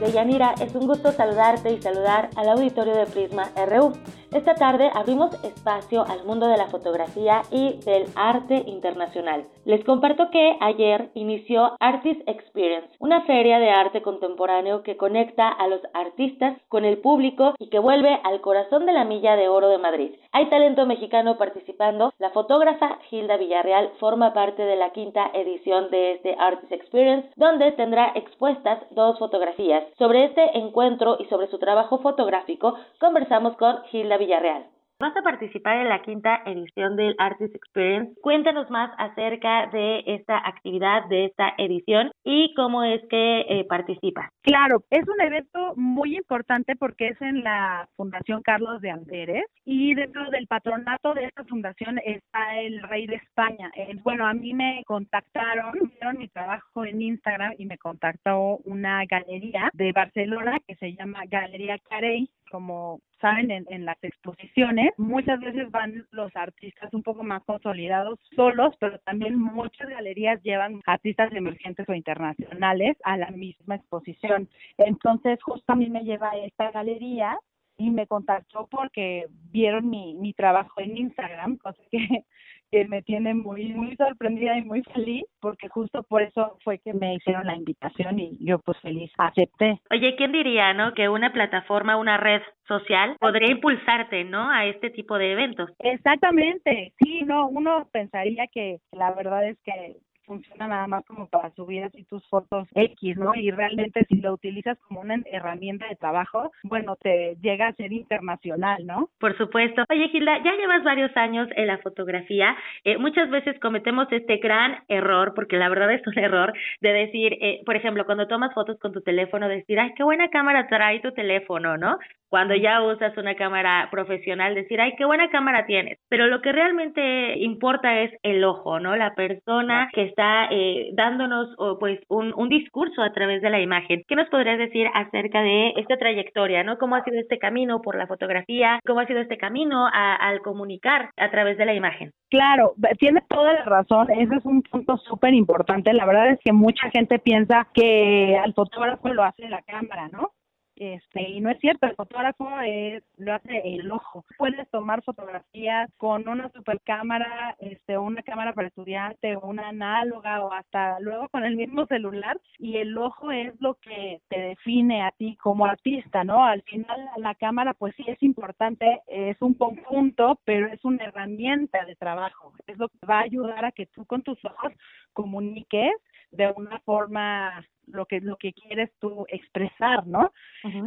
Deyanira, es un gusto saludarte y saludar al auditorio de Prisma RU. Esta tarde abrimos espacio al mundo de la fotografía y del arte internacional. Les comparto que ayer inició Artist Experience, una feria de arte contemporáneo que conecta a los artistas con el público y que vuelve al corazón de la Milla de Oro de Madrid. Hay talento mexicano participando. La fotógrafa Hilda Villarreal forma parte de la quinta edición de este Artist Experience, donde tendrá expuestas dos fotografías. Sobre este encuentro y sobre su trabajo fotográfico, conversamos con Hilda Villarreal Villarreal. Vas a participar en la quinta edición del Artist Experience. Cuéntanos más acerca de esta actividad, de esta edición y cómo es que eh, participas. Claro, es un evento muy importante porque es en la Fundación Carlos de Amberes y dentro del patronato de esta fundación está el rey de España. Bueno, a mí me contactaron, vieron mi trabajo en Instagram y me contactó una galería de Barcelona que se llama Galería Carey como saben en, en, las exposiciones, muchas veces van los artistas un poco más consolidados solos, pero también muchas galerías llevan artistas emergentes o internacionales a la misma exposición. Entonces, justo a mí me lleva a esta galería y me contactó porque vieron mi, mi trabajo en Instagram, cosa que que me tiene muy, muy sorprendida y muy feliz, porque justo por eso fue que me hicieron la invitación y yo pues feliz acepté. Oye, ¿quién diría, no? Que una plataforma, una red social podría impulsarte, ¿no? A este tipo de eventos. Exactamente, sí, no, uno pensaría que la verdad es que funciona nada más como para subir así tus fotos X, ¿no? Y realmente si lo utilizas como una herramienta de trabajo, bueno, te llega a ser internacional, ¿no? Por supuesto. Oye, Gilda, ya llevas varios años en la fotografía. Eh, muchas veces cometemos este gran error, porque la verdad es un error, de decir, eh, por ejemplo, cuando tomas fotos con tu teléfono, decir, ay, qué buena cámara trae tu teléfono, ¿no? Cuando ya usas una cámara profesional, decir, ay, qué buena cámara tienes. Pero lo que realmente importa es el ojo, ¿no? La persona que está eh, dándonos pues un, un discurso a través de la imagen. ¿Qué nos podrías decir acerca de esta trayectoria, ¿no? ¿Cómo ha sido este camino por la fotografía? ¿Cómo ha sido este camino al comunicar a través de la imagen? Claro, tiene toda la razón. Ese es un punto súper importante. La verdad es que mucha gente piensa que al fotógrafo lo hace la cámara, ¿no? Este y no es cierto el fotógrafo es, lo hace el ojo. Puedes tomar fotografías con una super cámara este una cámara para estudiante una análoga o hasta luego con el mismo celular y el ojo es lo que te define a ti como artista no al final la cámara pues sí es importante es un conjunto pero es una herramienta de trabajo. Es lo que va a ayudar a que tú con tus ojos comuniques de una forma lo que lo que quieres tú expresar, ¿no?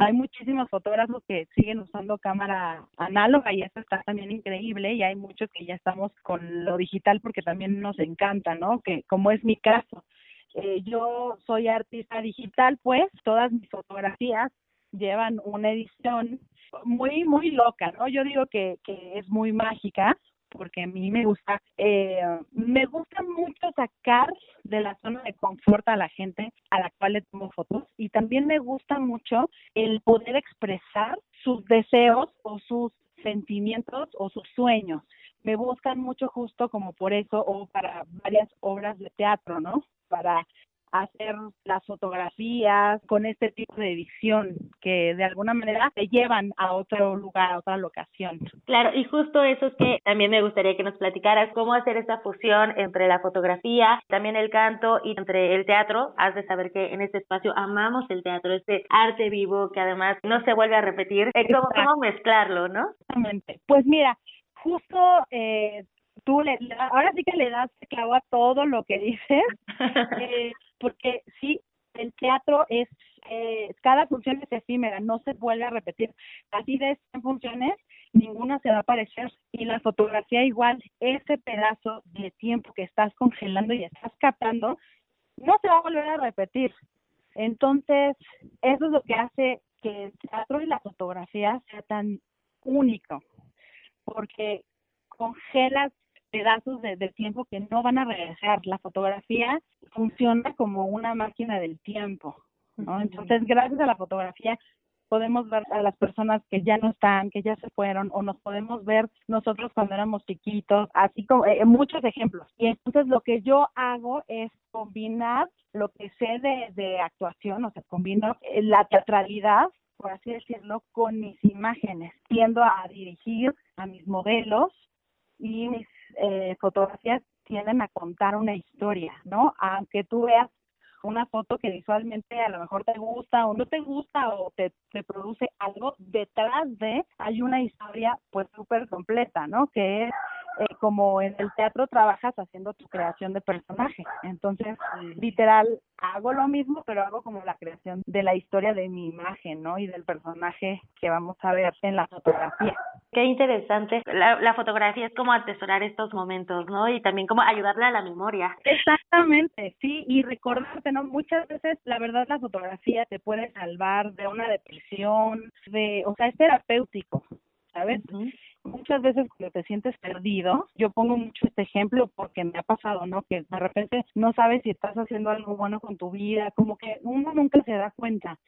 Hay muchísimos fotógrafos que siguen usando cámara análoga y eso está también increíble y hay muchos que ya estamos con lo digital porque también nos encanta, ¿no? Que como es mi caso, eh, yo soy artista digital, pues todas mis fotografías llevan una edición muy muy loca, ¿no? Yo digo que que es muy mágica porque a mí me gusta, eh, me gusta mucho sacar de la zona de confort a la gente a la cual le tomo fotos y también me gusta mucho el poder expresar sus deseos o sus sentimientos o sus sueños. Me buscan mucho justo como por eso o para varias obras de teatro, ¿no? Para hacer las fotografías con este tipo de edición que de alguna manera te llevan a otro lugar, a otra locación. Claro, y justo eso es que también me gustaría que nos platicaras cómo hacer esa fusión entre la fotografía, también el canto y entre el teatro. Has de saber que en este espacio amamos el teatro, este arte vivo que además no se vuelve a repetir. ¿Cómo, cómo mezclarlo, no? Exactamente. Pues mira, justo eh, tú le, ahora sí que le das clavo a todo lo que dices, eh, porque sí, el teatro es, eh, cada función es efímera, no se vuelve a repetir. Así de 100 funciones, ninguna se va a aparecer. Y la fotografía igual, ese pedazo de tiempo que estás congelando y estás captando, no se va a volver a repetir. Entonces, eso es lo que hace que el teatro y la fotografía sea tan único, porque congelas pedazos de, del tiempo que no van a regresar. La fotografía funciona como una máquina del tiempo, ¿no? Entonces, gracias a la fotografía podemos ver a las personas que ya no están, que ya se fueron, o nos podemos ver nosotros cuando éramos chiquitos, así como eh, muchos ejemplos. Y entonces lo que yo hago es combinar lo que sé de, de actuación, o sea, combino eh, la teatralidad por así decirlo, con mis imágenes. Tiendo a dirigir a mis modelos y mis eh, fotografías tienden a contar una historia, ¿no? Aunque tú veas una foto que visualmente a lo mejor te gusta o no te gusta o te, te produce algo, detrás de hay una historia pues súper completa, ¿no? Que es eh, como en el teatro trabajas haciendo tu creación de personaje. Entonces, literal, hago lo mismo, pero hago como la creación de la historia de mi imagen, ¿no? Y del personaje que vamos a ver en la fotografía. Qué interesante. La, la, fotografía es como atesorar estos momentos, ¿no? Y también como ayudarle a la memoria. Exactamente, sí. Y recordarte, ¿no? Muchas veces, la verdad, la fotografía te puede salvar de una depresión, de, o sea, es terapéutico, ¿sabes? Muchas veces cuando te sientes perdido, yo pongo mucho este ejemplo porque me ha pasado, ¿no? Que de repente no sabes si estás haciendo algo bueno con tu vida, como que uno nunca se da cuenta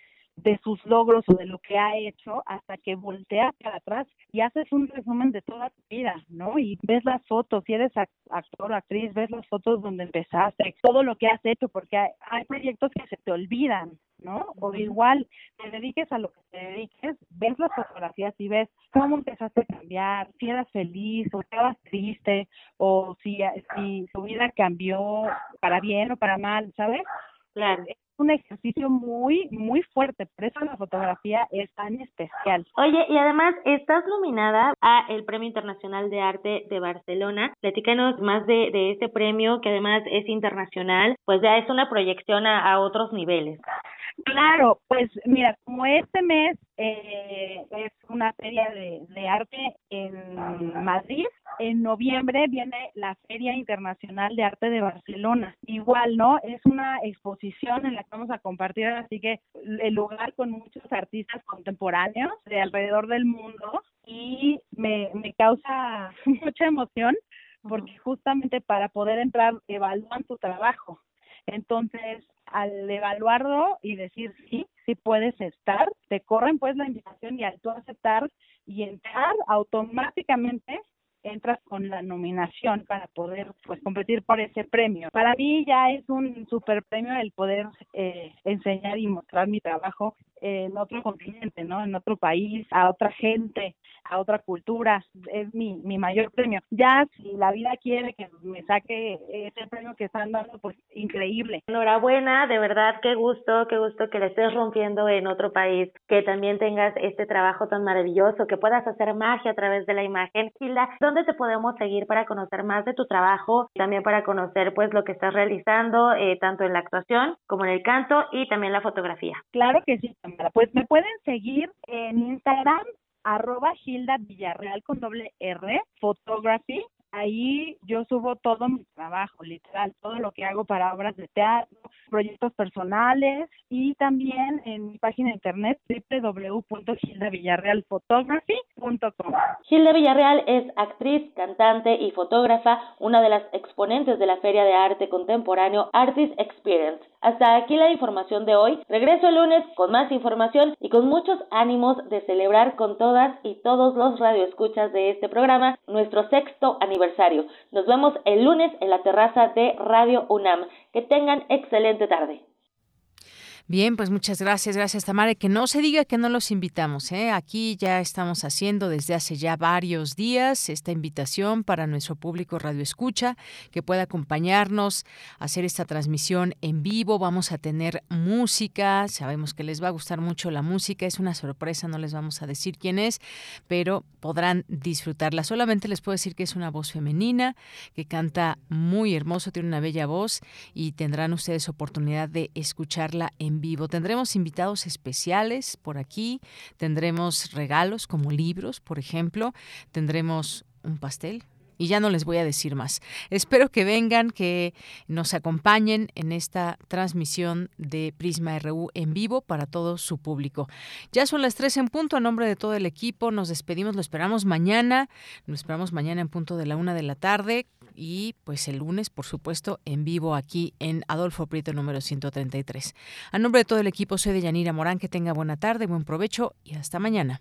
de sus logros o de lo que ha hecho hasta que volteas para atrás y haces un resumen de toda tu vida, ¿no? Y ves las fotos, si eres actor o actriz, ves las fotos donde empezaste, todo lo que has hecho, porque hay, proyectos que se te olvidan, ¿no? O igual, te dediques a lo que te dediques, ves las fotografías y ves cómo empezaste a cambiar, si eras feliz o estabas triste, o si, si tu vida cambió para bien o para mal, ¿sabes? Claro un ejercicio muy, muy fuerte, por eso la fotografía es tan especial. Oye, y además estás nominada a el Premio Internacional de Arte de Barcelona. Platícanos más de, de este premio, que además es internacional, pues ya es una proyección a otros niveles. Claro, pues mira, como este mes eh, es una feria de, de, arte en Madrid, en noviembre viene la Feria Internacional de Arte de Barcelona. Igual, ¿no? Es una exposición en la que vamos a compartir, así que el lugar con muchos artistas contemporáneos de alrededor del mundo y me, me causa mucha emoción porque justamente para poder entrar evalúan tu trabajo. Entonces, al evaluarlo y decir sí, sí puedes estar, te corren pues la invitación y al tú aceptar y entrar automáticamente entras con la nominación para poder pues competir por ese premio. Para mí ya es un super premio el poder eh, enseñar y mostrar mi trabajo en otro continente, ¿no? En otro país, a otra gente, a otra cultura. Es mi, mi mayor premio. Ya si la vida quiere que me saque ese premio que están dando, pues increíble. Enhorabuena, de verdad, qué gusto, qué gusto que le estés rompiendo en otro país, que también tengas este trabajo tan maravilloso, que puedas hacer magia a través de la imagen. Hilda, ¿dónde te podemos seguir para conocer más de tu trabajo? También para conocer pues lo que estás realizando, eh, tanto en la actuación como en el canto y también la fotografía. Claro que sí, pues me pueden seguir en Instagram, arroba Gilda Villarreal con doble R, photography, ahí yo subo todo mi trabajo, literal, todo lo que hago para obras de teatro, proyectos personales y también en mi página de internet www.gildavillarrealphotography.com. Gilda Villarreal es actriz, cantante y fotógrafa, una de las exponentes de la Feria de Arte Contemporáneo Artist Experience. Hasta aquí la información de hoy. Regreso el lunes con más información y con muchos ánimos de celebrar con todas y todos los radioescuchas de este programa nuestro sexto aniversario nos vemos el lunes en la terraza de Radio UNAM. Que tengan excelente tarde. Bien, pues muchas gracias, gracias Tamara. Que no se diga que no los invitamos. ¿eh? Aquí ya estamos haciendo desde hace ya varios días esta invitación para nuestro público Radio Escucha, que pueda acompañarnos hacer esta transmisión en vivo. Vamos a tener música, sabemos que les va a gustar mucho la música, es una sorpresa, no les vamos a decir quién es, pero podrán disfrutarla. Solamente les puedo decir que es una voz femenina, que canta muy hermoso, tiene una bella voz y tendrán ustedes oportunidad de escucharla en vivo. Tendremos invitados especiales por aquí, tendremos regalos como libros, por ejemplo, tendremos un pastel, y ya no les voy a decir más. Espero que vengan, que nos acompañen en esta transmisión de Prisma RU en vivo para todo su público. Ya son las tres en punto. A nombre de todo el equipo, nos despedimos. Lo esperamos mañana. Lo esperamos mañana en punto de la una de la tarde y pues el lunes, por supuesto, en vivo aquí en Adolfo Prieto número 133. A nombre de todo el equipo, soy de Yanira Morán. Que tenga buena tarde, buen provecho y hasta mañana.